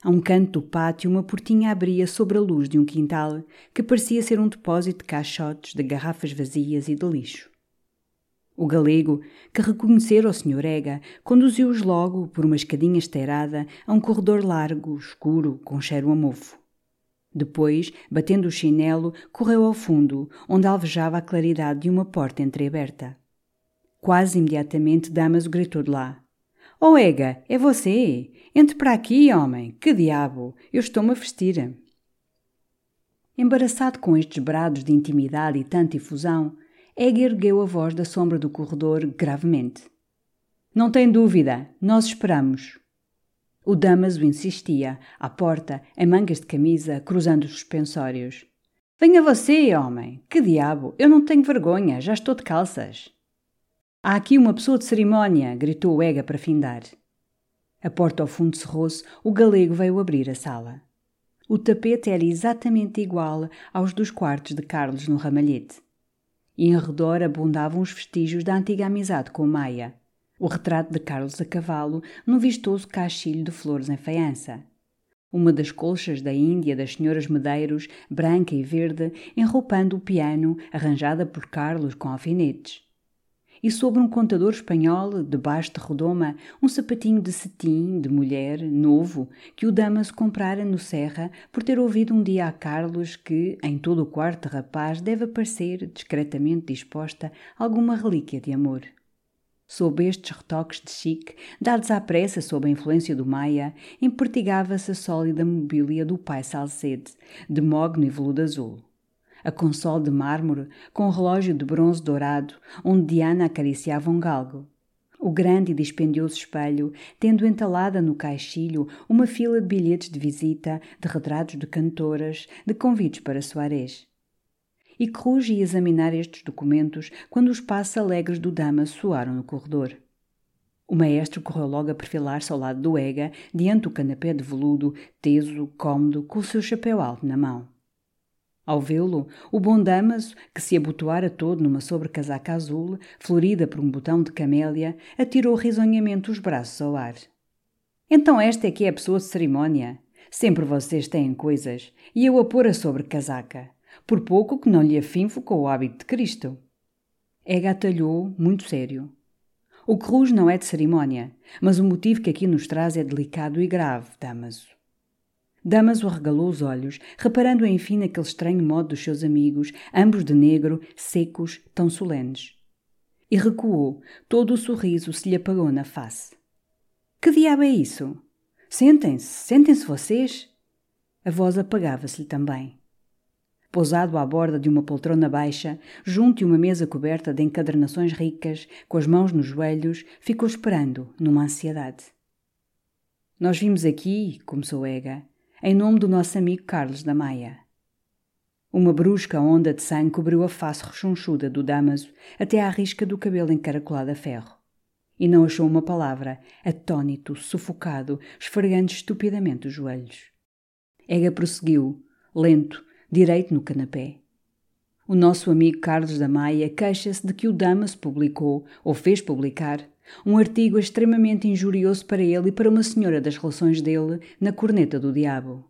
A um canto do pátio, uma portinha abria sobre a luz de um quintal que parecia ser um depósito de caixotes, de garrafas vazias e de lixo. O galego, que reconhecera o Sr. Ega, conduziu-os logo, por uma escadinha esteirada, a um corredor largo, escuro, com cheiro a mofo. Depois, batendo o chinelo, correu ao fundo, onde alvejava a claridade de uma porta entreaberta. Quase imediatamente Damaso gritou de lá. Oh, Ega, é você! Entre para aqui, homem! Que diabo! Eu estou-me a vestir. Embaraçado com estes brados de intimidade e tanta efusão, Ega ergueu a voz da sombra do corredor gravemente. Não tem dúvida, nós esperamos. O Damaso insistia, à porta, em mangas de camisa, cruzando os suspensórios. Venha você, homem! Que diabo! Eu não tenho vergonha, já estou de calças. Há aqui uma pessoa de cerimónia, gritou o Ega para findar. A porta ao fundo cerrou-se, o galego veio abrir a sala. O tapete era exatamente igual aos dos quartos de Carlos no ramalhete. E em redor abundavam os vestígios da antiga amizade com Maia. O retrato de Carlos a cavalo num vistoso cachilho de flores em faiança. Uma das colchas da Índia das senhoras Medeiros, branca e verde, enroupando o piano, arranjada por Carlos com alfinetes e sobre um contador espanhol, debaixo de redoma, um sapatinho de cetim, de mulher, novo, que o Damas comprara no Serra por ter ouvido um dia a Carlos que, em todo o quarto rapaz, deve aparecer, discretamente disposta, alguma relíquia de amor. Sob estes retoques de chique, dados à pressa sob a influência do Maia, empertigava-se a sólida mobília do pai Salcede, de mogno e veludo azul a console de mármore com o relógio de bronze dourado, onde Diana acariciava um galgo. O grande e dispendioso espelho, tendo entalada no caixilho uma fila de bilhetes de visita, de retratos de cantoras, de convites para soarés. E Cruz ia examinar estes documentos quando os passos alegres do dama soaram no corredor. O maestro correu logo a perfilar-se ao lado do Ega, diante do canapé de veludo, teso, cômodo, com o seu chapéu alto na mão. Ao vê-lo, o bom Damaso, que se abotoara todo numa sobrecasaca azul, florida por um botão de camélia, atirou risonhamente os braços ao ar. Então esta é que é a pessoa de cerimónia. Sempre vocês têm coisas, e eu a pôr a sobrecasaca. Por pouco que não lhe afinfo com o hábito de Cristo. Ega atalhou, muito sério. O cruz não é de cerimónia, mas o motivo que aqui nos traz é delicado e grave, Damaso. Damaso arregalou os olhos, reparando enfim naquele estranho modo dos seus amigos, ambos de negro, secos, tão solenes. E recuou, todo o sorriso se lhe apagou na face. Que diabo é isso? Sentem-se, sentem-se vocês? A voz apagava-se-lhe também. Pousado à borda de uma poltrona baixa, junto de uma mesa coberta de encadernações ricas, com as mãos nos joelhos, ficou esperando, numa ansiedade. Nós vimos aqui, começou Ega, em nome do nosso amigo Carlos da Maia. Uma brusca onda de sangue cobriu a face rechonchuda do Damaso até à risca do cabelo encaracolado a ferro. E não achou uma palavra, atônito, sufocado, esfregando estupidamente os joelhos. Ega prosseguiu, lento, direito no canapé. O nosso amigo Carlos da Maia queixa-se de que o Damas publicou, ou fez publicar, um artigo extremamente injurioso para ele e para uma senhora das relações dele na corneta do diabo.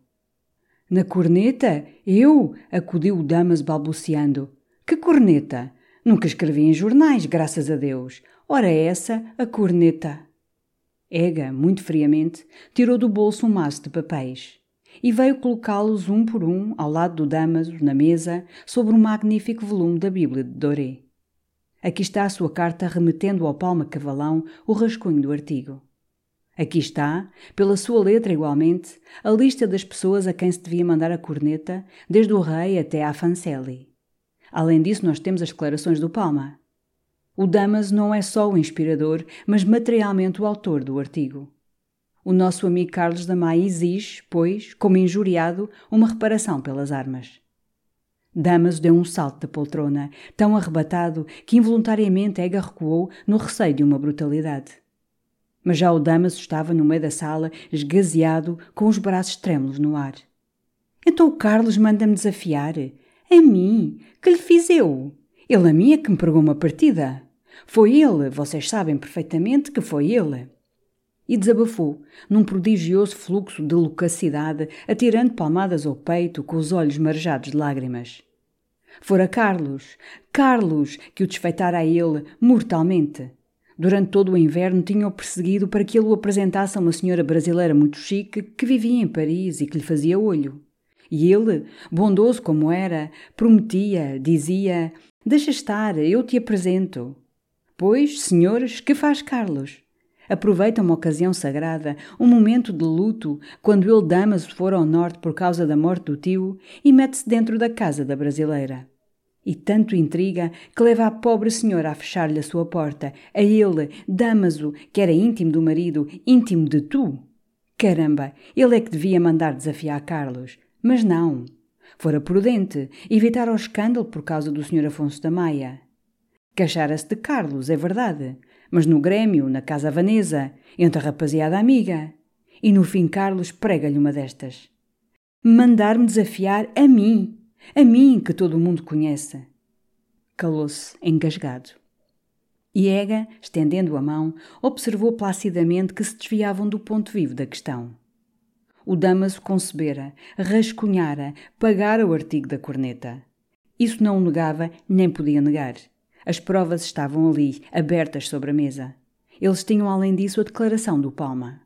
Na corneta? Eu? acudiu o Damas balbuciando. Que corneta? Nunca escrevi em jornais, graças a Deus. Ora, essa, a corneta. Ega, muito friamente, tirou do bolso um maço de papéis e veio colocá-los um por um ao lado do Damaso, na mesa, sobre um magnífico volume da Bíblia de Doré. Aqui está a sua carta remetendo ao Palma Cavalão o rascunho do artigo. Aqui está, pela sua letra igualmente, a lista das pessoas a quem se devia mandar a corneta, desde o rei até à Fancelli. Além disso, nós temos as declarações do Palma. O Damas não é só o inspirador, mas materialmente o autor do artigo. O nosso amigo Carlos da Maia exige, pois, como injuriado, uma reparação pelas armas. Damaso deu um salto da poltrona, tão arrebatado que involuntariamente Ega recuou no receio de uma brutalidade. Mas já o Damaso estava no meio da sala, esgazeado, com os braços trêmulos no ar. Então o Carlos manda-me desafiar? A mim? Que lhe fiz eu? Ele a mim é que me pregou uma partida. Foi ele, vocês sabem perfeitamente que foi ele e desabafou, num prodigioso fluxo de loquacidade, atirando palmadas ao peito com os olhos marejados de lágrimas. Fora Carlos, Carlos, que o desfeitara a ele mortalmente. Durante todo o inverno tinha-o perseguido para que ele o apresentasse a uma senhora brasileira muito chique que vivia em Paris e que lhe fazia olho. E ele, bondoso como era, prometia, dizia: Deixa estar, eu te apresento. Pois, senhores, que faz Carlos? Aproveita uma ocasião sagrada, um momento de luto, quando ele Damaso for ao norte por causa da morte do tio, e mete-se dentro da casa da brasileira. E tanto intriga que leva a pobre senhora a fechar-lhe a sua porta, a ele, Damaso, que era íntimo do marido, íntimo de tu. Caramba, ele é que devia mandar desafiar Carlos. Mas não. Fora prudente, evitar o escândalo por causa do Sr. Afonso da Maia. Queixara-se de Carlos, é verdade, mas no Grêmio, na Casa Vanesa, entre a rapaziada amiga. E no fim Carlos prega-lhe uma destas. Mandar-me desafiar a mim, a mim que todo o mundo conhece. Calou-se, engasgado. E Ega, estendendo a mão, observou placidamente que se desviavam do ponto vivo da questão. O Damaso concebera, rascunhara, pagara o artigo da corneta. Isso não o negava, nem podia negar. As provas estavam ali, abertas sobre a mesa. Eles tinham, além disso, a declaração do Palma.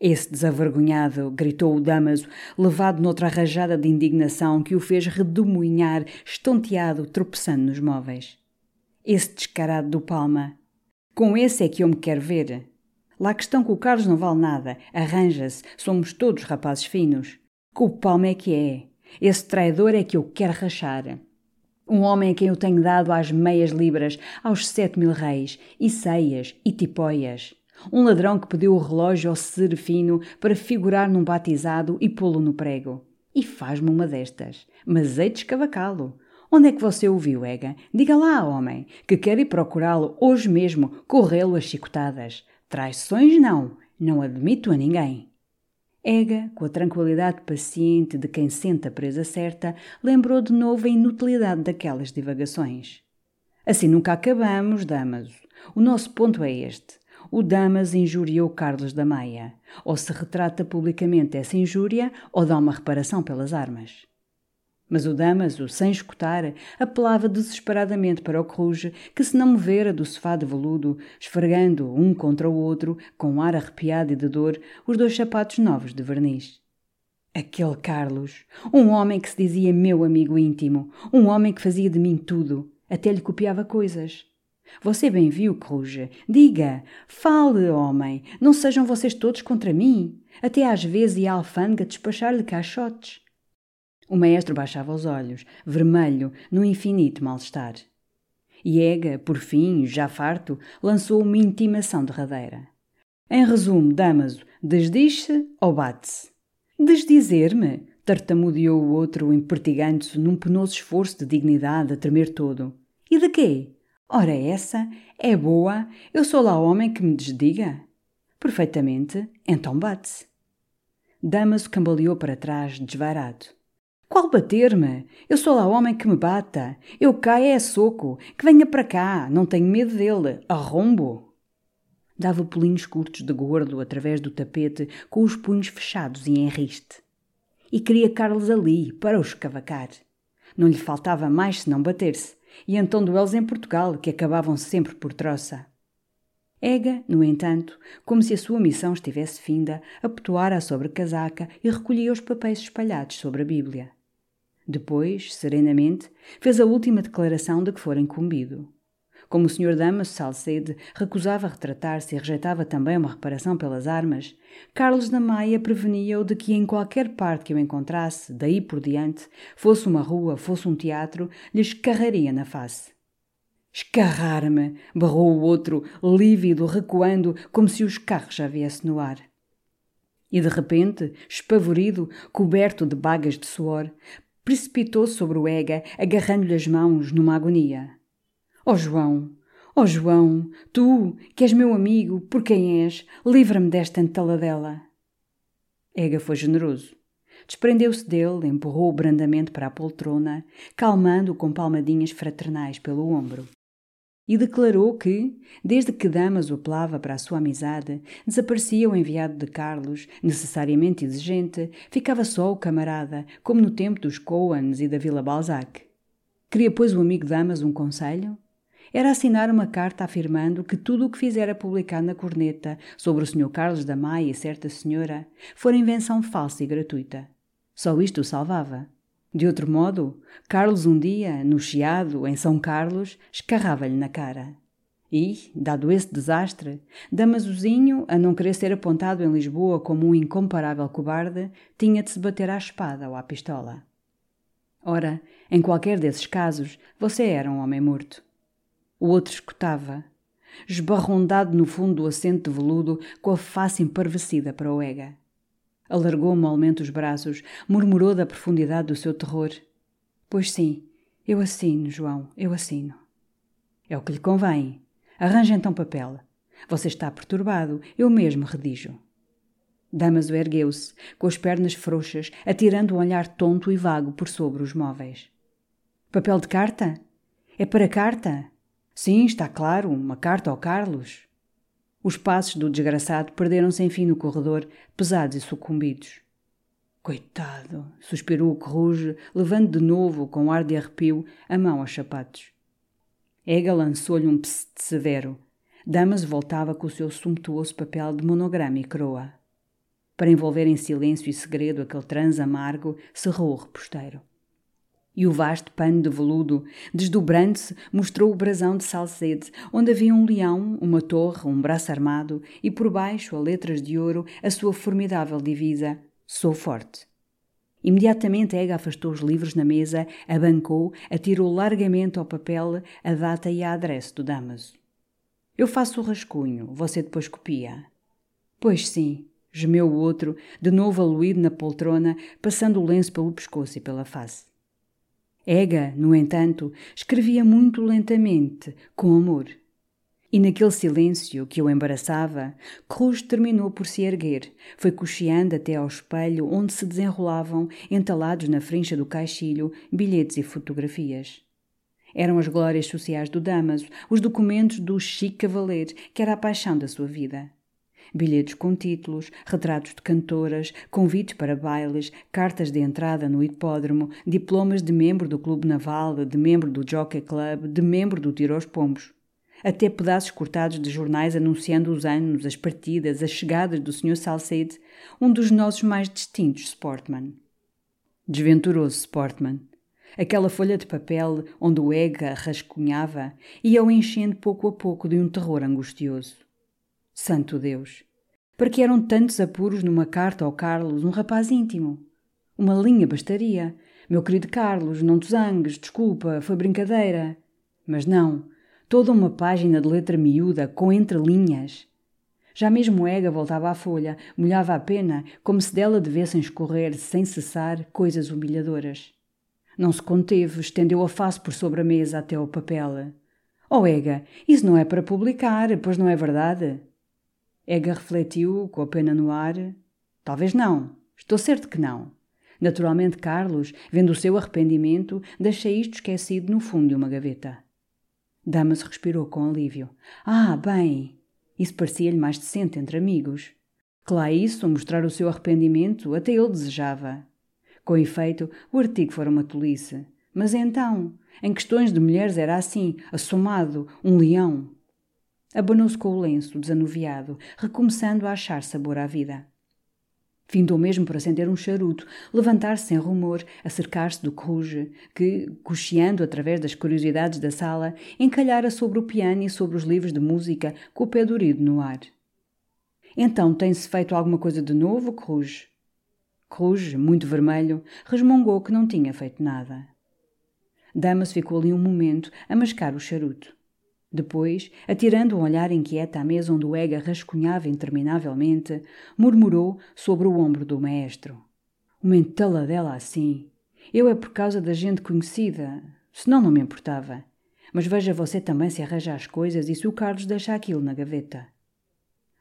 Esse desavergonhado, gritou o Damaso, levado noutra rajada de indignação que o fez redemoinhar, estonteado, tropeçando nos móveis. Esse descarado do Palma. Com esse é que eu me quero ver. Lá que o Carlos não vale nada, arranja-se, somos todos rapazes finos. Com o Palma é que é. Esse traidor é que eu quero rachar. Um homem a quem eu tenho dado às meias libras, aos sete mil reis, e ceias, e tipóias. Um ladrão que pediu o relógio ao serafino para figurar num batizado e pô-lo no prego. E faz-me uma destas. Mas hei de escavacá-lo. Onde é que você o viu, Ega? Diga lá, homem, que quer ir procurá-lo hoje mesmo, corrê-lo às chicotadas. Traições não, não admito a ninguém. Ega, com a tranquilidade paciente de quem sente a presa certa, lembrou de novo a inutilidade daquelas divagações. Assim nunca acabamos, Damaso. O nosso ponto é este. O Damas injuriou Carlos da Maia. Ou se retrata publicamente essa injúria, ou dá uma reparação pelas armas. Mas o Damaso, sem escutar, apelava desesperadamente para o Cruz, que se não movera do sofá de veludo, esfregando um contra o outro, com um ar arrepiado e de dor, os dois sapatos novos de verniz. Aquele Carlos, um homem que se dizia meu amigo íntimo, um homem que fazia de mim tudo, até lhe copiava coisas. Você bem viu, Cruz. Diga, fale, homem, não sejam vocês todos contra mim. Até às vezes ia à alfândega despachar-lhe caixotes. O maestro baixava os olhos, vermelho, no infinito mal-estar. E Ega, por fim, já farto, lançou uma intimação derradeira. Em resumo, Damaso, desdiz-se ou bate-se? Desdizer-me? tartamudeou o outro, impertigando-se num penoso esforço de dignidade a tremer todo. E de quê? Ora, essa é boa, eu sou lá homem que me desdiga. Perfeitamente, então bate-se. Damaso cambaleou para trás, desvarado. Qual bater-me? Eu sou lá homem que me bata. Eu caio é soco. Que venha para cá. Não tenho medo dele. Arrombo. Dava pulinhos curtos de gordo através do tapete, com os punhos fechados e em riste. E queria Carlos ali, para o escavacar. Não lhe faltava mais senão bater-se, e então duelos em Portugal, que acabavam sempre por troça. Ega, no entanto, como se a sua missão estivesse finda, sobre a casaca e recolhia os papéis espalhados sobre a Bíblia. Depois, serenamente, fez a última declaração de que fora incumbido. Como o Sr. Damaso Salcede recusava retratar-se e rejeitava também uma reparação pelas armas, Carlos da Maia prevenia-o de que em qualquer parte que o encontrasse, daí por diante, fosse uma rua, fosse um teatro, lhe escarraria na face. Escarrar-me! berrou o outro, lívido, recuando, como se os carros já viesse no ar. E de repente, espavorido, coberto de bagas de suor, precipitou-se sobre o Ega, agarrando-lhe as mãos numa agonia. Ó oh, João, ó oh, João, tu, que és meu amigo, por quem és, livra-me desta entaladela. Ega foi generoso. Desprendeu-se dele, empurrou-o brandamente para a poltrona, calmando-o com palmadinhas fraternais pelo ombro e declarou que, desde que Damas o apelava para a sua amizade, desaparecia o enviado de Carlos, necessariamente exigente, ficava só o camarada, como no tempo dos Coans e da Vila Balzac. Queria, pois, o amigo Damas um conselho? Era assinar uma carta afirmando que tudo o que fizera publicar na corneta sobre o Sr. Carlos da Maia e certa senhora fora invenção falsa e gratuita. Só isto o salvava. De outro modo, Carlos um dia, no Chiado, em São Carlos, escarrava-lhe na cara. E, dado esse desastre, Damasozinho, a não querer ser apontado em Lisboa como um incomparável cobarde, tinha de se bater à espada ou à pistola. Ora, em qualquer desses casos, você era um homem morto. O outro escutava, esbarrondado no fundo do assento de veludo, com a face emparvecida para o ega. Alargou molmente os braços, murmurou da profundidade do seu terror. Pois sim, eu assino, João, eu assino. É o que lhe convém. Arranje então papel. Você está perturbado, eu mesmo redijo. Damaso ergueu-se, com as pernas frouxas, atirando um olhar tonto e vago por sobre os móveis. Papel de carta? É para carta? Sim, está claro, uma carta ao Carlos. Os passos do desgraçado perderam-se enfim no corredor, pesados e sucumbidos. Coitado! suspirou o Corruge, levando de novo, com ar de arrepio, a mão aos sapatos. Ega lançou-lhe um psst severo. Damas voltava com o seu sumptuoso papel de monograma e croa. Para envolver em silêncio e segredo aquele transe amargo, cerrou o reposteiro e o vasto pano de veludo, desdobrando-se, mostrou o brasão de Salcede, onde havia um leão, uma torre, um braço armado e por baixo, a letras de ouro, a sua formidável divisa: Sou forte. Imediatamente Ega afastou os livros na mesa, abancou, atirou largamente ao papel a data e a adresse do Damaso. Eu faço o rascunho, você depois copia. Pois sim, gemeu o outro, de novo aluído na poltrona, passando o lenço pelo pescoço e pela face. Ega, no entanto, escrevia muito lentamente, com amor. E naquele silêncio que o embaraçava, Cruz terminou por se erguer, foi cocheando até ao espelho onde se desenrolavam, entalados na frincha do caixilho, bilhetes e fotografias. Eram as glórias sociais do Damaso, os documentos do chique cavaleiro, que era a paixão da sua vida bilhetes com títulos, retratos de cantoras, convites para bailes, cartas de entrada no hipódromo, diplomas de membro do Clube Naval, de membro do Jockey Club, de membro do Tiro aos Pombos. Até pedaços cortados de jornais anunciando os anos, as partidas, as chegadas do Sr. Salcedo, um dos nossos mais distintos Sportman. Desventuroso Sportman. Aquela folha de papel onde o Ega rascunhava ia-o enchendo pouco a pouco de um terror angustioso. Santo Deus! Para que eram tantos apuros numa carta ao Carlos, um rapaz íntimo? Uma linha bastaria. Meu querido Carlos, não te zangues, desculpa, foi brincadeira. Mas não, toda uma página de letra miúda, com entrelinhas. Já mesmo Ega voltava à folha, molhava a pena, como se dela devessem escorrer, sem cessar, coisas humilhadoras. Não se conteve, estendeu a face por sobre a mesa até ao papel. Oh, Ega, isso não é para publicar, pois não é verdade? Ega refletiu, com a pena no ar. Talvez não. Estou certo que não. Naturalmente, Carlos, vendo o seu arrependimento, deixei isto esquecido no fundo de uma gaveta. Damas respirou com alívio. Ah, bem! Isso parecia-lhe mais decente entre amigos. Que lá isso, mostrar o seu arrependimento, até ele desejava. Com efeito, o artigo fora uma tolice. Mas então, em questões de mulheres era assim, assomado, um leão. Abanou-se com o lenço, desanuviado, recomeçando a achar sabor à vida. Findou mesmo por acender um charuto, levantar-se sem rumor, acercar-se do Cruz, que, cocheando através das curiosidades da sala, encalhara sobre o piano e sobre os livros de música, com o pé durido no ar. Então tem-se feito alguma coisa de novo, Cruz? Cruz, muito vermelho, resmungou que não tinha feito nada. Damas ficou ali um momento a mascar o charuto. Depois, atirando um olhar inquieto à mesa onde o Ega rascunhava interminavelmente, murmurou sobre o ombro do maestro. Uma entaladela assim. Eu é por causa da gente conhecida. Senão não me importava. Mas veja você também se arranja as coisas e se o Carlos deixa aquilo na gaveta.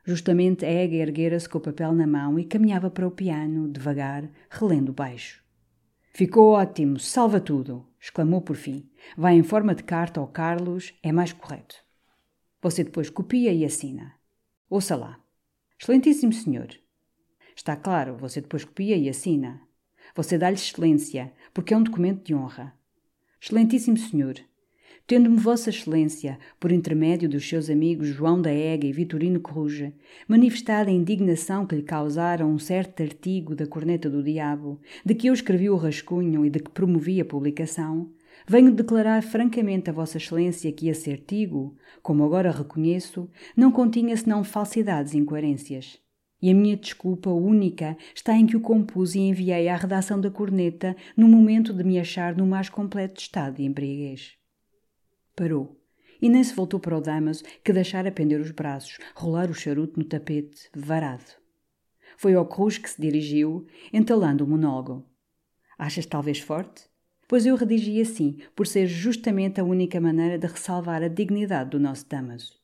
Justamente a Ega erguera-se com o papel na mão e caminhava para o piano, devagar, relendo baixo. Ficou ótimo, salva tudo! Exclamou por fim. Vai em forma de carta ao Carlos, é mais correto. Você depois copia e assina. Ouça lá. Excelentíssimo senhor. Está claro, você depois copia e assina. Você dá-lhe excelência, porque é um documento de honra. Excelentíssimo senhor, tendo-me Vossa Excelência, por intermédio dos seus amigos João da Ega e Vitorino Coruja, manifestado a indignação que lhe causaram um certo artigo da Corneta do Diabo, de que eu escrevi o rascunho e de que promovi a publicação, venho declarar francamente a Vossa Excelência que esse artigo, como agora reconheço, não continha senão falsidades e incoerências. E a minha desculpa única está em que o compus e enviei à redação da corneta no momento de me achar no mais completo estado de embriaguez. Parou. E nem se voltou para o Damaso, que deixara pender os braços, rolar o charuto no tapete, varado. Foi ao Cruz que se dirigiu, entalando o monólogo. Achas talvez forte? Pois eu redigi assim, por ser justamente a única maneira de ressalvar a dignidade do nosso Damaso.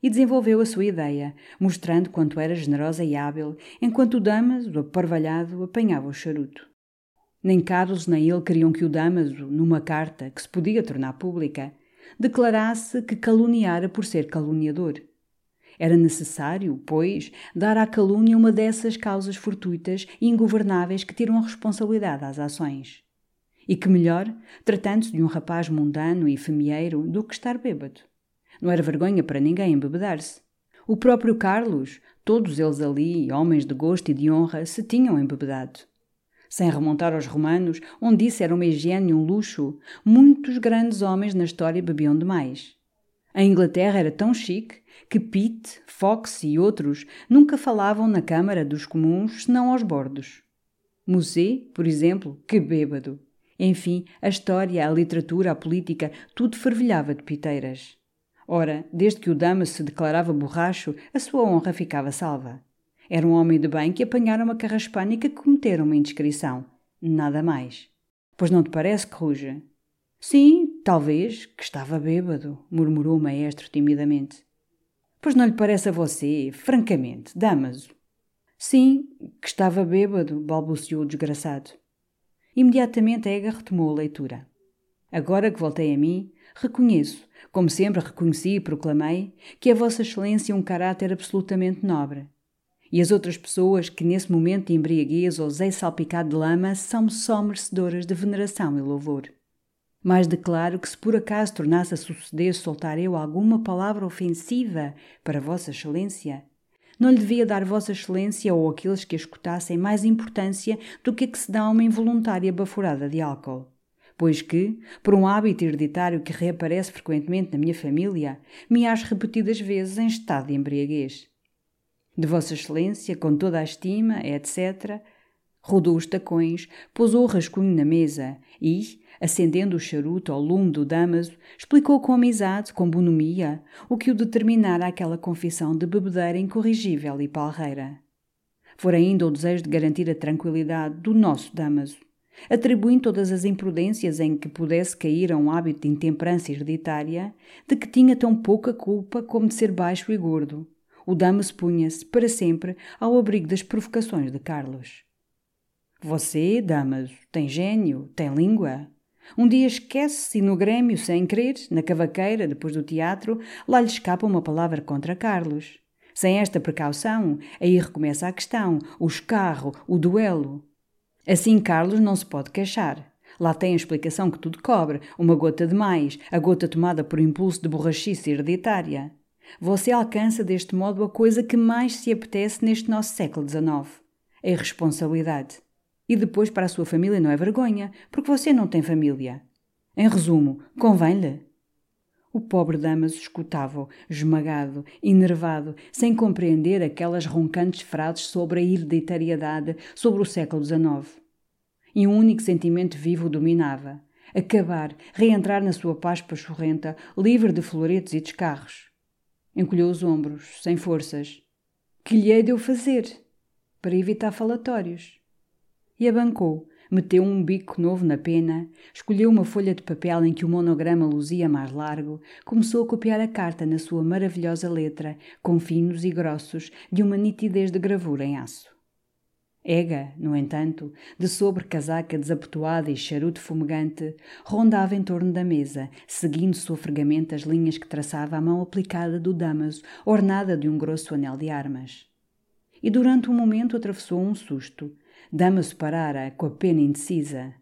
E desenvolveu a sua ideia, mostrando quanto era generosa e hábil, enquanto o Damaso, aparvalhado, apanhava o charuto. Nem Carlos nem ele queriam que o Damaso, numa carta que se podia tornar pública, declarasse que caluniara por ser caluniador. Era necessário, pois, dar à calúnia uma dessas causas fortuitas e ingovernáveis que tiram a responsabilidade às ações. E que melhor, tratando-se de um rapaz mundano e femieiro, do que estar bêbado. Não era vergonha para ninguém embebedar-se. O próprio Carlos, todos eles ali, homens de gosto e de honra, se tinham embebedado sem remontar aos romanos, onde isso era uma higiene e um luxo, muitos grandes homens na história bebiam demais. A Inglaterra era tão chique que Pitt, Fox e outros nunca falavam na Câmara dos Comuns senão aos bordos. Musset, por exemplo, que bêbado. Enfim, a história, a literatura, a política, tudo fervilhava de piteiras. Ora, desde que o dama se declarava borracho, a sua honra ficava salva. Era um homem de bem que apanhara uma carraspana e que cometera uma indiscrição. Nada mais. Pois não te parece que ruja? Sim, talvez, que estava bêbado, murmurou o maestro timidamente. Pois não lhe parece a você, francamente, Damaso? Sim, que estava bêbado, balbuciou o desgraçado. Imediatamente Ega retomou a leitura. Agora que voltei a mim, reconheço, como sempre reconheci e proclamei, que a Vossa Excelência é um caráter absolutamente nobre e as outras pessoas que nesse momento de embriaguez ousei salpicado de lama são só merecedoras de veneração e louvor. Mais declaro que se por acaso tornasse a suceder soltar eu alguma palavra ofensiva para Vossa Excelência, não lhe devia dar Vossa Excelência ou aqueles que a escutassem mais importância do que a que se dá a uma involuntária baforada de álcool. Pois que, por um hábito hereditário que reaparece frequentemente na minha família, me acho repetidas vezes em estado de embriaguez de Vossa Excelência, com toda a estima, etc. Rodou os tacões, pousou o rascunho na mesa e, acendendo o charuto ao lume do Damaso, explicou com amizade, com bonomia, o que o determinara àquela confissão de bebedeira incorrigível e palreira. Fora ainda o desejo de garantir a tranquilidade do nosso Damaso, atribuindo todas as imprudências em que pudesse cair a um hábito de intemperança hereditária, de que tinha tão pouca culpa como de ser baixo e gordo. O Damaso punha-se, para sempre, ao abrigo das provocações de Carlos. Você, Damaso, tem gênio, tem língua. Um dia esquece-se e no Grêmio, sem querer, na cavaqueira, depois do teatro, lá lhe escapa uma palavra contra Carlos. Sem esta precaução, aí recomeça a questão, o escarro, o duelo. Assim Carlos não se pode queixar. Lá tem a explicação que tudo cobre, uma gota de mais, a gota tomada por impulso de borrachice hereditária. Você alcança deste modo a coisa que mais se apetece neste nosso século XIX: a irresponsabilidade. E depois para a sua família não é vergonha, porque você não tem família. Em resumo, convém-lhe? O pobre Damaso escutava-o, esmagado, enervado, sem compreender aquelas roncantes frases sobre a hereditariedade, sobre o século XIX. E um único sentimento vivo o dominava: acabar, reentrar na sua paz pachorrenta, livre de floretos e descarros. Encolheu os ombros, sem forças. Que lhe hei de eu fazer? Para evitar falatórios e abancou, meteu um bico novo na pena, escolheu uma folha de papel em que o monograma luzia mais largo, começou a copiar a carta na sua maravilhosa letra, com finos e grossos, de uma nitidez de gravura em aço. Ega, no entanto, de sobre casaca desabotoada e charuto fumegante, rondava em torno da mesa, seguindo sofregamente as linhas que traçava a mão aplicada do Damaso, ornada de um grosso anel de armas. E durante um momento atravessou um susto, Dama-se parara, com a pena indecisa.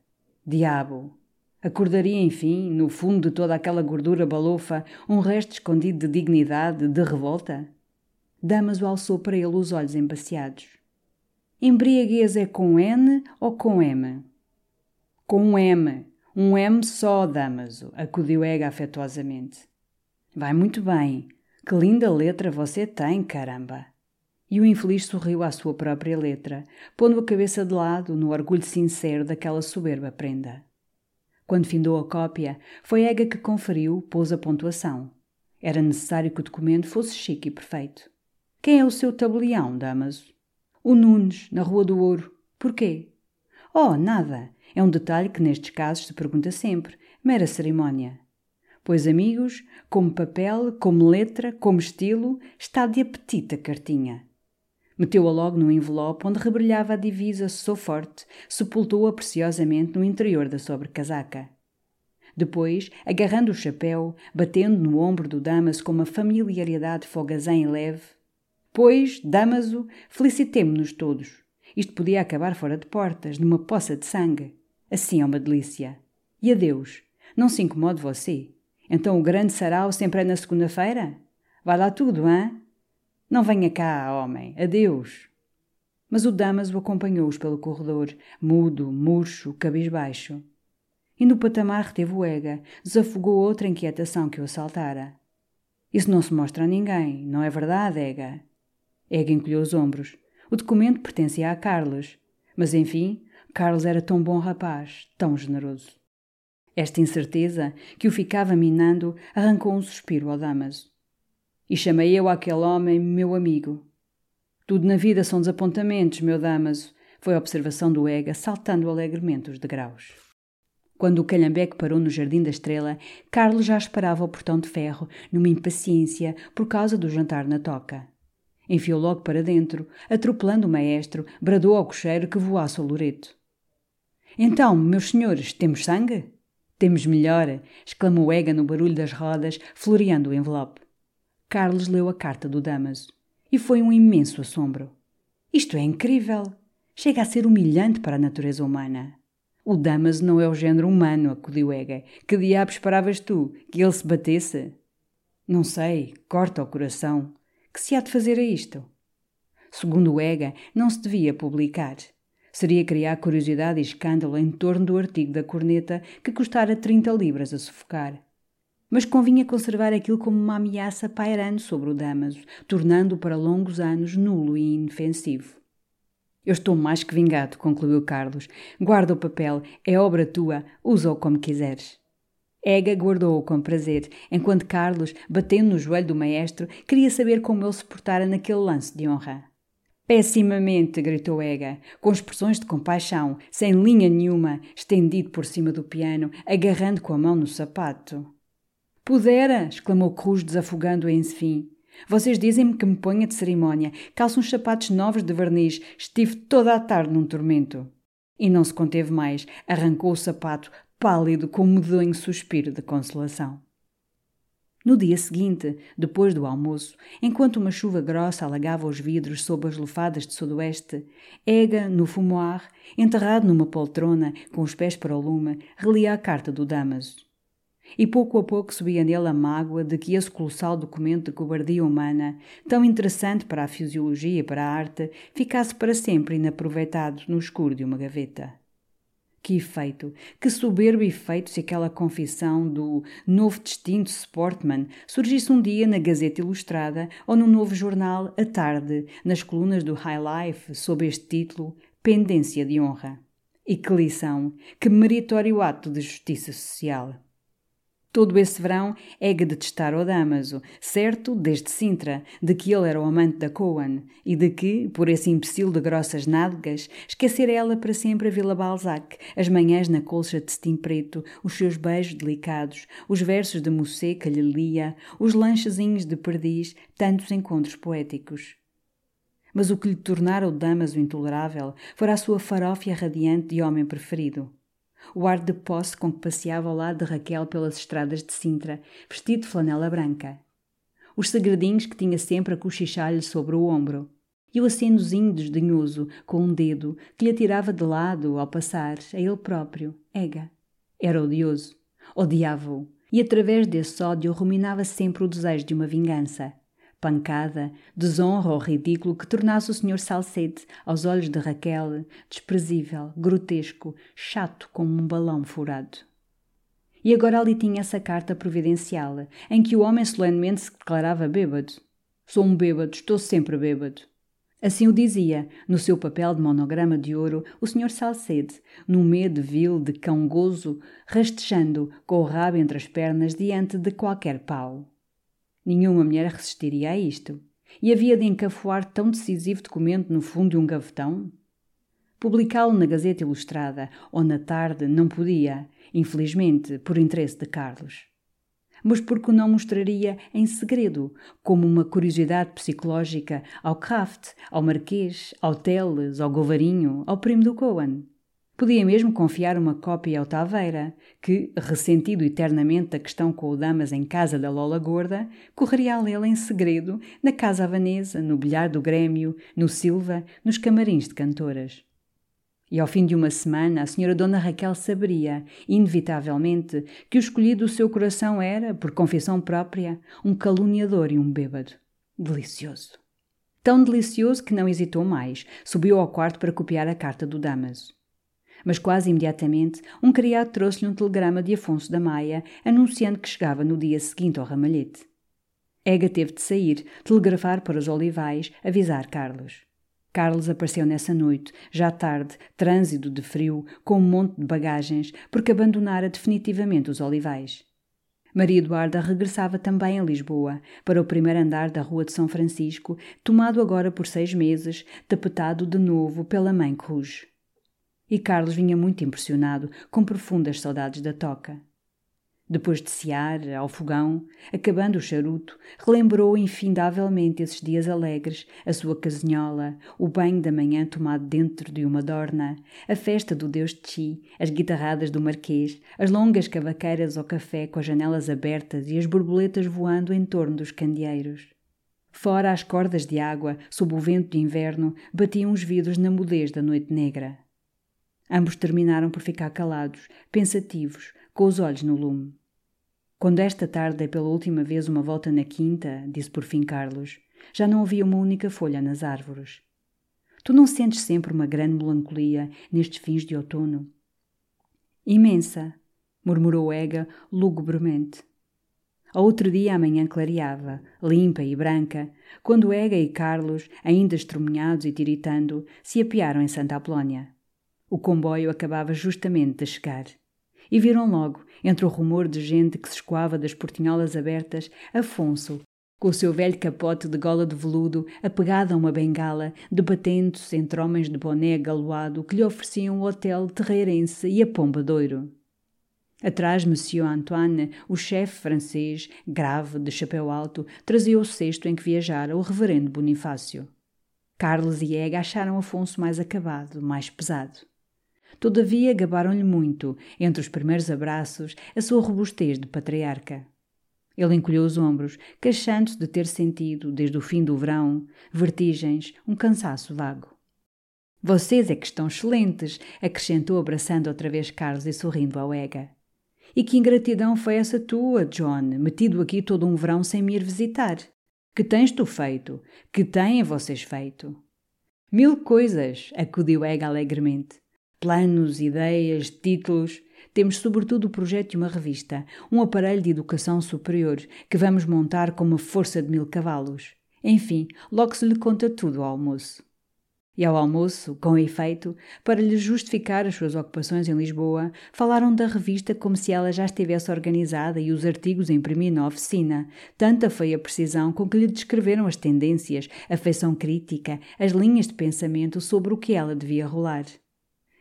Diabo! Acordaria, enfim, no fundo de toda aquela gordura balofa, um resto escondido de dignidade, de revolta? Damaso alçou para ele os olhos embaciados. Embriaguez é com N ou com M? Com um M. Um M só, Damaso, acudiu Ega afetuosamente. Vai muito bem. Que linda letra você tem, caramba! E o infeliz sorriu à sua própria letra, pondo a cabeça de lado no orgulho sincero daquela soberba prenda. Quando findou a cópia, foi Ega que conferiu, pôs a pontuação. Era necessário que o documento fosse chique e perfeito. Quem é o seu tabelião, Damaso? O Nunes, na Rua do Ouro. Porquê? Oh, nada. É um detalhe que nestes casos se pergunta sempre. Mera cerimónia. Pois, amigos, como papel, como letra, como estilo, está de apetite a cartinha. Meteu-a logo no envelope onde rebrilhava a divisa Sou Forte, sepultou-a preciosamente no interior da sobrecasaca. Depois, agarrando o chapéu, batendo no ombro do Damaso com uma familiaridade fogazém e leve, Pois, Damaso, felicitemo-nos todos. Isto podia acabar fora de portas, numa poça de sangue. Assim é uma delícia. E adeus. Não se incomode você. Então o grande sarau sempre é na segunda-feira? Vai lá tudo, hã? Não venha cá, homem. Adeus. Mas o Damaso acompanhou-os pelo corredor, mudo, murcho, cabisbaixo. E no patamar reteve o Ega, desafogou outra inquietação que o assaltara. Isso não se mostra a ninguém, não é verdade, Ega? Ega encolheu os ombros. O documento pertencia a Carlos. Mas, enfim, Carlos era tão bom rapaz, tão generoso. Esta incerteza, que o ficava minando, arrancou um suspiro ao Damaso. E chamei eu aquele homem meu amigo. Tudo na vida são desapontamentos, meu Damaso, foi a observação do Ega, saltando alegremente os degraus. Quando o calhambeque parou no Jardim da Estrela, Carlos já esperava o portão de ferro, numa impaciência por causa do jantar na toca. Enfiou logo para dentro, atropelando o maestro, bradou ao cocheiro que voasse ao Loreto. Então, meus senhores, temos sangue? Temos melhor, exclamou Ega no barulho das rodas, floreando o envelope. Carlos leu a carta do Damaso e foi um imenso assombro. Isto é incrível! Chega a ser humilhante para a natureza humana. O Damaso não é o género humano, acudiu Ega. Que diabo esperavas tu? Que ele se batesse? Não sei, corta o coração. Que se há de fazer a isto? Segundo Ega, não se devia publicar. Seria criar curiosidade e escândalo em torno do artigo da corneta que custara 30 libras a sufocar mas convinha conservar aquilo como uma ameaça pairando sobre o Damaso, tornando-o para longos anos nulo e inofensivo. Eu estou mais que vingado, concluiu Carlos. Guarda o papel, é obra tua, usa-o como quiseres. Ega guardou-o com prazer, enquanto Carlos, batendo no joelho do maestro, queria saber como ele se portara naquele lance de honra. Pessimamente, gritou Ega, com expressões de compaixão, sem linha nenhuma, estendido por cima do piano, agarrando com a mão no sapato. Pudera! exclamou Cruz, desafogando-a em fim. Vocês dizem-me que me ponha de cerimónia, calço uns sapatos novos de verniz, estive toda a tarde num tormento. E não se conteve mais, arrancou o sapato, pálido com um medonho suspiro de consolação. No dia seguinte, depois do almoço, enquanto uma chuva grossa alagava os vidros sob as lufadas de sudoeste, Ega, no fumoir, enterrado numa poltrona, com os pés para o lume, relia a carta do Damaso. E pouco a pouco subia nele a mágoa de que esse colossal documento de cobardia humana, tão interessante para a fisiologia e para a arte, ficasse para sempre inaproveitado no escuro de uma gaveta. Que efeito, que soberbo efeito se aquela confissão do novo distinto Sportman surgisse um dia na Gazeta Ilustrada ou no novo jornal à tarde, nas colunas do High Life, sob este título Pendência de Honra. E que lição, que meritório ato de justiça social! Todo esse verão Ega detestar o Damaso, certo, desde Sintra, de que ele era o amante da Coan, e de que, por esse imbecil de grossas nádegas, esquecera ela para sempre a Vila Balzac, as manhãs na colcha de cetim preto, os seus beijos delicados, os versos de Musset que lhe lia, os lanchezinhos de perdiz, tantos encontros poéticos. Mas o que lhe tornara o Damaso intolerável fora a sua farófia radiante de homem preferido o ar de posse com que passeava ao lado de Raquel pelas estradas de Sintra, vestido de flanela branca. Os segredinhos que tinha sempre a cochichar-lhe sobre o ombro. E o acendozinho desdenhoso, com um dedo, que lhe atirava de lado ao passar, a ele próprio, Ega. Era odioso. Odiava-o. E através desse ódio ruminava sempre o desejo de uma vingança pancada, desonra ou ridículo que tornasse o Sr. Salcede, aos olhos de Raquel, desprezível, grotesco, chato como um balão furado. E agora ali tinha essa carta providencial, em que o homem solenemente se declarava bêbado. Sou um bêbado, estou sempre bêbado. Assim o dizia, no seu papel de monograma de ouro, o Sr. Salcede, num medo vil de cão gozo, rastejando com o rabo entre as pernas diante de qualquer pau. Nenhuma mulher resistiria a isto. E havia de encafuar tão decisivo documento no fundo de um gavetão? Publicá-lo na Gazeta Ilustrada ou na tarde não podia, infelizmente, por interesse de Carlos. Mas porque não mostraria em segredo, como uma curiosidade psicológica ao Kraft, ao Marquês, ao Teles, ao Govarinho, ao primo do Cohen? Podia mesmo confiar uma cópia ao Taveira, que, ressentido eternamente da questão com o Damas em casa da Lola Gorda, correria a lê-la em segredo na casa havanesa, no bilhar do Grêmio, no Silva, nos camarins de cantoras. E ao fim de uma semana, a senhora Dona Raquel saberia, inevitavelmente, que o escolhido do seu coração era, por confissão própria, um caluniador e um bêbado. Delicioso. Tão delicioso que não hesitou mais, subiu ao quarto para copiar a carta do Damaso. Mas quase imediatamente, um criado trouxe-lhe um telegrama de Afonso da Maia, anunciando que chegava no dia seguinte ao ramalhete. Ega teve de sair, telegrafar para os olivais, avisar Carlos. Carlos apareceu nessa noite, já tarde, trânsito de frio, com um monte de bagagens, porque abandonara definitivamente os olivais. Maria Eduarda regressava também a Lisboa, para o primeiro andar da Rua de São Francisco, tomado agora por seis meses, tapetado de novo pela mãe Cruz. E Carlos vinha muito impressionado, com profundas saudades da toca. Depois de cear, ao fogão, acabando o charuto, relembrou infindavelmente esses dias alegres, a sua casinhola, o banho da manhã tomado dentro de uma dorna, a festa do Deus de Chi, as guitarradas do Marquês, as longas cavaqueiras ao café com as janelas abertas e as borboletas voando em torno dos candeeiros. Fora as cordas de água, sob o vento de inverno, batiam os vidros na mudez da noite negra. Ambos terminaram por ficar calados, pensativos, com os olhos no lume. Quando esta tarde dei pela última vez uma volta na quinta, disse por fim Carlos, já não havia uma única folha nas árvores. Tu não sentes sempre uma grande melancolia nestes fins de outono? Imensa, murmurou Ega lugubremente. Ao outro dia a manhã clareava, limpa e branca, quando Ega e Carlos, ainda estremunhados e tiritando, se apiaram em Santa Apolónia. O comboio acabava justamente de chegar. E viram logo, entre o rumor de gente que se escoava das portinholas abertas, Afonso, com o seu velho capote de gola de veludo, apegado a uma bengala, debatendo-se entre homens de boné galoado que lhe ofereciam o hotel terreirense e a pomba doiro. Atrás, Monsieur Antoine, o chefe francês, grave, de chapéu alto, trazia o cesto em que viajara o reverendo Bonifácio. Carlos e Ega acharam Afonso mais acabado, mais pesado. Todavia, gabaram-lhe muito, entre os primeiros abraços, a sua robustez de patriarca. Ele encolheu os ombros, queixando-se de ter sentido, desde o fim do verão, vertigens, um cansaço vago. Vocês é que estão excelentes, acrescentou abraçando outra vez Carlos e sorrindo ao Ega. E que ingratidão foi essa tua, John, metido aqui todo um verão sem me ir visitar? Que tens tu feito? Que têm vocês feito? Mil coisas, acudiu Ega alegremente. Planos, ideias, títulos. Temos sobretudo o projeto de uma revista, um aparelho de educação superior, que vamos montar com uma força de mil cavalos. Enfim, logo se lhe conta tudo ao almoço. E ao almoço, com efeito, para lhe justificar as suas ocupações em Lisboa, falaram da revista como se ela já estivesse organizada e os artigos imprimir na oficina. Tanta foi a precisão com que lhe descreveram as tendências, a feição crítica, as linhas de pensamento sobre o que ela devia rolar.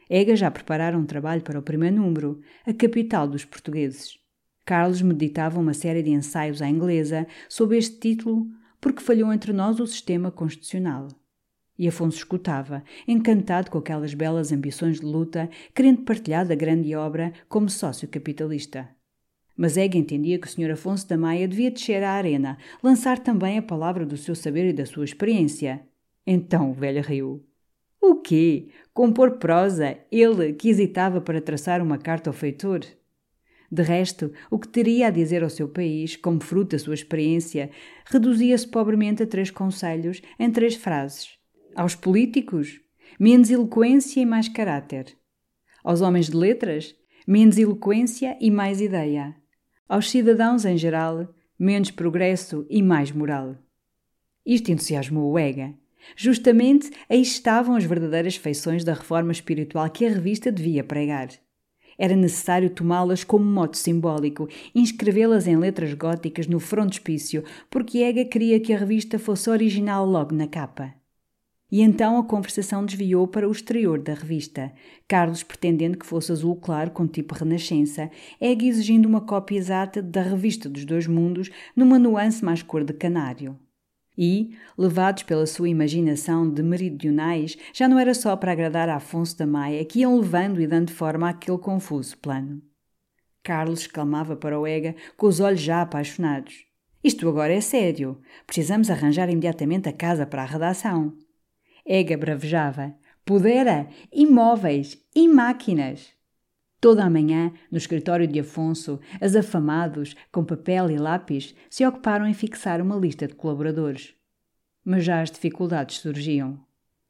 Ega já preparara um trabalho para o primeiro número, a capital dos portugueses. Carlos meditava uma série de ensaios à inglesa sob este título porque falhou entre nós o sistema constitucional. E Afonso escutava, encantado com aquelas belas ambições de luta, querendo partilhar da grande obra como sócio capitalista. Mas Ega entendia que o Sr. Afonso da Maia devia descer à arena, lançar também a palavra do seu saber e da sua experiência. Então o velho riu. O quê? Compor prosa? Ele que hesitava para traçar uma carta ao feitor? De resto, o que teria a dizer ao seu país, como fruto da sua experiência, reduzia-se pobremente a três conselhos em três frases. Aos políticos, menos eloquência e mais caráter. Aos homens de letras, menos eloquência e mais ideia. Aos cidadãos em geral, menos progresso e mais moral. Isto entusiasmou o Ega. Justamente aí estavam as verdadeiras feições da reforma espiritual que a revista devia pregar. Era necessário tomá-las como mote simbólico, inscrevê-las em letras góticas no frontispício, porque Ega queria que a revista fosse original logo na capa. E então a conversação desviou para o exterior da revista, Carlos pretendendo que fosse azul claro com tipo renascença, Egg exigindo uma cópia exata da revista dos dois mundos numa nuance mais cor de canário. E, levados pela sua imaginação de meridionais, já não era só para agradar a Afonso da Maia que iam levando e dando forma àquele confuso plano. Carlos exclamava para o Ega, com os olhos já apaixonados. Isto agora é sério. Precisamos arranjar imediatamente a casa para a redação. Ega bravejava. Pudera! Imóveis! E máquinas! Toda a manhã, no escritório de Afonso, as afamados, com papel e lápis, se ocuparam em fixar uma lista de colaboradores. Mas já as dificuldades surgiam.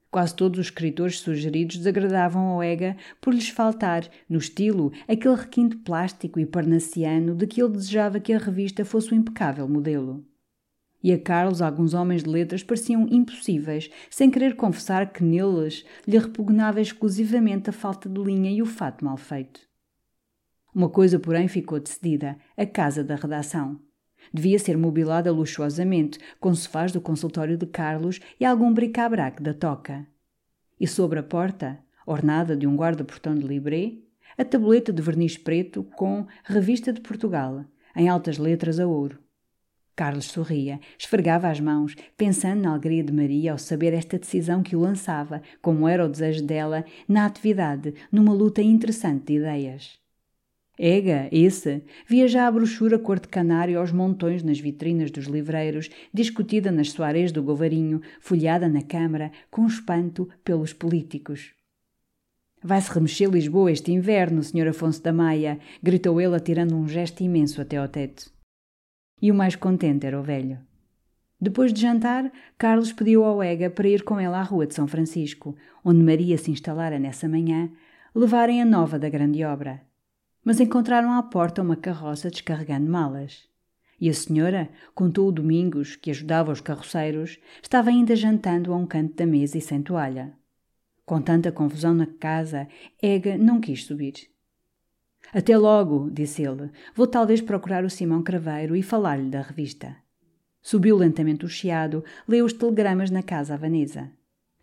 Quase todos os escritores sugeridos desagradavam ao Ega por lhes faltar, no estilo, aquele requinte plástico e parnassiano de que ele desejava que a revista fosse o um impecável modelo. E a Carlos alguns homens de letras pareciam impossíveis, sem querer confessar que neles lhe repugnava exclusivamente a falta de linha e o fato mal feito. Uma coisa, porém, ficou decidida: a casa da redação. Devia ser mobilada luxuosamente, com sofás do consultório de Carlos e algum bric-a-brac da toca. E sobre a porta, ornada de um guarda-portão de libré, a tabuleta de verniz preto com Revista de Portugal, em altas letras a ouro. Carlos sorria, esfregava as mãos, pensando na alegria de Maria ao saber esta decisão que o lançava, como era o desejo dela, na atividade, numa luta interessante de ideias. Ega, esse, via já a brochura cor de canário aos montões nas vitrinas dos livreiros, discutida nas soarés do Govarinho, folhada na Câmara, com espanto pelos políticos. Vai-se remexer Lisboa este inverno, Sr. Afonso da Maia, gritou ele atirando um gesto imenso até ao teto. E o mais contente era o velho. Depois de jantar, Carlos pediu ao Ega para ir com ele à rua de São Francisco, onde Maria se instalara nessa manhã, levarem a nova da grande obra. Mas encontraram à porta uma carroça descarregando malas. E a senhora, contou o Domingos, que ajudava os carroceiros, estava ainda jantando a um canto da mesa e sem toalha. Com tanta confusão na casa, Ega não quis subir. Até logo, disse ele. Vou talvez procurar o Simão Craveiro e falar-lhe da revista. Subiu lentamente o chiado, leu os telegramas na casa à Vanessa.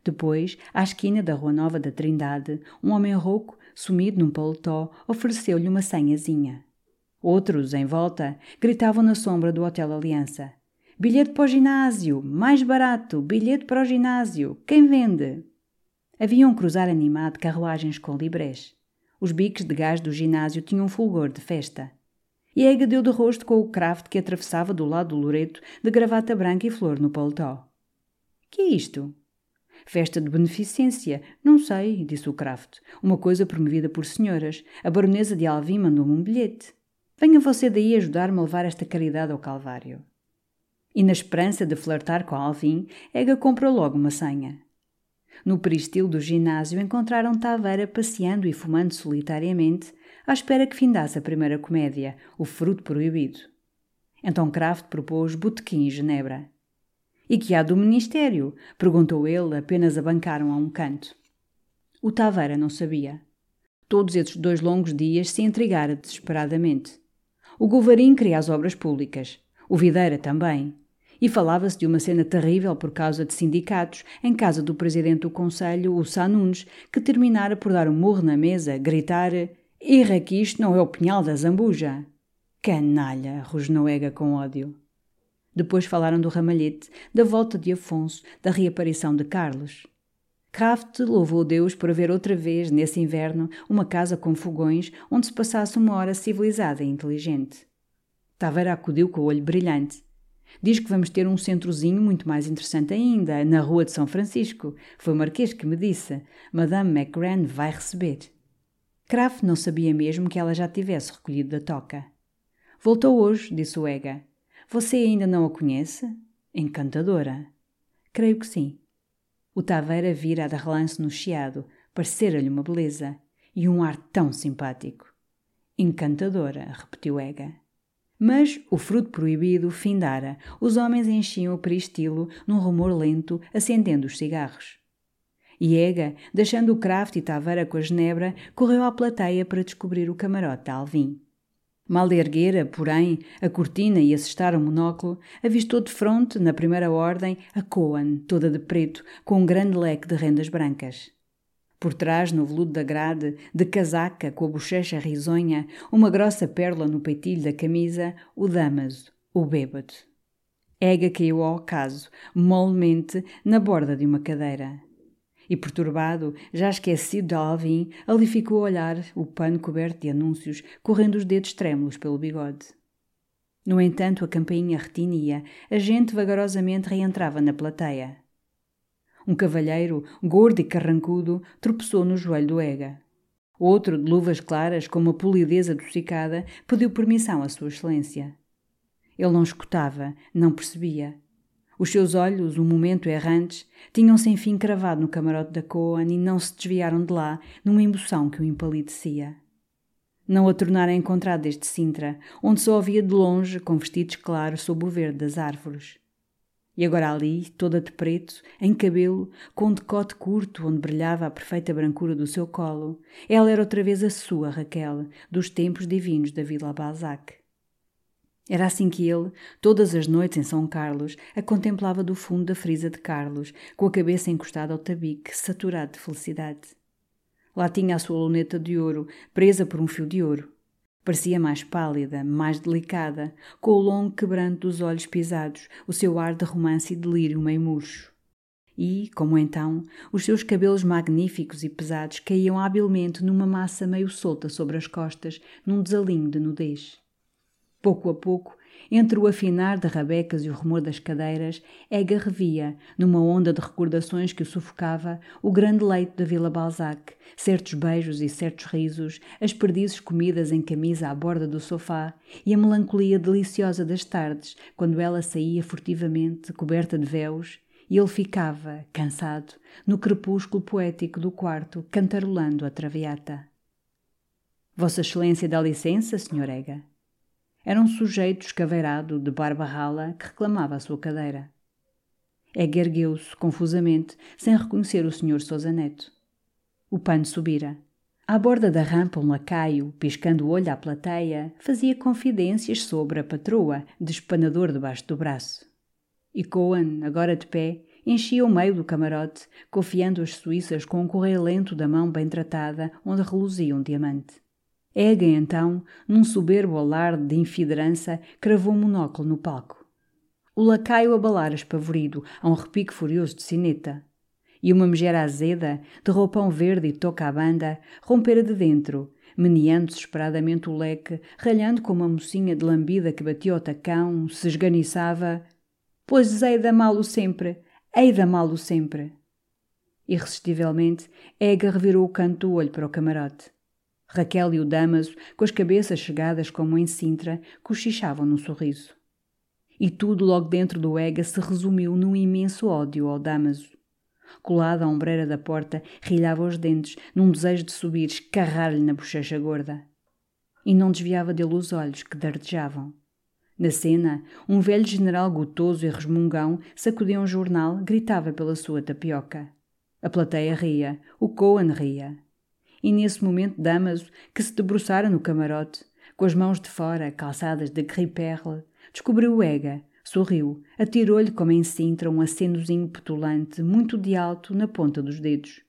Depois, à esquina da Rua Nova da Trindade, um homem rouco, sumido num paletó, ofereceu-lhe uma senhazinha. Outros, em volta, gritavam na sombra do Hotel Aliança. Bilhete para o ginásio! Mais barato! Bilhete para o ginásio! Quem vende? Havia um cruzar animado de carruagens com librés. Os bicos de gás do ginásio tinham fulgor de festa. E Ega deu de rosto com o craft que atravessava do lado do Loreto, de gravata branca e flor no paletó. Que é isto? Festa de beneficência. Não sei, disse o Kraft. Uma coisa promovida por senhoras. A baronesa de Alvim mandou-me um bilhete. Venha você daí ajudar-me a levar esta caridade ao Calvário. E na esperança de flertar com Alvim, Ega comprou logo uma senha. No peristil do ginásio encontraram Taveira passeando e fumando solitariamente, à espera que findasse a primeira comédia, O Fruto Proibido. Então Kraft propôs botequim em Genebra. E que há do Ministério? perguntou ele, apenas abancaram a um canto. O Taveira não sabia. Todos esses dois longos dias se intrigara desesperadamente. O Govarim queria as obras públicas. O Videira também. E falava-se de uma cena terrível por causa de sindicatos, em casa do presidente do Conselho, o Sanunes, que terminara por dar um murro na mesa, gritar: Irra que isto não é o pinhal da Zambuja! Canalha! rosnou Ega com ódio. Depois falaram do ramalhete, da volta de Afonso, da reaparição de Carlos. Kraft louvou Deus por haver outra vez, nesse inverno, uma casa com fogões onde se passasse uma hora civilizada e inteligente. Tavera acudiu com o olho brilhante. Diz que vamos ter um centrozinho muito mais interessante ainda, na Rua de São Francisco. Foi o Marquês que me disse. Madame McGran vai receber. Kraft não sabia mesmo que ela já tivesse recolhido da toca. Voltou hoje, disse o Ega. Você ainda não a conhece? Encantadora. Creio que sim. O Taveira vira de relance no chiado, parecera-lhe uma beleza, e um ar tão simpático. Encantadora, repetiu Ega. Mas o fruto proibido findara. Os homens enchiam o peristilo num rumor lento, acendendo os cigarros. E Ega, deixando o Kraft e Taveira com a genebra, correu à plateia para descobrir o camarote de Alvim. Mal erguera, porém, a cortina e assestar o monóculo, avistou de fronte, na primeira ordem, a Coan, toda de preto, com um grande leque de rendas brancas. Por trás, no veludo da grade, de casaca, com a bochecha risonha, uma grossa pérola no peitilho da camisa, o Damaso, o bêbado. Ega caiu ao acaso, molemente, na borda de uma cadeira. E perturbado, já esquecido de Alvin, ali ficou a olhar o pano coberto de anúncios, correndo os dedos trêmulos pelo bigode. No entanto, a campainha retinia, a gente vagarosamente reentrava na plateia. Um cavalheiro, gordo e carrancudo, tropeçou no joelho do Ega. Outro, de luvas claras, com uma polidez adocicada, pediu permissão à Sua Excelência. Ele não escutava, não percebia. Os seus olhos, um momento errantes, tinham-se enfim cravado no camarote da Coan e não se desviaram de lá numa emoção que o empalidecia. Não a tornara encontrar desde Sintra, onde só ouvia de longe, com vestidos claros sob o verde das árvores. E agora ali, toda de preto, em cabelo, com um decote curto onde brilhava a perfeita brancura do seu colo, ela era outra vez a sua Raquel, dos tempos divinos da Vila Balzac. Era assim que ele, todas as noites em São Carlos, a contemplava do fundo da frisa de Carlos, com a cabeça encostada ao tabique, saturado de felicidade. Lá tinha a sua luneta de ouro, presa por um fio de ouro. Parecia mais pálida, mais delicada, com o longo quebranto dos olhos pisados, o seu ar de romance e delírio meio murcho. E, como então, os seus cabelos magníficos e pesados caíam habilmente numa massa meio solta sobre as costas, num desalinho de nudez. Pouco a pouco, entre o afinar de rabecas e o rumor das cadeiras, Ega revia, numa onda de recordações que o sufocava, o grande leito da Vila Balzac, certos beijos e certos risos, as perdizes comidas em camisa à borda do sofá e a melancolia deliciosa das tardes, quando ela saía furtivamente, coberta de véus, e ele ficava, cansado, no crepúsculo poético do quarto, cantarolando a traviata. Vossa Excelência dá licença, Sr. Ega? Era um sujeito escaveirado de barba rala que reclamava a sua cadeira. Ega ergueu-se confusamente, sem reconhecer o Sr. Sousa Neto. O pano subira. À borda da rampa, um lacaio, piscando o olho à plateia, fazia confidências sobre a patroa, de espanador debaixo do braço. E Coan, agora de pé, enchia o meio do camarote, confiando as suíças com um correio lento da mão bem tratada, onde reluzia um diamante. Ega, então, num soberbo alarde de infiderança, cravou um monóculo no palco. O lacaio abalara espavorido, a um repique furioso de sineta. E uma megera azeda, de roupão verde e toca à banda, rompera de dentro, meneando desesperadamente o leque, ralhando como uma mocinha de lambida que batia o tacão, se esganiçava. Pois hei de amá-lo sempre, hei de amá-lo sempre. Irresistivelmente, Ega revirou o canto do olho para o camarote. Raquel e o Damaso, com as cabeças chegadas como em Sintra, cochichavam num sorriso. E tudo logo dentro do Ega se resumiu num imenso ódio ao Damaso. Colado à ombreira da porta, rilhava os dentes, num desejo de subir, escarrar-lhe na bochecha gorda. E não desviava dele os olhos, que dardejavam. Na cena, um velho general gotoso e resmungão sacudia um jornal, gritava pela sua tapioca. A plateia ria, o Coan ria e nesse momento Damaso, que se debruçara no camarote, com as mãos de fora calçadas de gris-perle, descobriu Ega, sorriu, atirou-lhe como em Sintra um acenozinho petulante, muito de alto, na ponta dos dedos.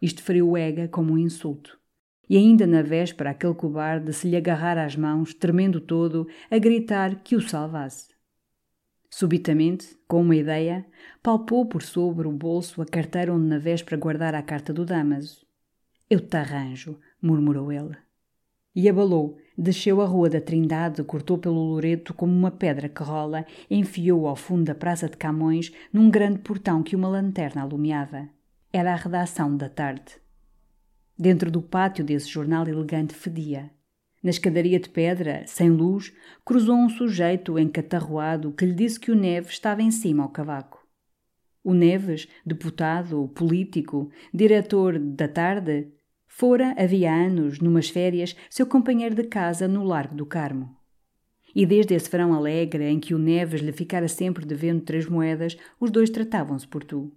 Isto feriu Ega como um insulto. E ainda na véspera aquele cobarde se lhe agarrar às mãos, tremendo todo, a gritar que o salvasse. Subitamente, com uma ideia, palpou por sobre o bolso a carteira onde na véspera guardara a carta do Damaso. Eu te arranjo, murmurou ele. E abalou, desceu a rua da Trindade, cortou pelo Loreto como uma pedra que rola, enfiou ao fundo da Praça de Camões num grande portão que uma lanterna alumiava. Era a redação da tarde. Dentro do pátio desse jornal elegante fedia. Na escadaria de pedra, sem luz, cruzou um sujeito encatarroado que lhe disse que o Neves estava em cima ao cavaco. O Neves, deputado, político, diretor da tarde, Fora, havia anos, numas férias, seu companheiro de casa no Largo do Carmo. E desde esse verão alegre, em que o Neves lhe ficara sempre devendo três moedas, os dois tratavam-se por tu.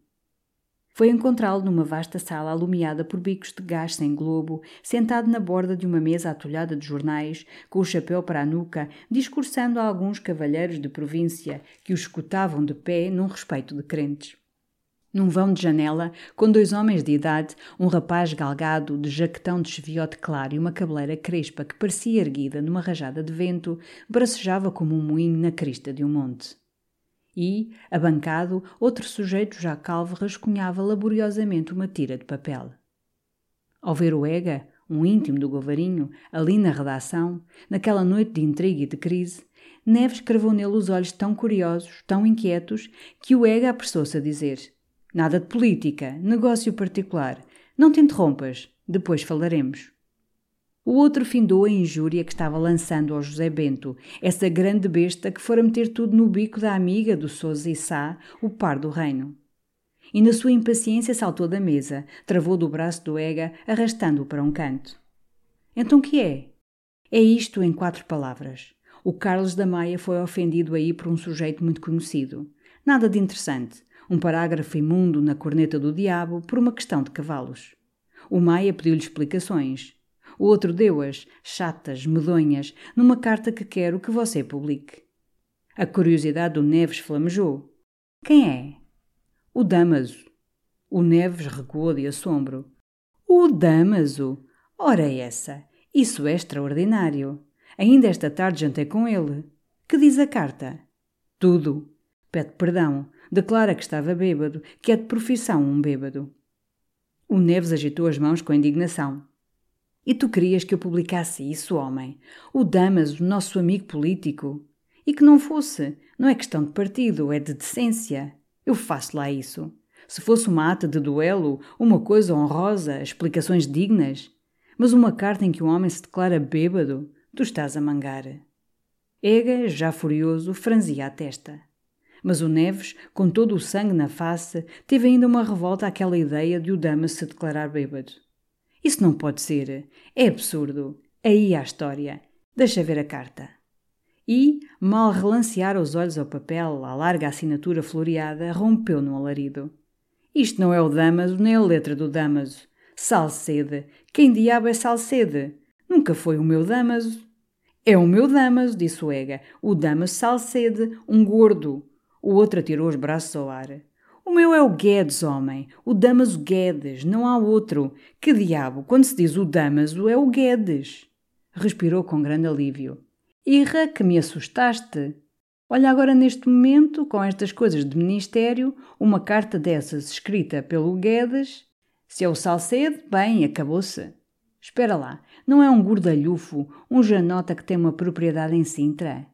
Foi encontrá-lo numa vasta sala alumiada por bicos de gás sem globo, sentado na borda de uma mesa atulhada de jornais, com o chapéu para a nuca, discursando a alguns cavalheiros de província que o escutavam de pé num respeito de crentes. Num vão de janela, com dois homens de idade, um rapaz galgado de jaquetão de cheviote claro e uma cabeleira crespa que parecia erguida numa rajada de vento, bracejava como um moinho na crista de um monte. E, abancado, outro sujeito já calvo rascunhava laboriosamente uma tira de papel. Ao ver o Ega, um íntimo do Govarinho, ali na redação, naquela noite de intriga e de crise, Neves cravou nele os olhos tão curiosos, tão inquietos, que o Ega apressou-se a dizer – Nada de política, negócio particular. Não te interrompas, depois falaremos. O outro findou a injúria que estava lançando ao José Bento, essa grande besta que fora meter tudo no bico da amiga do Sousa e Sá, o par do reino. E na sua impaciência saltou da mesa, travou do braço do Ega, arrastando-o para um canto. Então que é? É isto em quatro palavras. O Carlos da Maia foi ofendido aí por um sujeito muito conhecido. Nada de interessante um parágrafo imundo na corneta do diabo por uma questão de cavalos. O Maia pediu-lhe explicações. O outro deu-as, chatas, medonhas, numa carta que quero que você publique. A curiosidade do Neves flamejou. Quem é? O Damaso. O Neves recuou de assombro. O Damaso? Ora essa! Isso é extraordinário. Ainda esta tarde jantei com ele. Que diz a carta? Tudo. Pede perdão. Declara que estava bêbado, que é de profissão um bêbado. O Neves agitou as mãos com indignação. E tu querias que eu publicasse isso, homem? O Damas, o nosso amigo político? E que não fosse. Não é questão de partido, é de decência. Eu faço lá isso. Se fosse uma ata de duelo, uma coisa honrosa, explicações dignas. Mas uma carta em que um homem se declara bêbado, tu estás a mangar. Ega, já furioso, franzia a testa. Mas o Neves, com todo o sangue na face, teve ainda uma revolta àquela ideia de o Dama se declarar bêbado. Isso não pode ser. É absurdo. Aí há a história. Deixa ver a carta. e, mal relancear os olhos ao papel, à larga assinatura floreada, rompeu num alarido. Isto não é o Damaso, nem a letra do Damaso. Salcede. Quem diabo é Salcede? Nunca foi o meu Damaso. É o meu Damaso, disse o Ega. O Damaso Salcede, um gordo. O outro atirou os braços ao ar. O meu é o Guedes, homem. O Damaso Guedes, não há outro. Que diabo, quando se diz o Damaso, é o Guedes. Respirou com grande alívio. Irra, que me assustaste. Olha agora neste momento, com estas coisas de ministério, uma carta dessas escrita pelo Guedes. Se é o Salcedo, bem, acabou-se. Espera lá, não é um gordalhufo, um janota que tem uma propriedade em Sintra?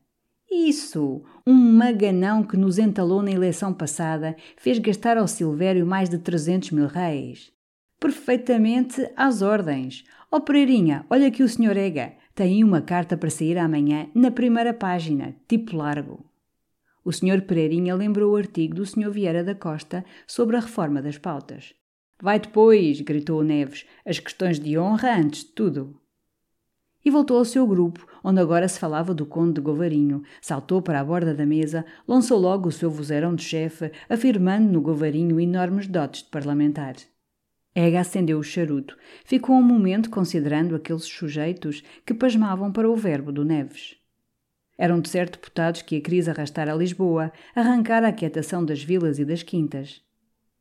Isso! Um maganão que nos entalou na eleição passada fez gastar ao Silvério mais de 300 mil réis. Perfeitamente às ordens. Ó oh, Pereirinha, olha aqui o senhor Ega. Tem uma carta para sair amanhã na primeira página, tipo largo. O senhor Pereirinha lembrou o artigo do senhor Vieira da Costa sobre a reforma das pautas. Vai depois, gritou Neves, as questões de honra antes de tudo e voltou ao seu grupo, onde agora se falava do conde de Govarinho. Saltou para a borda da mesa, lançou logo o seu vozeirão de chefe, afirmando no Govarinho enormes dotes de parlamentar. Ega acendeu o charuto. Ficou um momento considerando aqueles sujeitos que pasmavam para o verbo do Neves. Eram de certo deputados que a crise arrastara a Lisboa, arrancara a quietação das vilas e das quintas.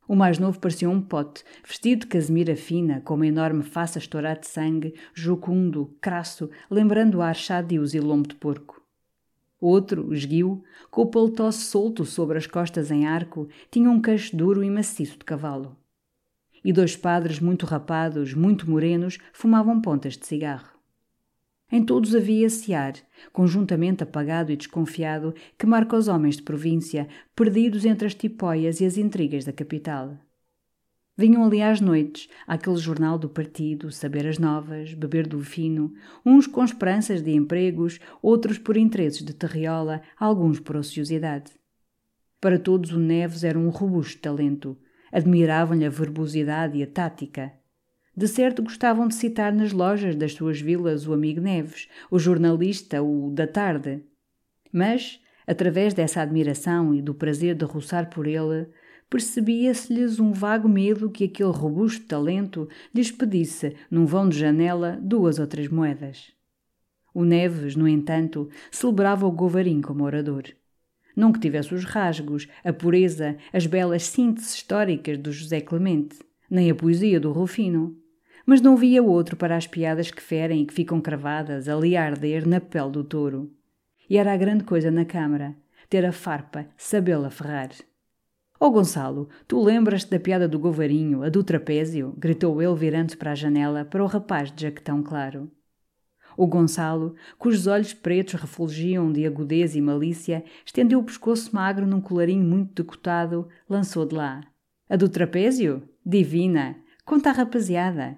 O mais novo parecia um pote, vestido de casemira fina, com uma enorme face a estourar de sangue, jucundo, crasso, lembrando ar chadios e lombo de porco. Outro, esguio, com o paletó solto sobre as costas em arco, tinha um queixo duro e maciço de cavalo. E dois padres muito rapados, muito morenos, fumavam pontas de cigarro. Em todos havia esse ar, conjuntamente apagado e desconfiado, que marca os homens de província, perdidos entre as tipóias e as intrigas da capital. Vinham ali às noites, àquele jornal do partido, saber as novas, beber do fino, uns com esperanças de empregos, outros por interesses de terriola, alguns por ociosidade. Para todos o Neves era um robusto talento. Admiravam-lhe a verbosidade e a tática. De certo gostavam de citar nas lojas das suas vilas o amigo Neves, o jornalista, o da tarde. Mas, através dessa admiração e do prazer de roçar por ele, percebia-se-lhes um vago medo que aquele robusto talento lhes pedisse, num vão de janela, duas ou três moedas. O Neves, no entanto, celebrava o Govarim como orador. Não que tivesse os rasgos, a pureza, as belas sínteses históricas do José Clemente, nem a poesia do Rufino mas não via outro para as piadas que ferem e que ficam cravadas ali a arder na pele do touro. E era a grande coisa na Câmara, ter a farpa, sabê-la ferrar. Oh Gonçalo, tu lembras-te da piada do Govarinho, a do trapézio? gritou ele virando-se para a janela para o rapaz de jaquetão claro. O Gonçalo, cujos olhos pretos refulgiam de agudez e malícia, estendeu o pescoço magro num colarinho muito decotado, lançou de lá. A do trapézio? Divina! Conta a rapaziada.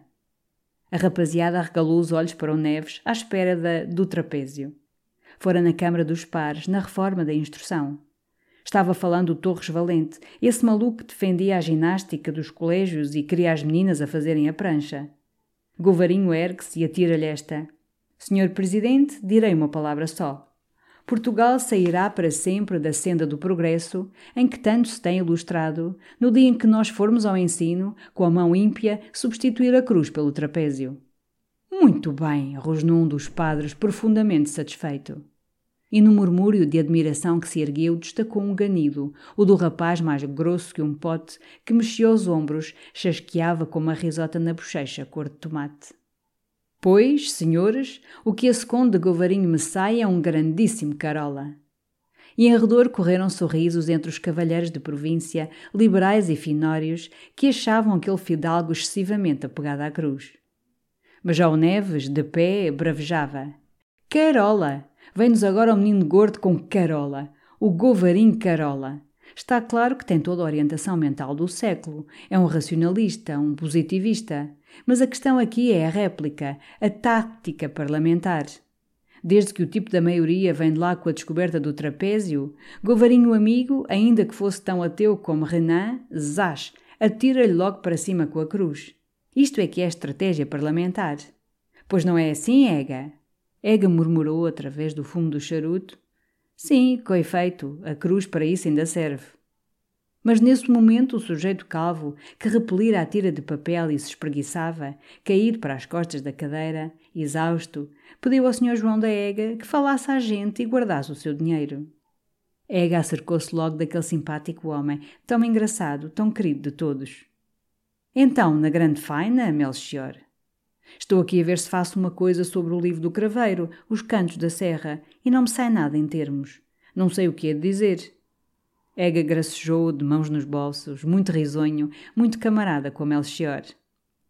A rapaziada arregalou os olhos para o Neves à espera da, do trapézio. Fora na Câmara dos Pares, na reforma da instrução. Estava falando o Torres Valente, esse maluco que defendia a ginástica dos colégios e queria as meninas a fazerem a prancha. Govarinho ergue-se e atira-lhe esta. Senhor Presidente, direi uma palavra só. Portugal sairá para sempre da senda do progresso, em que tanto se tem ilustrado, no dia em que nós formos ao ensino, com a mão ímpia, substituir a cruz pelo trapézio. Muito bem, rosnou um dos padres, profundamente satisfeito. E no murmúrio de admiração que se ergueu, destacou um ganido, o do rapaz mais grosso que um pote, que mexia os ombros, chasqueava com uma risota na bochecha cor de tomate. Pois, senhores, o que esse conde de Govarinho me sai é um grandíssimo carola. E em redor correram sorrisos entre os cavalheiros de província, liberais e finórios, que achavam aquele fidalgo excessivamente apegado à cruz. Mas já o Neves, de pé, bravejava. Carola! Vem-nos agora o menino gordo com Carola! O Govarinho Carola! Está claro que tem toda a orientação mental do século. É um racionalista, um positivista. Mas a questão aqui é a réplica, a tática parlamentar. Desde que o tipo da maioria vem de lá com a descoberta do trapézio, Govarinho amigo, ainda que fosse tão ateu como Renan, zás, atira-lhe logo para cima com a cruz. Isto é que é estratégia parlamentar. Pois não é assim, Ega? Ega murmurou através do fumo do charuto. Sim, com efeito, a cruz para isso ainda serve. Mas nesse momento o sujeito calvo, que repelira a tira de papel e se espreguiçava, caído para as costas da cadeira, exausto, pediu ao Sr. João da Ega que falasse à gente e guardasse o seu dinheiro. Ega acercou-se logo daquele simpático homem, tão engraçado, tão querido de todos. Então, na grande faina, Melchior? Estou aqui a ver se faço uma coisa sobre o livro do craveiro, os cantos da serra, e não me sai nada em termos. Não sei o que é de dizer. Ega gracejou, de mãos nos bolsos, muito risonho, muito camarada com Melchior.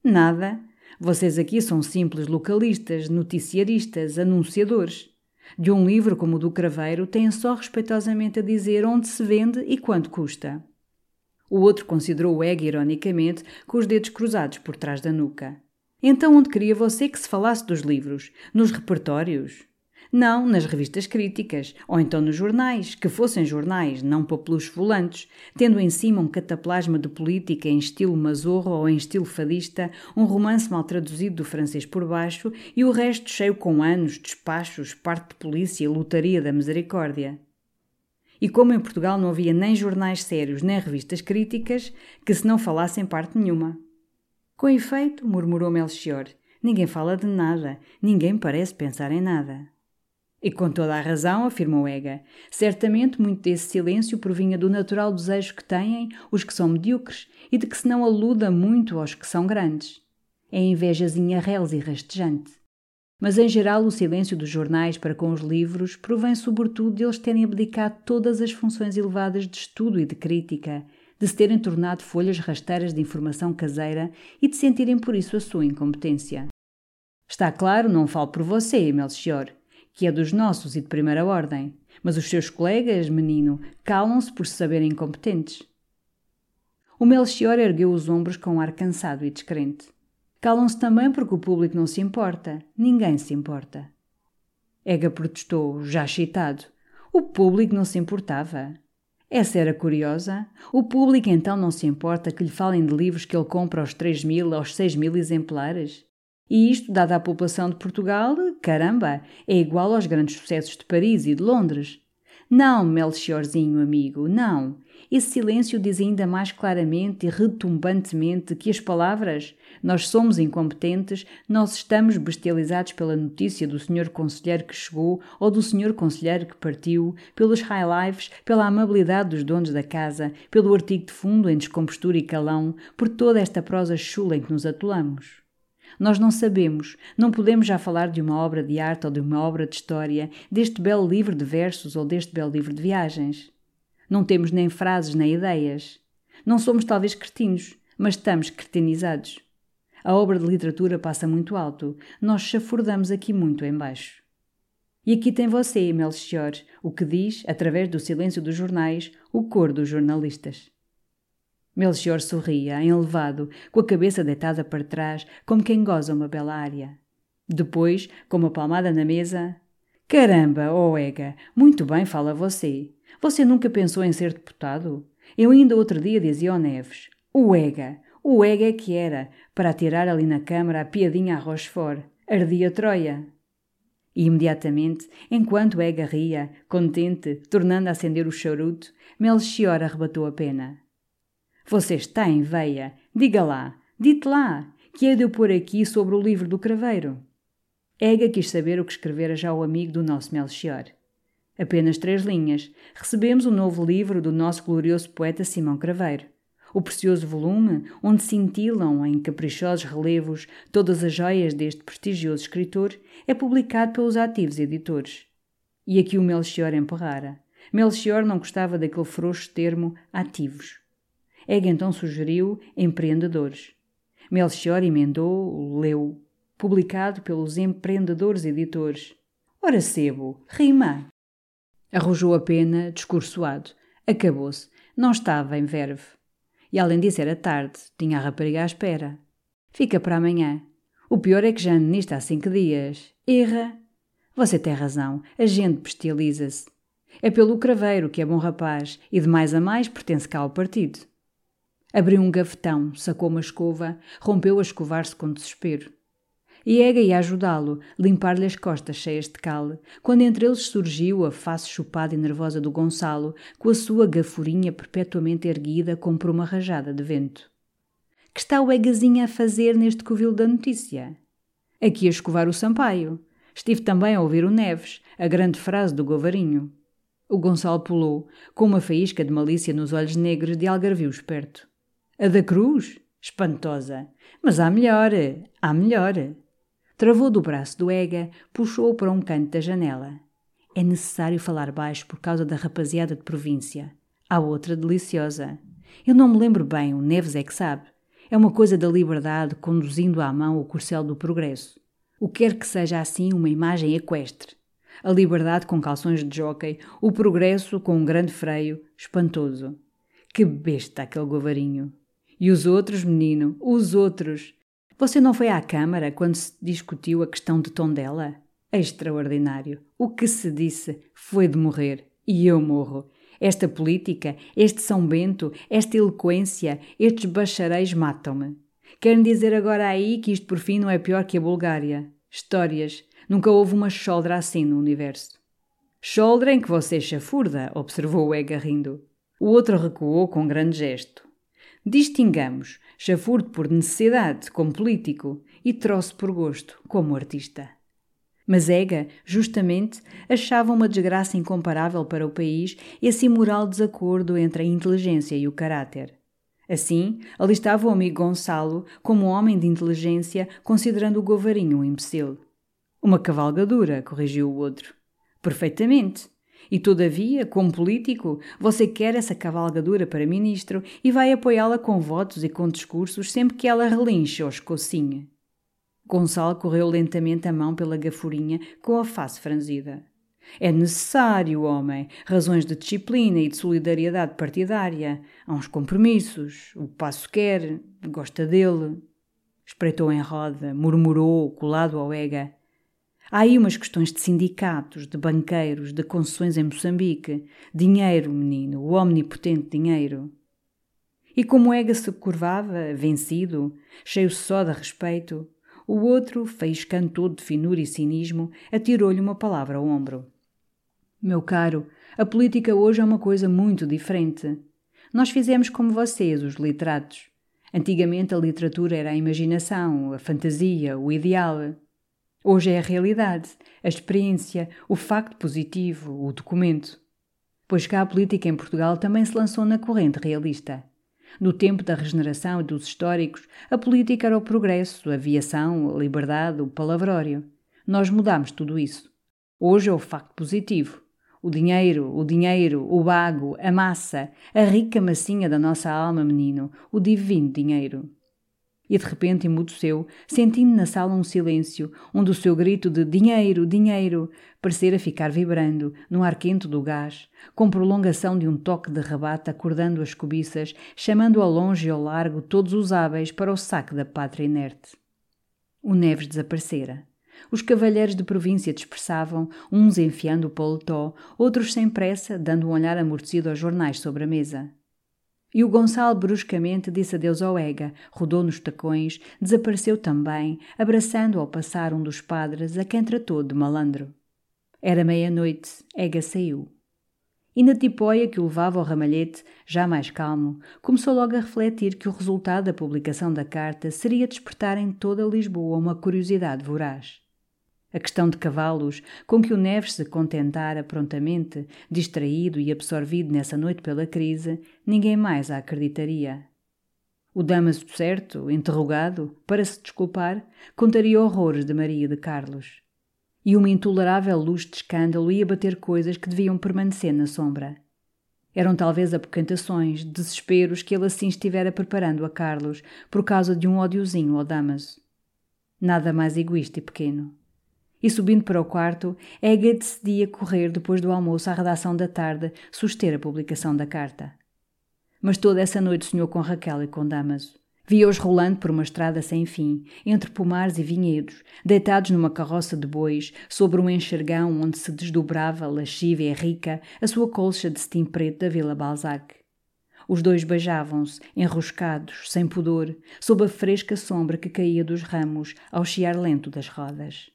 Nada. Vocês aqui são simples localistas, noticiaristas, anunciadores. De um livro como o do Craveiro, têm só respeitosamente a dizer onde se vende e quanto custa. O outro considerou o Egg ironicamente, com os dedos cruzados por trás da nuca. Então, onde queria você que se falasse dos livros? Nos repertórios? Não, nas revistas críticas, ou então nos jornais, que fossem jornais, não papeluchos volantes, tendo em cima um cataplasma de política em estilo mazorro ou em estilo fadista, um romance mal traduzido do francês por baixo e o resto cheio com anos, despachos, parte de polícia e lutaria da misericórdia. E como em Portugal não havia nem jornais sérios nem revistas críticas, que se não falassem parte nenhuma. Com efeito, murmurou Melchior, ninguém fala de nada, ninguém parece pensar em nada. E com toda a razão, afirmou Ega. Certamente muito desse silêncio provinha do natural desejo que têm os que são medíocres e de que se não aluda muito aos que são grandes. É invejazinha reles e rastejante. Mas em geral o silêncio dos jornais para com os livros provém sobretudo de eles terem abdicado todas as funções elevadas de estudo e de crítica, de se terem tornado folhas rasteiras de informação caseira e de sentirem por isso a sua incompetência. Está claro, não falo por você, Melchior, que é dos nossos e de primeira ordem, mas os seus colegas, menino, calam-se por se saberem incompetentes. O Melchior ergueu os ombros com um ar cansado e descrente. Calam-se também porque o público não se importa. Ninguém se importa. Ega protestou, já excitado. O público não se importava. Essa era curiosa. O público então não se importa que lhe falem de livros que ele compra aos 3 mil, aos 6 mil exemplares? E isto, dada a população de Portugal, caramba, é igual aos grandes sucessos de Paris e de Londres. Não, Melchiorzinho amigo, não. Esse silêncio diz ainda mais claramente e retumbantemente que as palavras nós somos incompetentes, nós estamos bestializados pela notícia do senhor conselheiro que chegou ou do senhor conselheiro que partiu, pelos high lives, pela amabilidade dos donos da casa, pelo artigo de fundo em descompostura e calão, por toda esta prosa chula em que nos atolamos. Nós não sabemos, não podemos já falar de uma obra de arte ou de uma obra de história, deste belo livro de versos ou deste belo livro de viagens. Não temos nem frases nem ideias. Não somos talvez cretinos, mas estamos cretinizados. A obra de literatura passa muito alto, nós chafurdamos aqui muito embaixo. E aqui tem você, Melchior, o que diz, através do silêncio dos jornais, o cor dos jornalistas. Melchior sorria, enlevado, com a cabeça deitada para trás, como quem goza uma bela área. Depois, com uma palmada na mesa: Caramba, oh Ega, muito bem fala você. Você nunca pensou em ser deputado? Eu ainda outro dia dizia ao Neves: O Ega, o Ega é que era, para atirar ali na câmara a piadinha a Rochefort. Ardia Troia. E imediatamente, enquanto Ega ria, contente, tornando a acender o charuto, Melchior arrebatou a pena. Você está em veia. Diga lá, dite lá, que é de eu pôr aqui sobre o livro do craveiro. Ega quis saber o que escrevera já o amigo do nosso Melchior. Apenas três linhas. Recebemos o novo livro do nosso glorioso poeta Simão Craveiro. O precioso volume, onde cintilam em caprichosos relevos todas as joias deste prestigioso escritor, é publicado pelos ativos editores. E aqui o Melchior emperrara. Melchior não gostava daquele frouxo termo ativos. Ega então sugeriu Empreendedores. Melchior emendou, leu, publicado pelos Empreendedores Editores. Ora sebo, rima! Arrojou a pena, discursoado. Acabou-se. Não estava em verve. E além disso era tarde, tinha a rapariga à espera. Fica para amanhã. O pior é que já ando nisto há cinco dias. Erra. Você tem razão, a gente bestializa-se. É pelo craveiro que é bom rapaz e de mais a mais pertence cá ao partido. Abriu um gavetão, sacou uma escova, rompeu a escovar-se com desespero. E Ega ia ajudá-lo, limpar-lhe as costas cheias de cal, quando entre eles surgiu a face chupada e nervosa do Gonçalo, com a sua gafurinha perpetuamente erguida como por uma rajada de vento. Que está o Egazinho a fazer neste covil da notícia? Aqui a escovar o Sampaio. Estive também a ouvir o Neves, a grande frase do Govarinho. O Gonçalo pulou, com uma faísca de malícia nos olhos negros de algarvio esperto. A da Cruz? Espantosa. Mas há melhor, há melhor. Travou do braço do Ega, puxou-o para um canto da janela. É necessário falar baixo por causa da rapaziada de província. Há outra deliciosa. Eu não me lembro bem, o Neves é que sabe. É uma coisa da liberdade conduzindo à mão o corcel do progresso. O que quer que seja assim uma imagem equestre. A liberdade com calções de jockey, o progresso com um grande freio, espantoso. Que besta aquele govarinho. E os outros, menino, os outros. Você não foi à Câmara quando se discutiu a questão de Tondela? Extraordinário. O que se disse foi de morrer. E eu morro. Esta política, este São Bento, esta eloquência, estes bacharéis matam-me. Querem dizer agora aí que isto por fim não é pior que a Bulgária. Histórias. Nunca houve uma choldra assim no universo. Choldra em que você chafurda, observou o Ega rindo. O outro recuou com grande gesto. Distingamos chafurdo por necessidade, como político, e troço por gosto, como artista. Mas Ega, justamente, achava uma desgraça incomparável para o país esse imoral desacordo entre a inteligência e o caráter. Assim, alistava o amigo Gonçalo como homem de inteligência, considerando o Govarinho um imbecil. Uma cavalgadura, corrigiu o outro. Perfeitamente. E todavia, como político, você quer essa cavalgadura para ministro e vai apoiá-la com votos e com discursos sempre que ela relinche ou escocinha. Gonçalo correu lentamente a mão pela gafurinha com a face franzida. É necessário, homem, razões de disciplina e de solidariedade partidária. Há uns compromissos. O passo quer, gosta dele. Espreitou em roda, murmurou, colado ao ega. Há aí umas questões de sindicatos, de banqueiros, de concessões em Moçambique. Dinheiro, menino, o omnipotente dinheiro. E como Ega se curvava, vencido, cheio só de respeito, o outro, faiscando todo de finura e cinismo, atirou-lhe uma palavra ao ombro. Meu caro, a política hoje é uma coisa muito diferente. Nós fizemos como vocês, os literatos. Antigamente a literatura era a imaginação, a fantasia, o ideal. Hoje é a realidade, a experiência, o facto positivo, o documento. Pois cá a política em Portugal também se lançou na corrente realista. No tempo da regeneração e dos históricos, a política era o progresso, a aviação, a liberdade, o palavrório. Nós mudamos tudo isso. Hoje é o facto positivo. O dinheiro, o dinheiro, o bago, a massa, a rica massinha da nossa alma, menino, o divino dinheiro. E de repente emudeceu, sentindo na sala um silêncio, onde o seu grito de dinheiro, dinheiro, parecera ficar vibrando, no ar quente do gás, com prolongação de um toque de rebate acordando as cobiças, chamando ao longe e ao largo todos os hábeis para o saque da pátria inerte. O Neves desaparecera. Os cavalheiros de província dispersavam, uns enfiando o paletó, outros sem pressa, dando um olhar amortecido aos jornais sobre a mesa. E o Gonçalo bruscamente disse adeus ao Ega, rodou nos tacões, desapareceu também, abraçando ao passar um dos padres a quem tratou de malandro. Era meia-noite, Ega saiu. E na tipóia que o levava ao ramalhete, já mais calmo, começou logo a refletir que o resultado da publicação da carta seria despertar em toda Lisboa uma curiosidade voraz. A questão de cavalos, com que o Neves se contentara prontamente, distraído e absorvido nessa noite pela crise, ninguém mais a acreditaria. O Damaso certo, interrogado, para se desculpar, contaria horrores de Maria de Carlos. E uma intolerável luz de escândalo ia bater coisas que deviam permanecer na sombra. Eram talvez apoquentações, desesperos que ele assim estivera preparando a Carlos por causa de um ódiozinho ao Damaso. Nada mais egoísta e pequeno. E subindo para o quarto, Ega decidia correr depois do almoço à redação da tarde, suster a publicação da carta. Mas toda essa noite sonhou com Raquel e com Damaso. Via-os rolando por uma estrada sem fim, entre pomares e vinhedos, deitados numa carroça de bois, sobre um enxergão onde se desdobrava, lasciva e rica, a sua colcha de cetim preto da Vila Balzac. Os dois beijavam-se, enroscados, sem pudor, sob a fresca sombra que caía dos ramos ao chiar lento das rodas.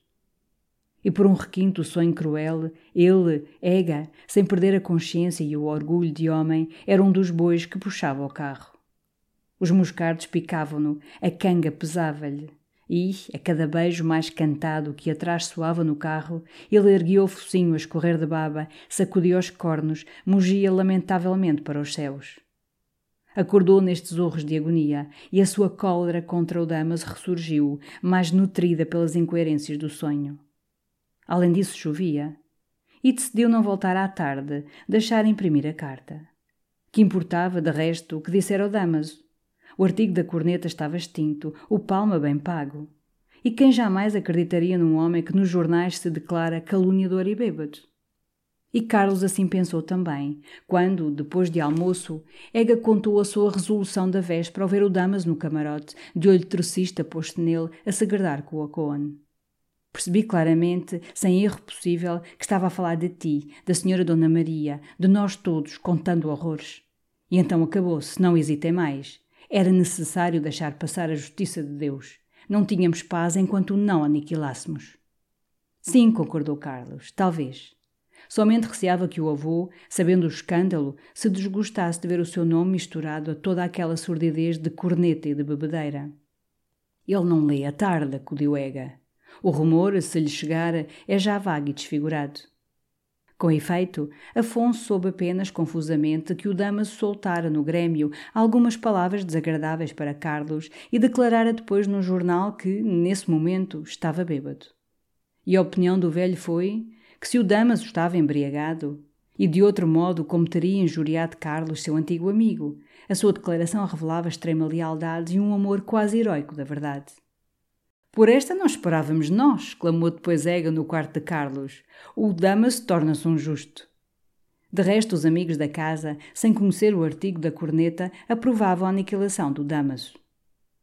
E por um requinto sonho cruel, ele, Ega, sem perder a consciência e o orgulho de homem, era um dos bois que puxava o carro. Os moscardos picavam-no, a canga pesava-lhe, e, a cada beijo mais cantado que atrás soava no carro, ele erguia o focinho a escorrer de baba, sacudia os cornos, mugia lamentavelmente para os céus. Acordou nestes urros de agonia, e a sua cólera contra o Damas ressurgiu, mais nutrida pelas incoerências do sonho. Além disso, chovia, e decidiu não voltar à tarde, deixar imprimir a carta. Que importava, de resto, o que dissera o Damaso? O artigo da corneta estava extinto, o palma bem pago. E quem jamais acreditaria num homem que nos jornais se declara caluniador e bêbado? E Carlos assim pensou também, quando, depois de almoço, Ega contou a sua resolução da véspera ao ver o Damas no camarote, de olho trocista posto nele, a segredar com o Acoane. Percebi claramente, sem erro possível, que estava a falar de ti, da senhora Dona Maria, de nós todos, contando horrores. E então acabou-se, não hesitei mais. Era necessário deixar passar a justiça de Deus. Não tínhamos paz enquanto não aniquilássemos. Sim, concordou Carlos, talvez. Somente receava que o avô, sabendo o escândalo, se desgostasse de ver o seu nome misturado a toda aquela surdidez de corneta e de bebedeira. Ele não lê a tarde, acudiu Ega. O rumor, se lhe chegar, é já vago e desfigurado. Com efeito, Afonso soube apenas confusamente que o Damaso soltara no Grêmio algumas palavras desagradáveis para Carlos e declarara depois no jornal que, nesse momento, estava bêbado. E a opinião do velho foi que se o Damaso estava embriagado, e de outro modo como teria injuriado Carlos, seu antigo amigo, a sua declaração revelava extrema lealdade e um amor quase heróico da verdade. Por esta não esperávamos nós, clamou depois Ega no quarto de Carlos. O Damas torna-se um justo. De resto, os amigos da casa, sem conhecer o artigo da corneta, aprovavam a aniquilação do Damaso.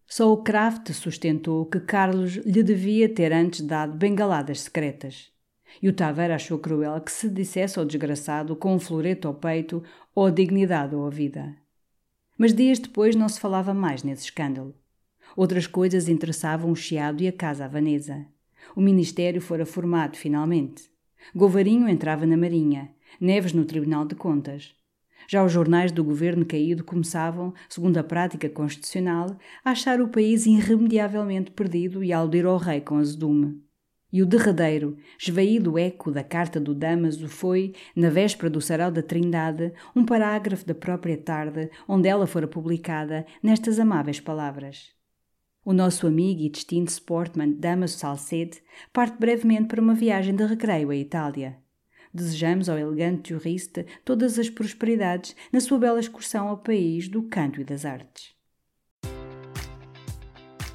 Só o Kraft sustentou que Carlos lhe devia ter antes dado bengaladas secretas. E o Taveira achou cruel que se dissesse ao desgraçado com um floreto ao peito ou a dignidade ou a vida. Mas dias depois não se falava mais nesse escândalo. Outras coisas interessavam o Chiado e a Casa Havanesa. O Ministério fora formado, finalmente. Govarinho entrava na Marinha, Neves no Tribunal de Contas. Já os jornais do governo caído começavam, segundo a prática constitucional, a achar o país irremediavelmente perdido e a aludir ao rei com azedume. E o derradeiro, esvaído eco da carta do Damaso foi, na véspera do sarau da Trindade, um parágrafo da própria tarde, onde ela fora publicada, nestas amáveis palavras. O nosso amigo e distinto sportman Damaso Salcede parte brevemente para uma viagem de recreio à Itália. Desejamos ao elegante jurista todas as prosperidades na sua bela excursão ao país do canto e das artes.